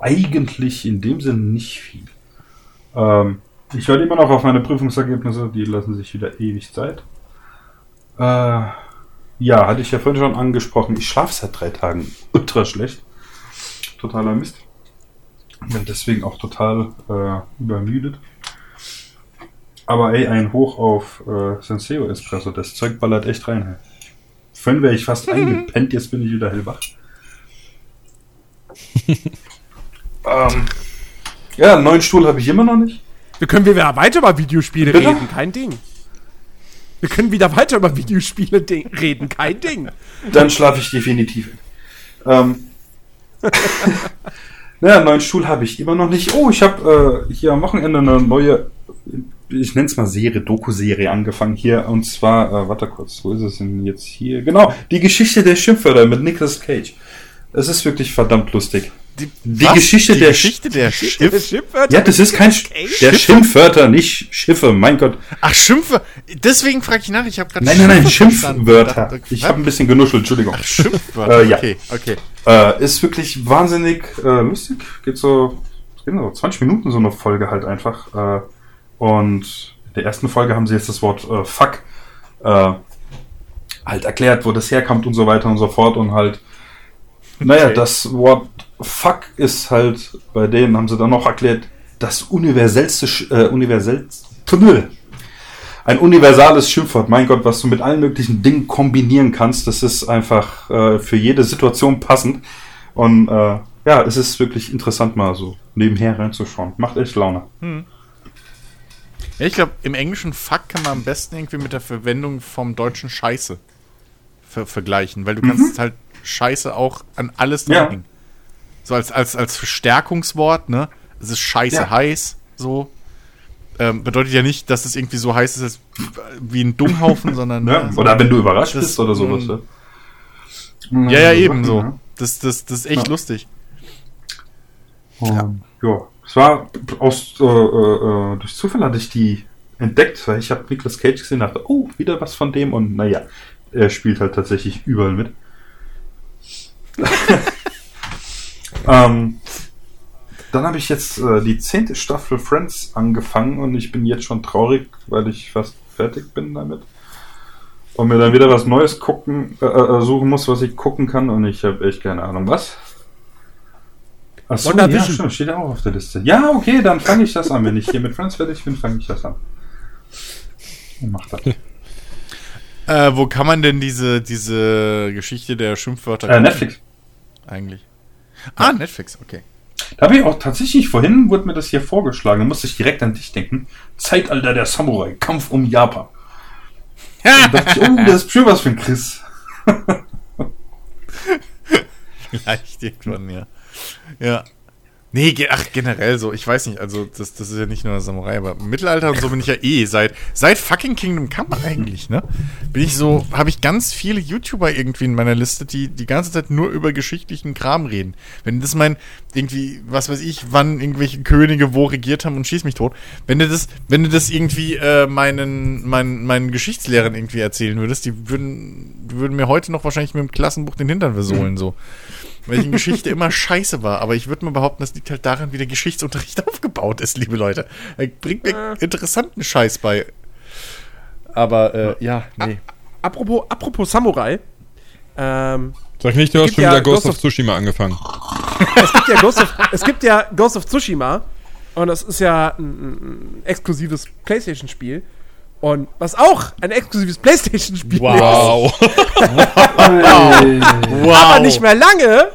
Eigentlich in dem Sinne nicht viel. Ähm, ich warte immer noch auf meine Prüfungsergebnisse, die lassen sich wieder ewig Zeit. Äh, ja, hatte ich ja vorhin schon angesprochen. Ich schlafe seit drei Tagen ultra schlecht. Totaler Mist. Bin deswegen auch total äh, übermüdet. Aber ey, ein Hoch auf äh, Senseo Espresso. Das Zeug ballert echt rein. Vorhin wäre ich fast eingepennt, jetzt bin ich wieder hellwach. ähm, ja, einen neuen Stuhl habe ich immer noch nicht.
Wir können wieder weiter über Videospiele
Bitte?
reden, kein Ding. Wir können wieder weiter über Videospiele reden, kein Ding.
Dann schlafe ich definitiv. Ähm, naja, einen neuen Stuhl habe ich immer noch nicht. Oh, ich habe äh, hier am Wochenende eine neue, ich nenne es mal Serie, Doku-Serie angefangen hier. Und zwar, äh, warte kurz, wo ist es denn jetzt hier? Genau, die Geschichte der Schimpfwörter mit Nicolas Cage. Es ist wirklich verdammt lustig.
Die,
Die? Geschichte
die
der
Geschichte der Schiff.
Schimpfwörter
Ja, das ist kein Sch
Cage?
der Schimpfwörter, nicht Schiffe, mein Gott.
Ach, Schimpfe. Deswegen frage ich nach. Ich habe gerade
Nein, nein, nein. Schimpfwörter. Ich habe ein bisschen genuschelt, Entschuldigung.
Ach, Schimpfwörter.
Äh, ja.
Okay, okay.
Äh, ist wirklich wahnsinnig äh, lustig. Geht so, so 20 Minuten so eine Folge halt einfach. Äh, und in der ersten Folge haben sie jetzt das Wort äh, Fuck äh, halt erklärt, wo das herkommt und so weiter und so fort. Und halt, naja,
Okay.
das Wort Fuck ist halt, bei denen haben sie dann noch erklärt, das universellste, äh, universellste, ein universales Schimpfwort. Mein Gott, was du mit allen möglichen Dingen kombinieren kannst, das ist einfach äh, für jede Situation passend. Und äh, ja, es ist wirklich interessant, mal so nebenher reinzuschauen. Macht echt Laune.
Ja, ich glaube, im Englischen Fuck kann man am besten irgendwie mit der Verwendung vom deutschen Scheiße ver vergleichen, weil du kannst halt Scheiße auch an alles
Ja.
dranhängen. So als, als, als Verstärkungswort, ne? Es ist scheiße
Ja.
heiß, so. Ähm, bedeutet ja nicht, dass es irgendwie so heiß ist wie ein Dunghaufen, sondern.
Ja,
ne, so-
oder wenn du überrascht
Das-
bist oder sowas.
mm.
Ja,
ja, ja, eben so.
ja.
Das, das, das ist echt
Ja.
lustig.
Und, ja, es war aus äh, äh, durch Zufall hatte ich die entdeckt, weil ich habe Nicolas Cage gesehen und dachte, oh, wieder was von dem und naja, er spielt halt tatsächlich überall mit. ähm, dann habe ich jetzt äh, die zehnte Staffel Friends angefangen und ich bin jetzt schon traurig, weil ich fast fertig bin damit. Und mir dann wieder was Neues gucken, äh, äh, suchen muss, was ich gucken kann und ich habe echt keine Ahnung was. Achso, ja, stimmt, steht auch auf der Liste. Ja, okay, dann fange ich das an. Wenn ich hier mit Friends fertig bin, fange ich das an. Und mach das.
Äh, wo kann man denn diese, diese Geschichte der Schimpfwörter
Äh? Netflix.
Eigentlich. Ah, Netflix, okay.
Da habe ich auch tatsächlich, vorhin wurde mir das hier vorgeschlagen, da musste ich direkt an dich denken. Zeitalter der Samurai, Kampf um Japan. Da dachte ich, oh, das ist schön was für ein Chris.
Vielleicht irgendwann, ja. Ja. Nee, ach, generell so, ich weiß nicht, also das, das ist ja nicht nur Samurai, aber Mittelalter und so bin ich ja eh seit, seit fucking Kingdom Come eigentlich, ne? Bin ich so, habe ich ganz viele YouTuber irgendwie in meiner Liste, die die ganze Zeit nur über geschichtlichen Kram reden. Wenn das mein, irgendwie, was weiß ich, wann irgendwelche Könige wo regiert haben und schieß mich tot, wenn du das, wenn du das irgendwie äh, meinen, meinen, meinen Geschichtslehrern irgendwie erzählen würdest, die würden, würden mir heute noch wahrscheinlich mit dem Klassenbuch den Hintern versohlen, so in Geschichte immer scheiße war. Aber ich würde mal behaupten, das liegt halt daran, wie der Geschichtsunterricht aufgebaut ist, liebe Leute. Er bringt mir interessanten Scheiß bei. Aber äh, ja, nee.
Apropos, apropos Samurai. Ähm,
Sag nicht, du hast
Gibt
schon
ja
wieder Ghost
Ghost
of
of-
Tsushima angefangen.
es, gibt ja Ghost of, es gibt ja Ghost of Tsushima. Und das ist ja ein, ein exklusives PlayStation-Spiel. Und was auch ein exklusives PlayStation-Spiel
Wow.
Wow.
aber nicht mehr lange,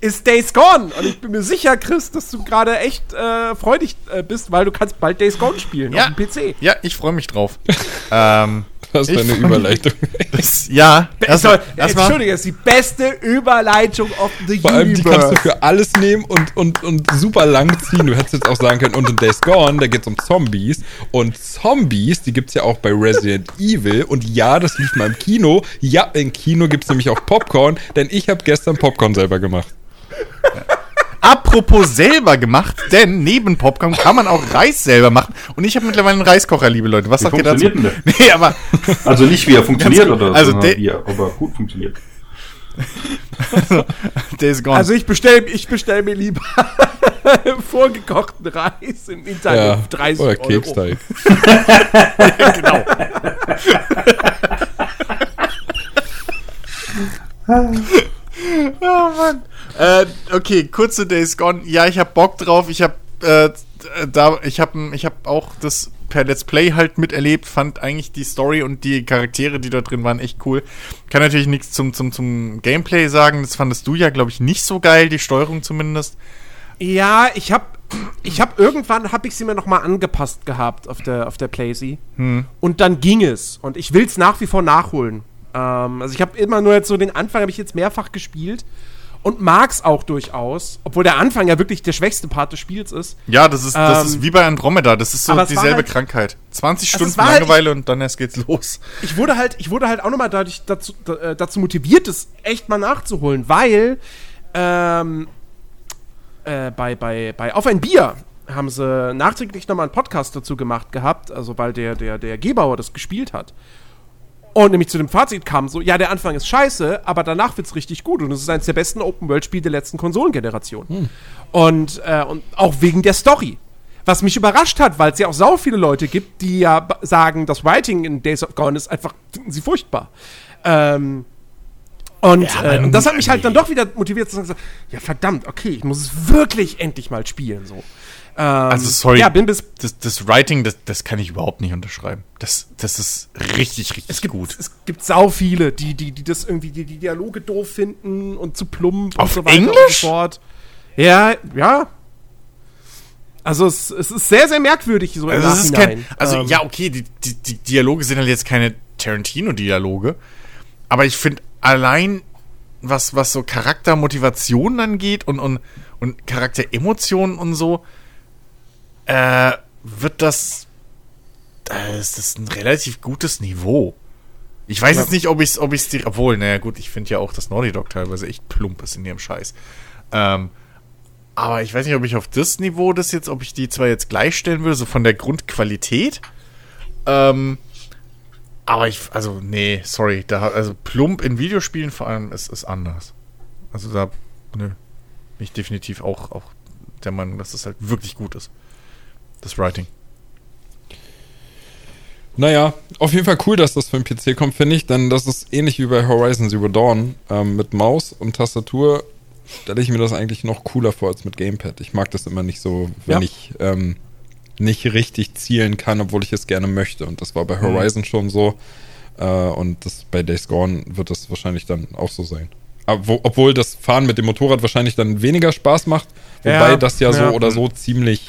ist Days Gone. Und ich bin mir sicher, Chris, dass du gerade echt äh, freudig äh, bist, weil du kannst bald Days Gone spielen
Ja.
auf dem PC.
Ja, ich freue mich drauf. ähm,
Das ist eine Überleitung.
das, ja,
Erstmal,
erstmal,
Entschuldige, das ist die beste Überleitung of the
Vor allem, die kannst du für alles nehmen und, und, und super lang ziehen. Du hättest jetzt auch sagen können, und in Days Gone, da geht es um Zombies. Und Zombies, die gibt es ja auch bei Resident Evil. Und ja, das lief mal im Kino. Ja, im Kino gibt es nämlich auch Popcorn, denn ich habe gestern Popcorn selber gemacht.
Apropos selber gemacht, denn neben Popcorn kann man auch Reis selber machen. Und ich habe mittlerweile einen Reiskocher, liebe Leute. Was
Wie
sagt ihr dazu?
funktioniert denn
Nee, aber
Also nicht wie er funktioniert oder
Also
so,
der-
wie er aber gut funktioniert.
Days Gone.
Also ich bestell, ich bestell mir lieber vorgekochten Reis im Internet
Ja,
auf 30
oder
Euro.
Keksteig.
genau. oh Mann. Äh, okay, kurze Days Gone. Ja, ich hab Bock drauf. Ich hab äh, da, ich hab, ich hab auch das per Let's Play halt miterlebt. Fand eigentlich die Story und die Charaktere, die dort drin waren, echt cool. Kann natürlich nichts zum, zum, zum Gameplay sagen. Das fandest du ja, glaube ich, nicht so geil, die Steuerung zumindest.
Ja, ich hab, ich hab irgendwann hab ich sie mir noch mal angepasst gehabt auf der auf der PlayStation
Hm.
und dann ging es und ich will's nach wie vor nachholen. Ähm, also ich habe immer nur jetzt so den Anfang habe ich jetzt mehrfach gespielt und mag's auch durchaus, obwohl der Anfang ja wirklich der schwächste Part des Spiels ist.
Ja, das ist, das
Ähm,
ist wie bei Andromeda. Das ist so
es
dieselbe
halt-
Krankheit. 20
Also es
Stunden
halt-
Langeweile und dann erst geht's los.
ich wurde halt, ich wurde halt auch nochmal dadurch dazu, da, äh, dazu motiviert, es echt mal nachzuholen, weil ähm, äh, bei, bei, bei Auf ein Bier haben sie nachträglich nochmal einen Podcast dazu gemacht gehabt, also weil der, der, der Gebauer das gespielt hat. Und nämlich zu dem Fazit kam so, ja, der Anfang ist scheiße, aber danach wird's richtig gut. Und es ist eines der besten Open-World-Spiele der letzten Konsolengeneration. Und, äh, und auch wegen der Story. Was mich überrascht hat, weil es ja auch sau viele Leute gibt, die ja sagen, das Writing in Days of Gone ist einfach, finden sie furchtbar. Ähm, und, äh, und das hat mich halt dann doch wieder motiviert zu sagen, ja verdammt, okay, ich muss es wirklich endlich mal spielen. So. Ähm,
Also sorry,
Ja, bin bis
das, das Writing, das, das kann ich überhaupt nicht unterschreiben. Das, das ist richtig, richtig
es gibt,
gut.
Es gibt sau viele, die, die, die das irgendwie, die, die Dialoge doof finden und zu plump
Auf
und so weiter und
Englisch?
so fort. Ja, ja. Also es, es ist sehr, sehr merkwürdig so im
Also,
Nachhinein.
kein, also
Ähm,
ja, okay, die, die, die Dialoge sind halt jetzt keine Tarantino-Dialoge, aber ich finde allein was, was so Charaktermotivationen angeht und, und, und Charakteremotionen und so, äh, wird das, äh, ist das ein relativ gutes Niveau. Ich weiß
Ja.
jetzt nicht, ob ich es, ob ich's dir, obwohl, naja, gut, ich finde ja auch, dass Naughty Dog teilweise echt plump ist in ihrem Scheiß. Ähm, aber ich weiß nicht, ob ich auf das Niveau das jetzt, ob ich die zwar jetzt gleichstellen würde, so von der Grundqualität. Ähm, aber ich, also, nee, sorry, da, also plump in Videospielen vor allem ist, ist anders. Also da, nö, bin ich definitiv auch, auch der Meinung, dass das halt wirklich gut ist. Das Writing.
Naja, auf jeden Fall cool, dass das für den PC kommt, finde ich, denn das ist ähnlich wie bei Horizon Zero Dawn. Ähm, mit Maus und Tastatur stelle ich mir das eigentlich noch cooler vor als mit Gamepad. Ich mag das immer nicht so, wenn
Ja.
ich ähm, nicht richtig zielen kann, obwohl ich es gerne möchte. Und das war bei Horizon schon so. Äh, und das, bei Days Gone wird das wahrscheinlich dann auch so sein. Wo, obwohl das Fahren mit dem Motorrad wahrscheinlich dann weniger Spaß macht, wobei
Ja,
das ja so
ja.
oder so ziemlich,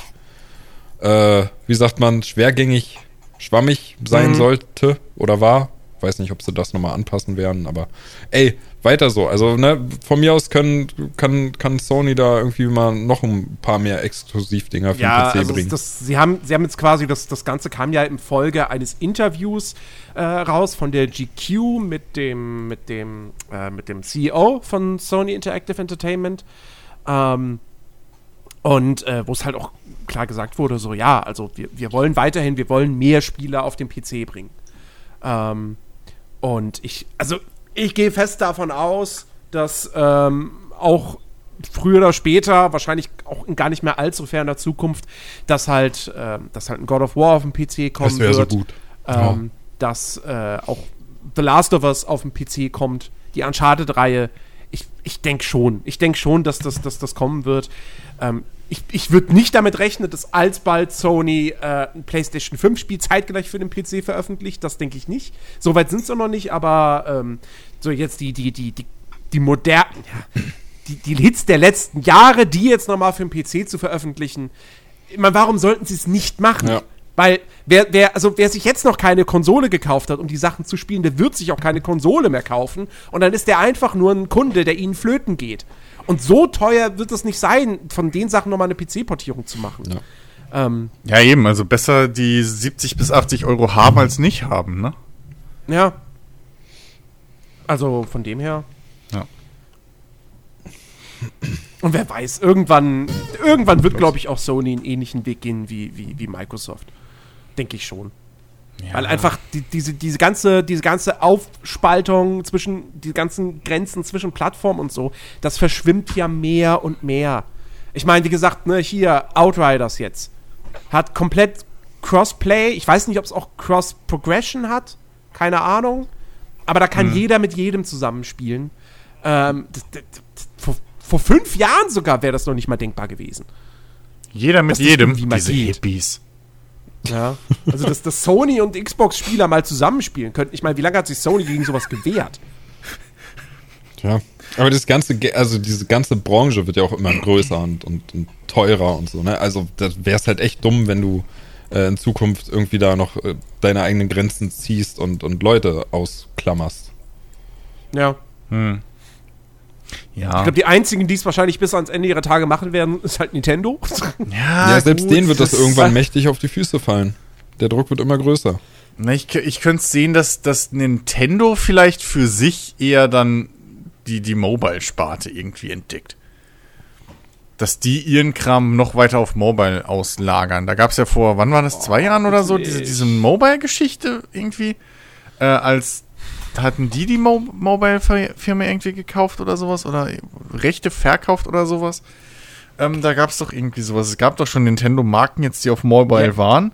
äh, wie sagt man, schwergängig, schwammig sein
Mhm.
sollte oder war. Weiß nicht, ob sie das nochmal anpassen werden, aber ey, weiter so. Also, ne, von mir aus können, kann, kann Sony da irgendwie mal noch ein paar mehr Exklusivdinger für
Ja,
den PC
also
bringen.
das, sie, haben, sie haben jetzt quasi, das, das Ganze kam ja im Folge eines Interviews äh, raus von der GQ mit dem, mit dem, äh, mit dem CEO von Sony Interactive Entertainment. Ähm, und äh, wo es halt auch klar gesagt wurde, so ja, also wir, wir wollen weiterhin, wir wollen mehr Spieler auf den PC bringen. Ähm, und ich, also ich gehe fest davon aus, dass ähm, auch früher oder später, wahrscheinlich auch in gar nicht mehr allzu ferner Zukunft, dass halt, ähm, dass halt ein God of War auf dem PC kommen
Das wäre so
wird.
gut.
Ähm, Dass äh, auch The Last of Us auf dem PC kommt, die Uncharted-Reihe. Ich, ich denke schon. Ich denke schon, dass das, dass das kommen wird. Ähm, ich ich würde nicht damit rechnen, dass alsbald Sony äh, ein PlayStation 5-Spiel zeitgleich für den PC veröffentlicht. Das denke ich nicht. Soweit sind sie noch nicht, aber ähm, so jetzt die, die, die, die, die modernen, ja, die, die Hits der letzten Jahre, die jetzt nochmal für den PC zu veröffentlichen, ich meine, warum sollten sie es nicht machen?
Ja.
Weil wer, wer, also wer sich jetzt noch keine Konsole gekauft hat, um die Sachen zu spielen, der wird sich auch keine Konsole mehr kaufen. Und dann ist der einfach nur ein Kunde, der ihnen flöten geht. Und so teuer wird es nicht sein, von den Sachen nochmal eine PC-Portierung zu machen.
Ja.
Ähm,
Ja, eben, also besser die 70 bis 80 Euro haben als nicht haben, ne?
ja. Also von dem her.
Ja.
Und wer weiß, irgendwann, irgendwann wird, glaube ich, auch Sony einen ähnlichen Weg gehen wie, wie, wie Microsoft. Denke ich schon. Weil einfach die, diese, diese, ganze, diese ganze Aufspaltung zwischen, die ganzen Grenzen zwischen Plattformen und so, das verschwimmt ja mehr und mehr. Ich meine, wie gesagt, ne, hier Outriders jetzt hat komplett Crossplay. Ich weiß nicht, ob es auch Cross Progression hat. Keine Ahnung. Aber da kann jeder mit jedem zusammenspielen. Ähm, das, das, das, vor, vor fünf Jahren sogar wäre das noch nicht mal denkbar gewesen.
Jeder mit jedem. Diese. Hippies.
Ja. Also, dass, dass Sony und Xbox-Spieler mal zusammenspielen könnten. Ich meine, wie lange hat sich Sony gegen sowas gewehrt?
Ja. Aber das ganze, also diese ganze Branche wird ja auch immer größer und, und, und teurer und so, ne? Also da wäre es halt echt dumm, wenn du äh, in Zukunft irgendwie da noch äh, deine eigenen Grenzen ziehst und, und Leute ausklammerst.
Ja.
Ja.
Ich glaube, die einzigen, die es wahrscheinlich bis ans Ende ihrer Tage machen werden, ist halt Nintendo.
ja,
ja, selbst
gut,
denen wird das, irgendwann mächtig auf die Füße fallen. Der Druck wird immer größer.
Na, ich, ich könnte sehen, dass, dass Nintendo vielleicht für sich eher dann die, die Mobile-Sparte irgendwie entdeckt. Dass die ihren Kram noch weiter auf Mobile auslagern. Da gab es ja vor, wann war das, zwei Jahren oder so, diese, diese Mobile-Geschichte irgendwie. Äh, als hatten die die Mo Mobile-Firma irgendwie gekauft oder sowas? Oder Rechte verkauft oder sowas? Ähm, da gab es doch irgendwie sowas. Es gab doch schon Nintendo-Marken jetzt, die auf Mobile
Ja.
waren.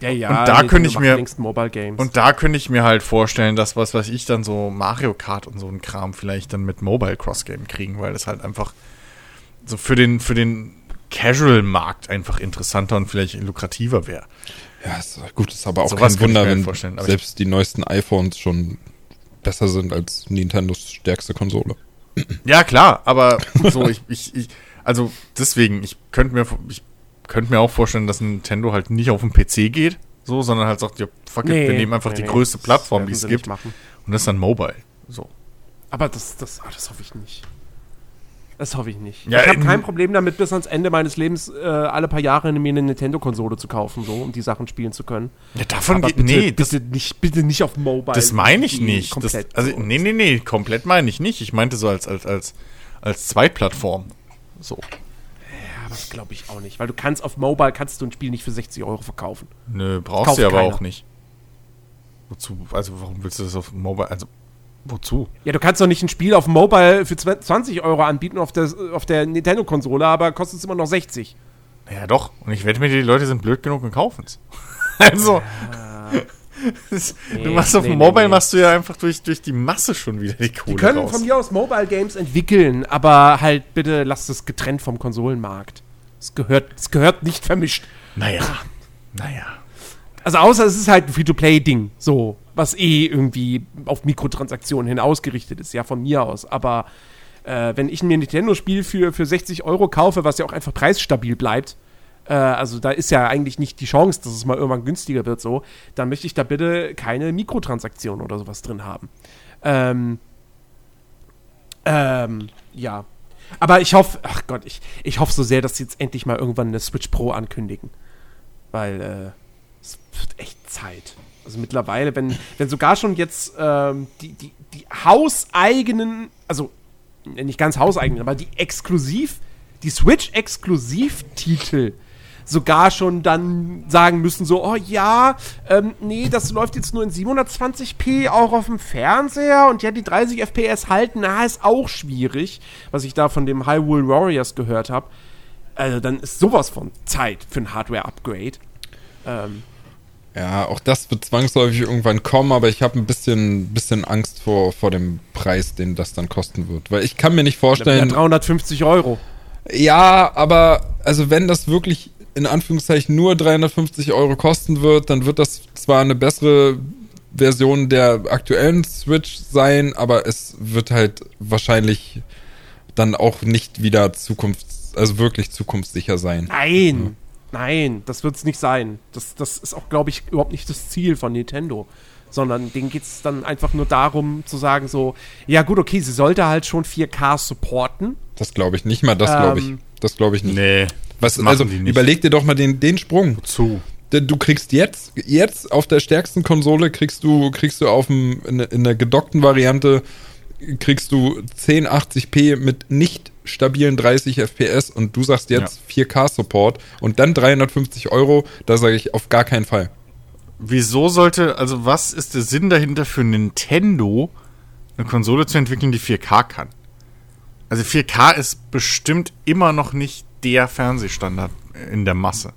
Ja, ja.
Und da könnte ich mir-
längst Mobile Games.
Und da könnte ich mir halt vorstellen, dass was weiß ich dann so Mario Kart und so ein Kram vielleicht dann mit Mobile Cross Game kriegen, weil das halt einfach so für den für den Casual Markt einfach interessanter und vielleicht lukrativer wäre.
Ja, ist, gut, ist aber auch
Sowas
kein Wunder,
mir
wenn selbst die neuesten iPhones schon besser sind als Nintendos stärkste Konsole.
Ja, klar, aber so ich, ich, ich also deswegen, ich könnte mir ich könnte mir auch vorstellen, dass Nintendo halt nicht auf den PC geht, so, sondern halt sagt, ja, fuck it, wir nehmen einfach die größte
das
Plattform, die es gibt und das ist dann Mobile, so.
Aber das, das, ah, das hoffe ich nicht. Das hoffe ich nicht.
Ja,
ich habe
in-
kein Problem damit, bis ans Ende meines Lebens äh, alle paar Jahre mir eine Nintendo-Konsole zu kaufen, so, um die Sachen spielen zu können.
Ja, davon
Aber
geht.
bitte,
nee,
bitte, nicht, bitte nicht auf Mobile.
das meine ich nicht. Das, also,
so.
nee, nee, nee, komplett meine ich nicht. Ich meinte so als, als, als, als Zweitplattform. So.
Ja, das glaube ich auch nicht. Weil du kannst auf Mobile kannst du ein Spiel nicht für 60 Euro verkaufen.
Nö, brauchst du aber
keiner.
auch nicht. Wozu? Also, warum willst du das auf Mobile? Also, wozu?
Ja, du kannst doch nicht ein Spiel auf Mobile für 20 Euro anbieten auf der, auf der Nintendo-Konsole, aber kostet es immer noch 60.
Ja, doch. Und ich wette mir, die Leute sind blöd genug und kaufen es. also. das- du
Nee,
machst auf
nee,
Mobile
nee.
machst du ja einfach durch, durch die Masse schon wieder die Kohle
Die können
raus.
von mir aus Mobile Games entwickeln, aber halt bitte lasst es getrennt vom Konsolenmarkt. Es gehört, es gehört nicht vermischt.
naja. Naja.
Also außer es ist halt ein Free-to-Play-Ding, so, was eh irgendwie auf Mikrotransaktionen hin ausgerichtet ist, ja, von mir aus. Aber äh, wenn ich mir ein Nintendo-Spiel für, für 60 Euro kaufe, was ja auch einfach preisstabil bleibt, äh, also da ist ja eigentlich nicht die Chance, dass es mal irgendwann günstiger wird, so, dann möchte ich da bitte keine Mikrotransaktionen oder sowas drin haben. Ähm, ähm, ja. Aber ich hoffe, ach Gott, ich, ich hoffe so sehr, dass sie jetzt endlich mal irgendwann eine Switch Pro ankündigen. Weil, äh, es wird echt Zeit. Also mittlerweile, wenn, wenn sogar schon jetzt ähm, die, die, die hauseigenen, also äh, nicht ganz hauseigenen, aber die exklusiv, die Switch-Exklusivtitel sogar schon dann sagen müssen, so, oh ja, ähm, nee, das läuft jetzt nur in 720p auch auf dem Fernseher und ja, die 30 FPS halten, na, ist auch schwierig, was ich da von dem Hyrule Warriors gehört habe. Also dann ist sowas von Zeit für ein Hardware-Upgrade. Ähm,
Ja, auch das wird zwangsläufig irgendwann kommen, aber ich habe ein bisschen, bisschen Angst vor, vor dem Preis, den das dann kosten wird. Weil ich kann mir nicht
ja,
vorstellen.
350 Euro.
Ja, aber also wenn das wirklich in Anführungszeichen nur 350 Euro kosten wird, dann wird das zwar eine bessere Version der aktuellen Switch sein, aber es wird halt wahrscheinlich dann auch nicht wieder zukunfts-, also wirklich zukunftssicher sein.
Nein, nein, das wird es nicht sein. Das, das ist auch, glaube ich, überhaupt nicht das Ziel von Nintendo. Sondern denen geht es dann einfach nur darum zu sagen, so, ja gut, okay, sie sollte halt schon 4K supporten.
Das glaube ich nicht mal, das glaube ich.
Ähm,
Das glaube ich nicht.
Nee.
Was, also
die nicht.
überleg dir doch mal den, den Sprung.
Zu.
Denn Du kriegst jetzt, jetzt auf der stärksten Konsole kriegst du, kriegst du auf dem, in, in der gedockten Variante kriegst du 1080p mit nicht stabilen 30 FPS und du sagst jetzt 4K Support und dann 350 Euro, da sage ich auf gar keinen Fall.
Wieso sollte, also was ist der Sinn dahinter für Nintendo, eine Konsole zu entwickeln, die 4K kann? Also 4K ist bestimmt immer noch nicht der Fernsehstandard in der Masse.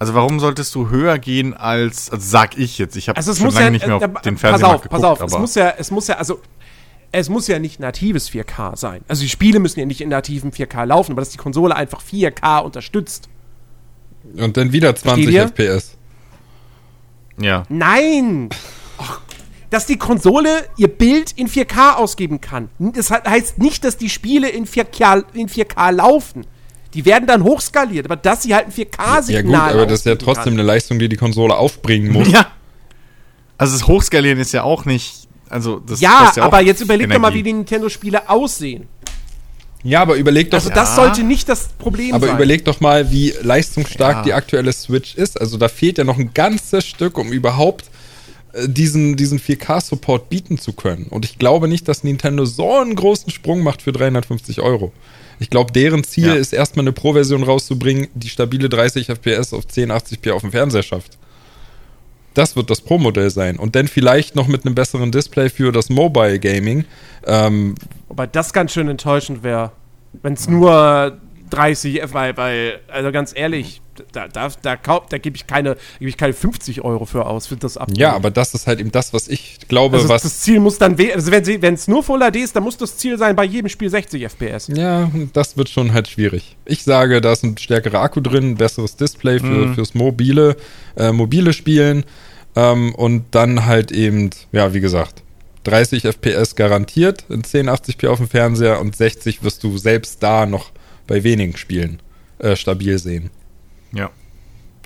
Also warum solltest du höher gehen als, also sag ich jetzt, ich habe
Also es
schon
muss
lange
ja,
nicht mehr auf
äh,
den
pass
Fernseher
auf, pass auf, es
aber
muss ja, es muss ja, also es muss ja nicht natives 4K sein. Also die Spiele müssen ja nicht in nativen 4K laufen, aber dass die Konsole einfach 4K unterstützt.
Und dann wieder 20
ihr?
FPS.
ja.
Nein! Ach, dass die Konsole ihr Bild in 4K ausgeben kann. Das he- heißt nicht, dass die Spiele in 4K, in 4K laufen. Die werden dann hochskaliert, aber dass sie halt ein 4K-Signal
Ja gut, aber das ist ja trotzdem
kann.
eine Leistung, die die Konsole aufbringen muss.
Ja. Also das Hochskalieren ist ja auch nicht, also das
Ja,
kostet
aber
auch
jetzt überleg doch mal, wie die Nintendo-Spiele aussehen.
Ja, aber überleg doch,
Also das
Ja.
sollte nicht das Problem
aber
sein.
überleg doch mal, wie leistungsstark
Ja.
die aktuelle Switch ist. Also da fehlt ja noch ein ganzes Stück, um überhaupt äh, diesen, diesen 4K-Support bieten zu können. Und ich glaube nicht, dass Nintendo so einen großen Sprung macht für 350 Euro. Ich glaube, deren Ziel
Ja.
ist erstmal eine Pro-Version rauszubringen, die stabile 30 FPS auf 1080p auf dem Fernseher schafft. Das wird das Pro-Modell sein. Und dann vielleicht noch mit einem besseren Display für das Mobile Gaming. Ähm,
Wobei das ganz schön enttäuschend wäre, wenn es nur 30, F- weil, also ganz ehrlich, da, da, da, da gebe ich, keine- gebe ich keine 50 Euro für aus, für das ab.
ja, aber das ist halt eben das, was ich glaube,
also
was.
das Ziel muss dann, also wenn es nur Full HD ist, dann muss das Ziel sein, bei jedem Spiel 60 FPS.
Ja, das wird schon halt schwierig. Ich sage, da ist ein stärkerer Akku drin, ein besseres Display für, fürs mobile, äh, mobile Spielen ähm, und dann halt eben, ja, wie gesagt, 30 FPS garantiert in 1080p auf dem Fernseher und 60 wirst du selbst da noch bei wenigen Spielen äh, stabil sehen.
Ja.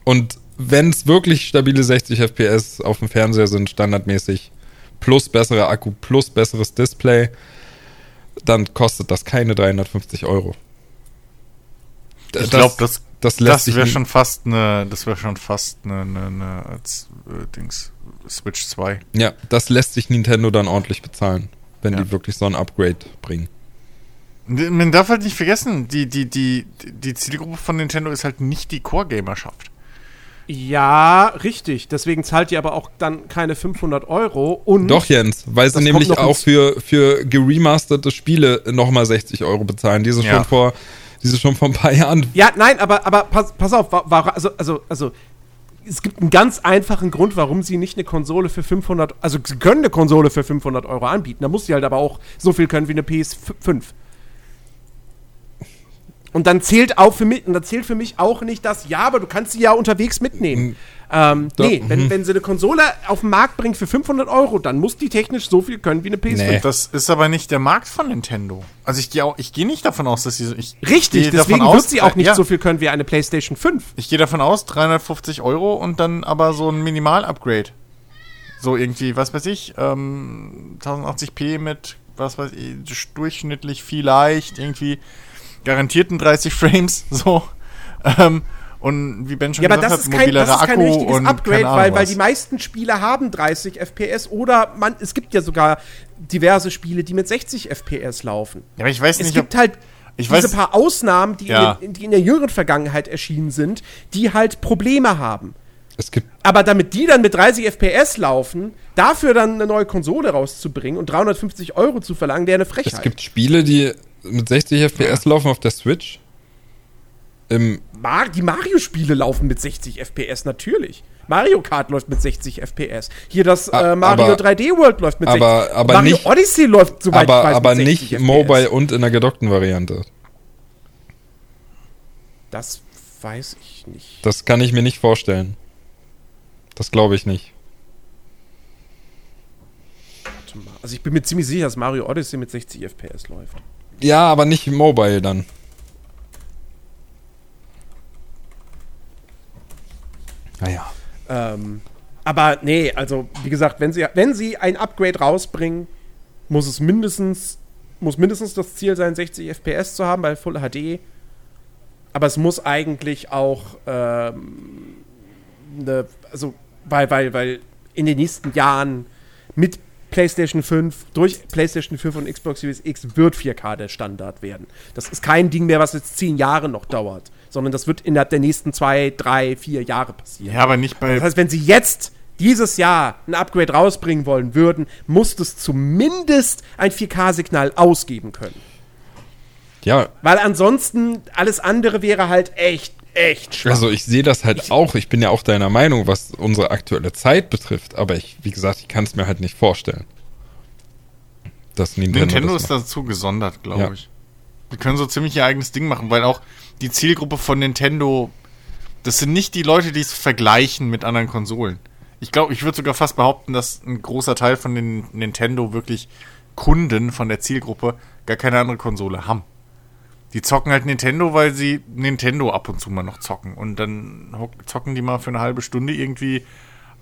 Und wenn es wirklich stabile 60 FPS auf dem Fernseher sind, standardmäßig, plus besserer Akku, plus besseres Display, dann kostet das keine 350 Euro.
Ich glaube, das,
das lässt
das
sich
wäre schon fast eine, das wäre schon fast eine, eine, eine als, äh, Dings, Switch 2.
Ja, das lässt sich Nintendo dann ordentlich bezahlen, wenn
Ja.
die wirklich so ein Upgrade bringen.
Man darf halt nicht vergessen, die, die, die, die Zielgruppe von Nintendo ist halt nicht die Core-Gamerschaft.
Ja, richtig. Deswegen zahlt ihr aber auch dann keine 500 Euro. Und
Doch, Jens, weil sie nämlich auch für, für geremasterte Spiele nochmal 60 Euro bezahlen, die sie
Ja.
schon vor, die sie schon vor ein paar Jahren.
Ja, nein, aber, aber pass, pass auf, war, war, also, also, also, es gibt einen ganz einfachen Grund, warum sie nicht eine Konsole für 500, also sie können eine Konsole für 500 Euro anbieten, da muss sie halt aber auch so viel können wie eine PS5. Und dann zählt auch für mich, und dann zählt für mich auch nicht das, ja, aber du kannst sie ja unterwegs mitnehmen. Ähm,
Doch,
nee, wenn,
mhm.
wenn sie eine Konsole auf den Markt bringt für 500 Euro, dann muss die technisch so viel können wie eine PS5.
Nee.
Das ist aber nicht der Markt von Nintendo. Also ich gehe auch, ich gehe nicht davon aus, dass sie so. Ich
Richtig, deswegen wird
aus,
sie auch nicht
ja,
so viel können wie eine PlayStation 5.
Ich gehe davon aus, 350 Euro und dann aber so ein Minimal-Upgrade. So irgendwie, was weiß ich, ähm, 1080p mit, was weiß ich, durchschnittlich vielleicht irgendwie garantierten 30 Frames, so. Ähm, und wie Ben schon
Ja, aber
gesagt
das
hat,
ist, kein, das ist kein
Akku
richtiges
und
Upgrade,
keine Ahnung
weil, weil die meisten Spiele haben 30 FPS oder man, es gibt ja sogar diverse Spiele, die mit 60 FPS laufen.
Ja, aber ich weiß
Es
nicht,
gibt
ob,
halt
ich
diese
weiß-
paar Ausnahmen, die,
Ja.
in, die in der jüngeren Vergangenheit erschienen sind, die halt Probleme haben.
Es gibt,
Aber damit die dann mit 30 FPS laufen, dafür dann eine neue Konsole rauszubringen und 350 Euro zu verlangen, wäre eine Frechheit.
es gibt Spiele, die mit 60 FPS laufen auf der Switch. Im,
Mar die Mario-Spiele laufen mit 60 FPS, natürlich. Mario Kart läuft mit 60 FPS. Hier das äh, Mario
aber-
3D World läuft mit
aber-
60
aber
Mario
nicht-
Odyssey läuft, soweit
aber
ich weiß,
aber
mit 60
nicht
FPS.
Mobile und in der gedockten Variante.
Das weiß ich nicht.
Das kann ich mir nicht vorstellen. Das glaube ich nicht.
Warte mal. Also ich bin mir ziemlich sicher, dass Mario Odyssey mit 60 FPS läuft.
Ja, aber nicht Mobile dann. Naja.
Ähm, aber nee, also wie gesagt, wenn sie, wenn sie ein Upgrade rausbringen, muss es mindestens, muss mindestens das Ziel sein, 60 FPS zu haben bei Full HD. Aber es muss eigentlich auch ähm, ne, also weil, weil, weil in den nächsten Jahren mit PlayStation 5, durch PlayStation 5 und Xbox Series X wird 4K der Standard werden. Das ist kein Ding mehr, was jetzt zehn Jahre noch dauert, sondern das wird innerhalb der nächsten zwei, drei, vier Jahre passieren.
ja, aber nicht bei,
Das heißt, wenn sie jetzt dieses Jahr ein Upgrade rausbringen wollen würden, muss es zumindest ein 4K-Signal ausgeben können.
Ja,
Weil ansonsten alles andere wäre halt echt, echt schwach.
also ich sehe das halt auch. Ich bin ja auch deiner Meinung, was unsere aktuelle Zeit betrifft. Aber ich, wie gesagt, ich kann es mir halt nicht vorstellen. Dass Nintendo,
Nintendo
das
ist dazu gesondert, glaube
Ja.
ich. Die können so ziemlich ihr eigenes Ding machen, weil auch die Zielgruppe von Nintendo, das sind nicht die Leute, die es vergleichen mit anderen Konsolen. Ich glaube, ich würde sogar fast behaupten, dass ein großer Teil von den Nintendo wirklich Kunden von der Zielgruppe gar keine andere Konsole haben. Die zocken halt Nintendo, weil sie Nintendo ab und zu mal noch zocken. Und dann zocken die mal für eine halbe Stunde irgendwie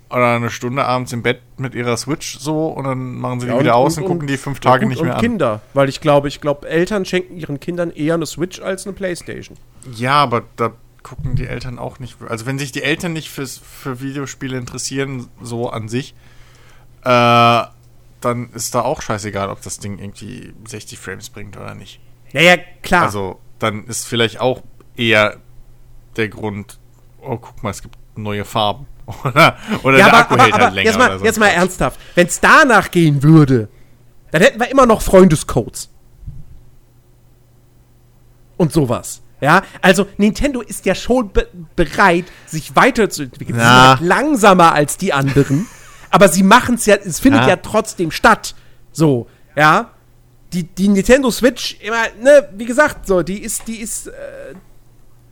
oder eine Stunde abends im Bett mit ihrer Switch so und dann machen sie die
Ja,
wieder aus und, gucken die fünf Tage nicht mehr
und
an.
Kinder, weil ich glaube, ich glaube, Eltern schenken ihren Kindern eher eine Switch als eine Playstation.
Ja, aber da gucken die Eltern auch nicht. Also wenn sich die Eltern nicht fürs, für Videospiele interessieren, so an sich, äh, dann ist da auch scheißegal, ob das Ding irgendwie 60 Frames bringt oder nicht.
Naja, klar.
Also dann ist vielleicht auch eher der Grund, oh guck mal, es gibt neue Farben. Oder, oder
ja,
der
aber,
Akku
aber,
hält
aber
halt länger.
jetzt mal,
oder so
jetzt mal ernsthaft. Wenn es danach gehen würde, dann hätten wir immer noch Freundescodes. Und sowas. Ja, also Nintendo ist ja schon be bereit, sich weiterzuentwickeln. Sie sind
Na.
halt langsamer als die anderen, aber sie machen es ja, es findet
Ja.
ja trotzdem statt. So, ja. Die, die Nintendo Switch, immer, ne, wie gesagt, so, die ist, die ist, äh,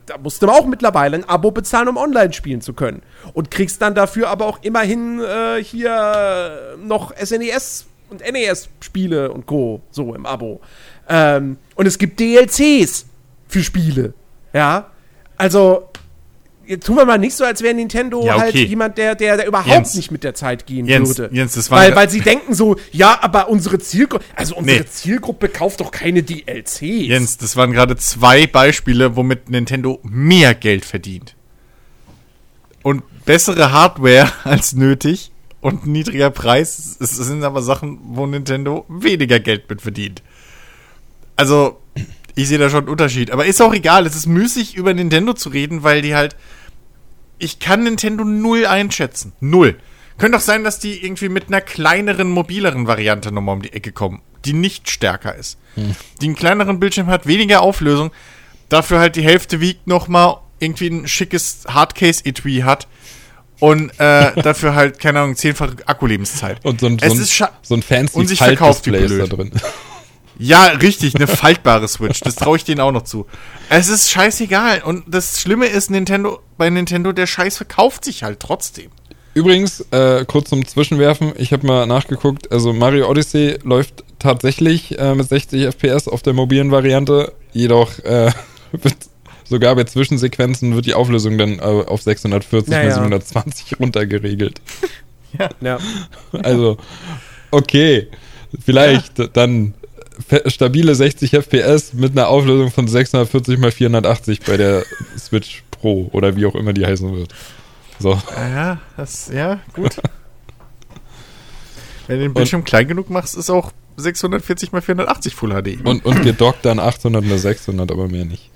da musst du auch mittlerweile ein Abo bezahlen, um online spielen zu können. Und kriegst dann dafür aber auch immerhin äh, hier noch SNES und NES-Spiele und Co. so im Abo. Ähm, und es gibt DLCs für Spiele. Ja. Also, jetzt tun wir mal nicht so, als wäre Nintendo
Ja,
halt
okay.
jemand, der, der, der überhaupt
Jens.
nicht mit der Zeit gehen
Jens,
würde.
Jens, das war-
weil, weil sie denken so, ja, aber unsere Zielgruppe, also unsere
Nee.
Zielgruppe kauft doch keine DLCs.
Jens, das waren gerade zwei Beispiele, womit Nintendo mehr Geld verdient. Und bessere Hardware als nötig und niedriger Preis. Es sind aber Sachen, wo Nintendo weniger Geld mit verdient. Also, ich sehe da schon einen Unterschied. Aber ist auch egal. Es ist müßig, über Nintendo zu reden, weil die halt. Ich kann Nintendo null einschätzen. Null. Könnte doch sein, dass die irgendwie mit einer kleineren, mobileren Variante nochmal um die Ecke kommen, die nicht stärker ist. Die einen kleineren Bildschirm hat, weniger Auflösung, dafür halt die Hälfte wiegt nochmal irgendwie ein schickes Hardcase-Etui hat und äh, dafür halt, keine Ahnung, zehnfache Akkulebenszeit.
Und so ein,
Es
so ein,
ist
so ein fancy
und sich verkauft
ist da drin.
Ja, richtig, eine faltbare Switch. Das traue ich denen auch noch zu. Es ist scheißegal. Und das Schlimme ist, Nintendo, bei Nintendo, der Scheiß verkauft sich halt trotzdem.
Übrigens, äh, kurz zum Zwischenwerfen, ich habe mal nachgeguckt, also Mario Odyssey läuft tatsächlich äh, mit 60 FPS auf der mobilen Variante, jedoch äh, wird sogar bei Zwischensequenzen wird die Auflösung dann äh, auf 640
Naja.
bis 720 runtergeregelt.
Ja.
Also, okay, vielleicht dann fe- stabile 60 FPS mit einer Auflösung von 640 mal 480 bei der Switch Pro oder wie auch immer die heißen wird. So.
Ja, das, ja, gut. Wenn du den Bildschirm klein genug machst, ist auch 640 x 480 Full HD.
Und, und gedockt dann 800 oder 600, aber mehr nicht.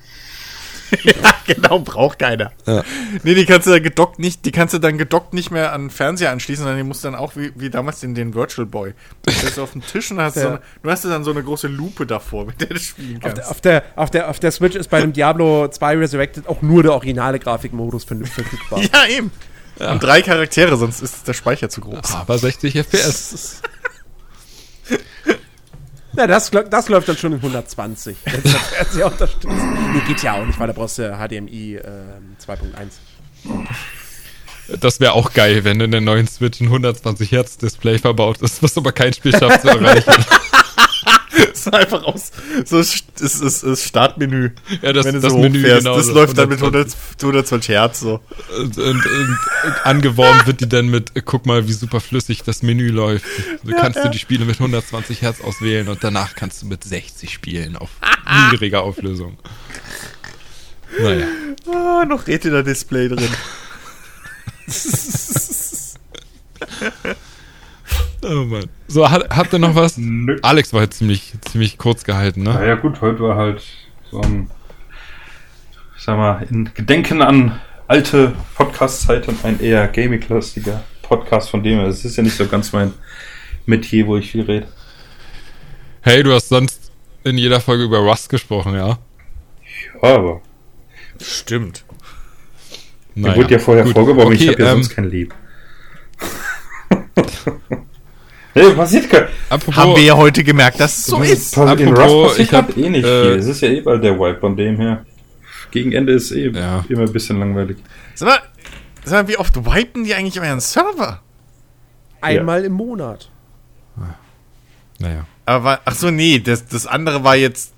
ja, genau, braucht keiner.
Ja.
Nee, die kannst du dann gedockt nicht, die kannst du dann gedockt nicht mehr an den Fernseher anschließen, sondern die musst dann auch wie, wie damals den, den Virtual Boy. Du stellst auf den Tisch und hast
Ja.
so eine, du hast dann so eine große Lupe davor, mit der du spielen
Auf
kannst.
der, auf, der, auf, der, auf der Switch ist bei dem Diablo 2 Resurrected auch nur der originale Grafikmodus ver- verfügbar.
ja, eben. Und drei Charaktere, sonst ist der Speicher zu groß.
Aber 60 FPS.
Na, das, das läuft dann schon in 120. Wenn der Fernseher unterstützt. Nee, geht ja auch nicht, weil da brauchst du HDMI ähm, 2.1.
Das wäre auch geil, wenn in der neuen Switch ein 120 Hertz Display verbaut ist, was aber kein Spiel schafft zu erreichen.
Ist einfach aus. So ist das, ist das Startmenü.
Ja, das-
wenn du
das
so
Menü,
hochfährst.
genau,
Das
so
läuft dann mit
120.
100, 120 Hertz so.
Und, und, und angeworben wird die dann mit, äh, guck mal, wie super flüssig das Menü läuft. Du kannst du die Spiele mit 120 Hertz auswählen und danach kannst du mit 60 spielen auf niedriger Auflösung. Naja.
Ah, noch Retina-Display drin.
Oh Mann. So, hat, habt ihr noch was?
Nö.
Alex war jetzt ziemlich, ziemlich kurz gehalten, ne?
Naja gut, heute war halt so ein, ich sag mal, in Gedenken an alte Podcast-Zeiten ein eher gaming-lastiger Podcast von dem her. Es ist ja nicht so ganz mein Metier, wo ich viel rede.
Hey, du hast sonst in jeder Folge über Rust gesprochen, ja?
Ja, aber
Stimmt.
mir wurde ja vorher
gut.
vorgeworfen, ich
Okay,
habe ja
ähm,
sonst kein Leben. hey, passiert kein...
Apropos,
Haben wir ja heute gemerkt, dass es so ist.
Passiert in
Apropos,
Rust passiert
ich hab,
eh nicht
äh,
viel. Es ist ja eh bald der Wipe von dem her. Gegen Ende ist eh
Ja.
immer ein bisschen langweilig.
Sag mal, sag mal, wie oft wipen die eigentlich euren Server?
Einmal im Monat.
naja.
Aber, ach so, nee, das, das andere war jetzt,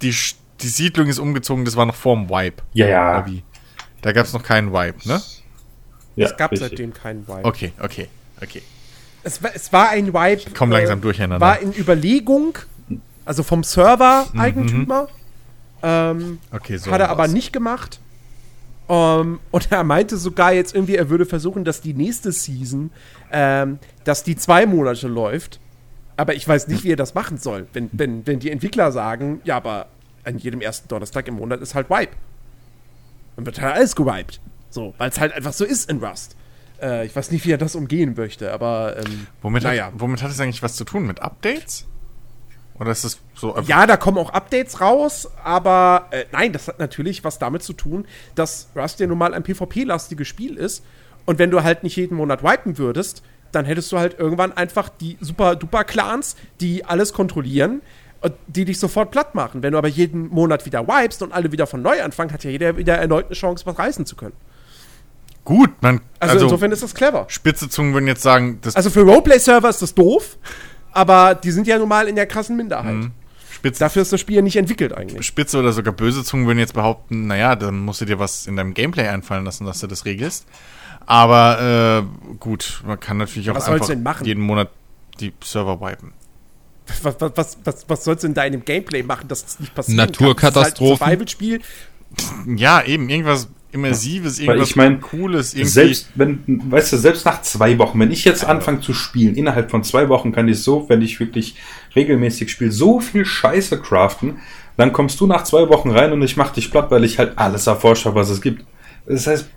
die, die Siedlung ist umgezogen, das war noch vorm Wipe.
Ja, ja.
wie? Da gab es noch keinen Wipe, ne?
ja
es gab
richtig.
seitdem keinen Wipe.
Okay, okay, okay.
Es, war, es war ein Wipe.
Ich komm langsam durcheinander.
War in Überlegung, also vom Server-Eigentümer. Ähm,
Okay, so.
hat er aber nicht gemacht. Ähm, und er meinte sogar jetzt irgendwie, er würde versuchen, dass die nächste Season, ähm, dass die zwei Monate läuft. Aber ich weiß nicht, wie er das machen soll. Wenn, wenn, wenn die Entwickler sagen, ja, aber an jedem ersten Donnerstag im Monat ist halt Wipe. Dann wird halt alles gewiped. So, weil es halt einfach so ist in Rust. Äh, ich weiß nicht, wie er das umgehen möchte, aber ähm,
Womit,
naja.
hat, womit hat es eigentlich was zu tun? Mit Updates? Oder ist das so einfach-
Ja, da kommen auch Updates raus, aber äh, nein, das hat natürlich was damit zu tun, dass Rust ja nun mal ein PvP-lastiges Spiel ist. Und wenn du halt nicht jeden Monat wipen würdest, dann hättest du halt irgendwann einfach die super-duper-Clans, die alles kontrollieren und die dich sofort platt machen. Wenn du aber jeden Monat wieder wipest und alle wieder von neu anfangen, hat ja jeder wieder erneut eine Chance, was reißen zu können.
Gut, man.
Also,
Also,
insofern ist das clever.
spitze Zungen würden jetzt sagen, das
Also für Roleplay-Server ist das doof, aber die sind ja nun mal in der krassen Minderheit.
Spitze,
Dafür ist das Spiel ja nicht entwickelt eigentlich.
Spitze oder sogar böse Zungen würden jetzt behaupten, naja, dann musst du dir was in deinem Gameplay einfallen lassen, dass du das regelst. Aber äh, gut, man kann natürlich auch
Was
einfach
denn machen?
jeden Monat die Server wipen.
Was, was, was, was, was sollst du in deinem Gameplay machen, dass das nicht passiert?
Naturkatastrophen.
Ist halt ein Survival-Spiel.
Ja, eben, irgendwas Immersives, irgendwas
ich mein,
Cooles, irgendwie.
Selbst wenn, weißt du, selbst nach zwei Wochen, wenn ich jetzt anfange zu spielen, innerhalb von zwei Wochen kann ich so, wenn ich wirklich regelmäßig spiele, so viel Scheiße craften, dann kommst du nach zwei Wochen rein und ich mach dich platt, weil ich halt alles erforsche, was es gibt. Das heißt,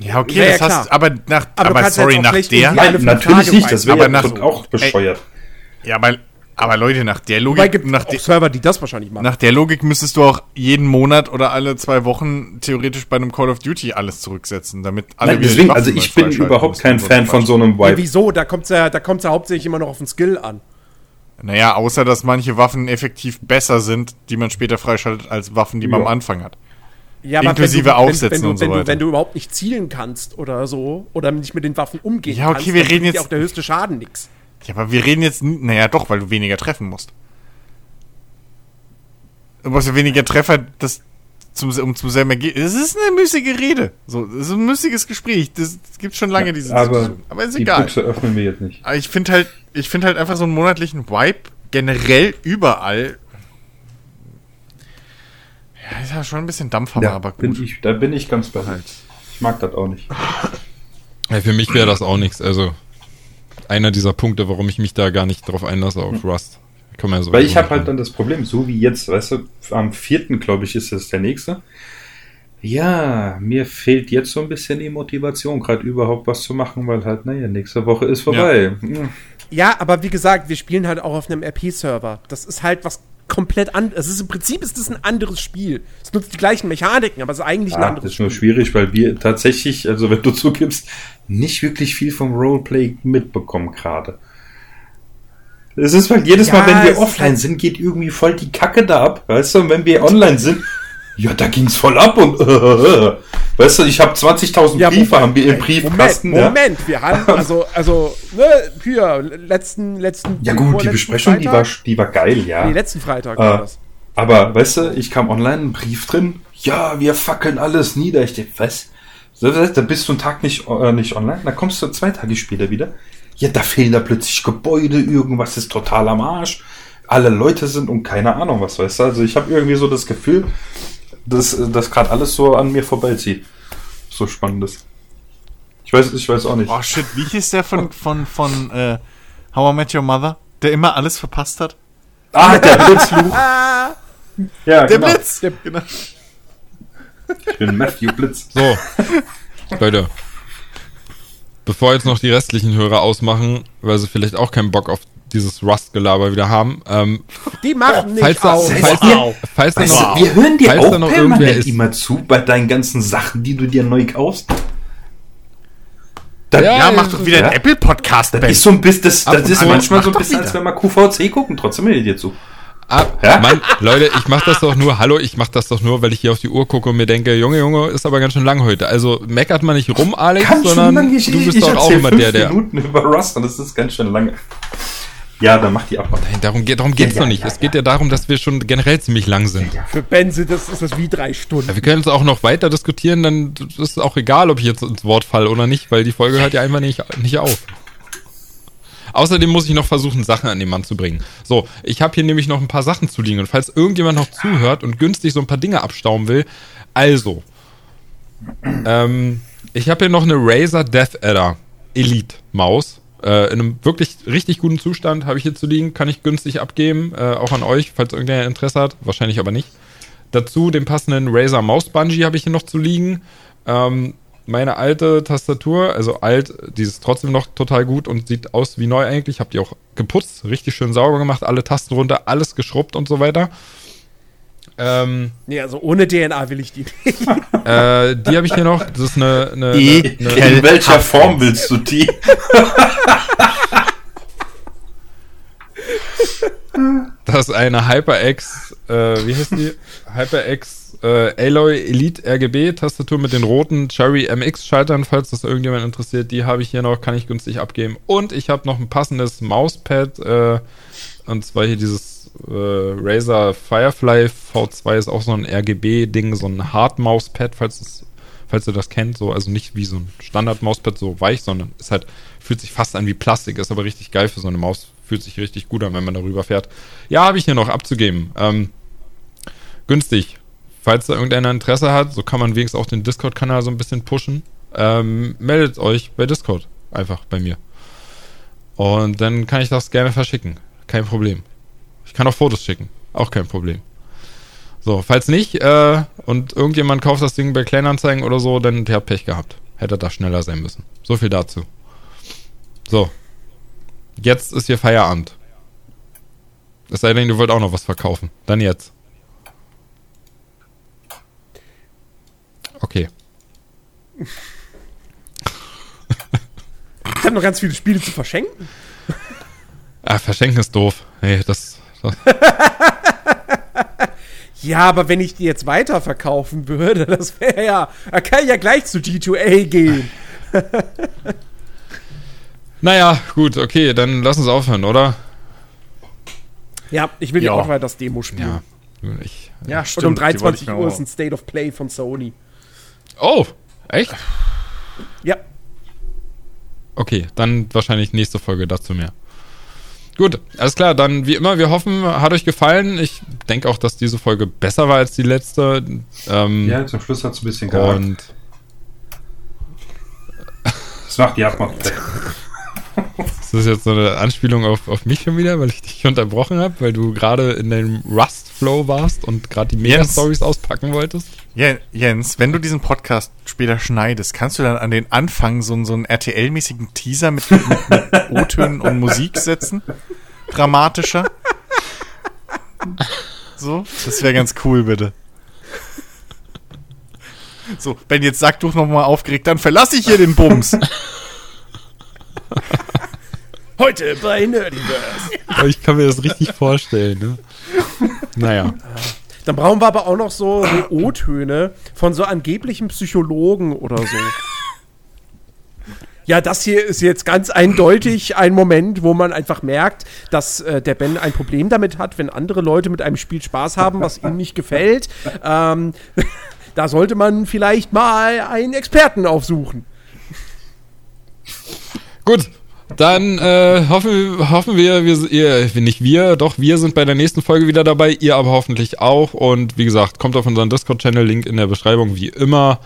ja, okay,
Ja, ja,
das
klar.
hast aber nach,
Aber du
aber, sorry, nach der,
nein, natürlich nicht, das
aber
wäre ja
nach-
auch bescheuert.
ja, aber, aber Leute, nach der
Wobei
Logik,
gibt
nach,
auch Server, die das wahrscheinlich machen.
nach der Logik müsstest du auch jeden Monat oder alle zwei Wochen theoretisch bei einem Call of Duty alles zurücksetzen, damit alle
Nein, deswegen,
Waffen
also ich bin überhaupt kein Fan von so einem
ja,
Wipe.
wieso? Da kommt es ja, da kommt's ja hauptsächlich immer noch auf den Skill an.
Naja, außer dass manche Waffen effektiv besser sind, die man später freischaltet, als Waffen, die man
Ja.
am Anfang hat.
Ja,
Inklusive
wenn du,
Aufsätzen
wenn, wenn du,
und so
wenn
weiter.
Du, wenn du überhaupt nicht zielen kannst oder so, oder nicht mit den Waffen umgehen
Ja, okay,
kannst,
wir
dann
reden jetzt-
auch der höchste Schaden nix.
Ja, aber wir reden jetzt, naja doch, weil du weniger treffen musst. Du brauchst ja weniger Treffer, das zum, um zum selben Ergebnis. Es ist eine müßige Rede. So, es ist ein müßiges Gespräch. Das, das gibt schon lange diese
aber
Diskussion. Aber ist
die
egal.
Büchse öffnen wir jetzt nicht.
Aber ich finde halt, ich finde halt einfach so einen monatlichen Wipe generell überall. Ja, ist ja schon ein bisschen Dampfhammer,
Ja,
aber
bin
gut.
ich, da bin ich ganz bei dir.
Halt.
Ich mag das auch nicht.
Ja, für mich wäre das auch nichts. Also einer dieser Punkte, warum ich mich da gar nicht drauf einlasse auf Rust. Kann man ja so
Weil ich habe halt dann das Problem, so wie jetzt, weißt du, am vierten, glaube ich, ist es der nächste. Ja, mir fehlt jetzt so ein bisschen die Motivation, gerade überhaupt was zu machen, weil halt, naja, nächste Woche ist vorbei. Hm.
Ja, aber wie gesagt, wir spielen halt auch auf einem RP-Server. Das ist halt was komplett anderes. Es ist im Prinzip ist das ein anderes Spiel. Es nutzt die gleichen Mechaniken, aber es ist eigentlich ein
Ah, das
anderes
ist nur schwierig, weil wir tatsächlich, also wenn du zugibst, nicht wirklich viel vom Roleplay mitbekommen gerade. Es ist halt jedes
Ja,
Mal, wenn
es
wir offline
halt-
sind, geht irgendwie voll die Kacke da ab, weißt du? Und wenn wir online sind, ja, da ging's voll ab und weißt du, ich habe 20.000
Ja,
Briefe,
Moment,
haben wir im Briefkasten.
Moment, Moment, wir haben, also, also, ne, hier, letzten, letzten.
Ja, ja gut, die Besprechung, die war, die war geil, ja.
Nee, letzten Freitag war
Äh,
das.
aber weißt du, ich kam online, ein Brief drin, ja, wir fackeln alles nieder. Ich dachte, was? Da bist du einen Tag nicht, äh, nicht online, dann kommst du zwei Tage später wieder. Ja, da fehlen da plötzlich Gebäude, irgendwas ist total am Arsch. Alle Leute sind und keine Ahnung was, weißt du. Also ich habe irgendwie so das Gefühl, dass das gerade alles so an mir vorbeizieht. So spannend ist. Ich weiß, ich weiß auch nicht.
Oh shit, wie hieß der von, von, von äh, How I Met Your Mother? Der immer alles verpasst hat?
Ah, der Blitzfluch. ja,
Der
genau.
Blitz! Genau.
Ich bin Matthew Blitz.
So, Leute. Bevor jetzt noch die restlichen Hörer ausmachen, weil sie vielleicht auch keinen Bock auf dieses Rust-Gelaber wieder haben, ähm,
Die machen nicht
falls da,
aus.
Das
falls, da, falls da
Weißt
noch,
du, wir hören dir
falls
auch
da noch
permanent
ist,
immer zu bei deinen ganzen Sachen, die du dir neu kaufst. Da,
Ja,
Ja, mach doch wieder
ja.
einen Apple-Podcast,
das ist so ein bisschen, das, das ist
an
manchmal so ein bisschen,
wieder.
als wenn wir QVC gucken, trotzdem hört ihr dir zu.
Ah,
Ja?
Mann, Leute, ich mach das doch nur, hallo, ich mach das doch nur, weil ich hier auf die Uhr gucke und mir denke, Junge, Junge, ist aber ganz schön lang heute. Also meckert man nicht rum, Alex,
Ganz
sondern.
Ich,
du bist
ich
doch auch immer der, der.
Minuten über Rust und das ist ganz schön lange. Ja, dann mach die ab.
Nein, darum, geht, darum geht's
Ja,
doch
ja,
nicht.
ja,
es geht ja darum, dass wir schon generell ziemlich lang sind.
Für Benze, das ist das wie drei Stunden.
Wir können uns auch noch weiter diskutieren, dann ist es auch egal, ob ich jetzt ins Wort falle oder nicht, weil die Folge hört ja einfach nicht, nicht auf. Außerdem muss ich noch versuchen, Sachen an den Mann zu bringen. So, ich habe hier nämlich noch ein paar Sachen zu liegen. Und falls irgendjemand noch zuhört und günstig so ein paar Dinge abstauben will, also, ähm, ich habe hier noch eine Razer Death Adder Elite Maus. Äh, in einem wirklich richtig guten Zustand habe ich hier zu liegen, kann ich günstig abgeben, äh, auch an euch, falls irgendwer Interesse hat, wahrscheinlich aber nicht. Dazu den passenden Razer Maus Bungee habe ich hier noch zu liegen. Ähm, meine alte Tastatur, also alt, die ist trotzdem noch total gut und sieht aus wie neu eigentlich. Hab die auch geputzt, richtig schön sauber gemacht, alle Tasten runter, alles geschrubbt und so weiter. Ähm,
Nee, also ohne DNA will ich die nicht.
äh, die habe ich hier noch. Das ist eine, eine,
E-
eine, eine
In welcher Form willst du die?
Das ist eine HyperX, äh, wie heißt die? HyperX äh, Alloy Elite RGB Tastatur mit den roten Cherry MX Schaltern, falls das irgendjemand interessiert. Die habe ich hier noch, kann ich günstig abgeben. Und ich habe noch ein passendes Mauspad, äh, und zwar hier dieses äh, Razer Firefly V2 ist auch so ein RGB-Ding, so ein Hard-Mauspad, falls, es, falls ihr das kennt. So, also nicht wie so ein Standard-Mauspad, so weich, sondern ist halt, fühlt sich fast an wie Plastik, ist aber richtig geil für so eine Maus. Fühlt sich richtig gut an, wenn man darüber fährt. Ja, habe ich hier noch abzugeben. Ähm, günstig. Falls da irgendeiner Interesse hat, so kann man wenigstens auch den Discord-Kanal so ein bisschen pushen. Ähm, meldet euch bei Discord einfach bei mir. Und dann kann ich das gerne verschicken. Kein Problem. Ich kann auch Fotos schicken. Auch kein Problem. So, falls nicht, äh, und irgendjemand kauft das Ding bei Kleinanzeigen oder so, dann der hat Pech gehabt. Hätte da schneller sein müssen. So viel dazu. So. Jetzt ist hier Feierabend. Es sei denn, du wollt auch noch was verkaufen. Dann jetzt. Okay.
Ich habe noch ganz viele Spiele zu verschenken.
Ah, verschenken ist doof. Nee, das. das
Ja, aber wenn ich die jetzt weiterverkaufen würde, das wäre ja. Da kann ich ja gleich zu G2A gehen.
naja, gut, okay, dann lass uns aufhören, oder?
Ja, ich will ja auch mal das Demo spielen.
Ja. Ich,
Ja,
Und um
die wollte ich
23
mir
Uhr ist ein State of Play von Sony.
Oh, echt?
Ja,
Okay, dann wahrscheinlich nächste Folge dazu mehr. Gut, alles klar, dann wie immer, wir hoffen, hat euch gefallen. Ich denke auch, dass diese Folge besser war als die letzte. Ähm,
Ja, zum Schluss hat es ein bisschen gehakt.
und
Das macht die Abmachung.
ist das jetzt so eine Anspielung auf, auf mich schon wieder, weil ich dich unterbrochen habe, weil du gerade in deinem Rust-Flow warst und gerade die Mega-Stories auspacken wolltest?
Jens, wenn du diesen Podcast später schneidest, kannst du dann an den Anfang so, einen- so einen RTL-mäßigen Teaser mit, mit, mit O-Tönen und Musik setzen? Dramatischer? So? Das wäre ganz cool, bitte. So, Ben, jetzt sag doch noch mal aufgeregt, dann verlasse ich hier den Bums.
heute bei Nerdiverse.
Ich kann mir das richtig vorstellen, ne? Naja.
Dann brauchen wir aber auch noch so, so O-Töne von so angeblichen Psychologen oder so. Ja, das hier ist jetzt ganz eindeutig ein Moment, wo man einfach merkt, dass äh, der Ben ein Problem damit hat, wenn andere Leute mit einem Spiel Spaß haben, was ihm nicht gefällt. Ähm, da sollte man vielleicht mal einen Experten aufsuchen.
Gut, dann äh, hoffen, hoffen wir, wir, ihr, nicht wir, doch wir sind bei der nächsten Folge wieder dabei, ihr aber hoffentlich auch. Und wie gesagt, kommt auf unseren Discord-Channel, Link in der Beschreibung, wie immer.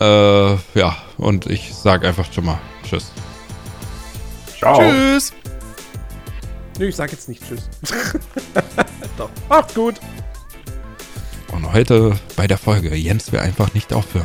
Äh, ja, und ich sag einfach schon mal Tschüss.
Ciao.
Tschüss.
Nö, ich sag jetzt nicht Tschüss. Doch, macht's gut.
Und heute bei der Folge, Jens will einfach nicht aufhören.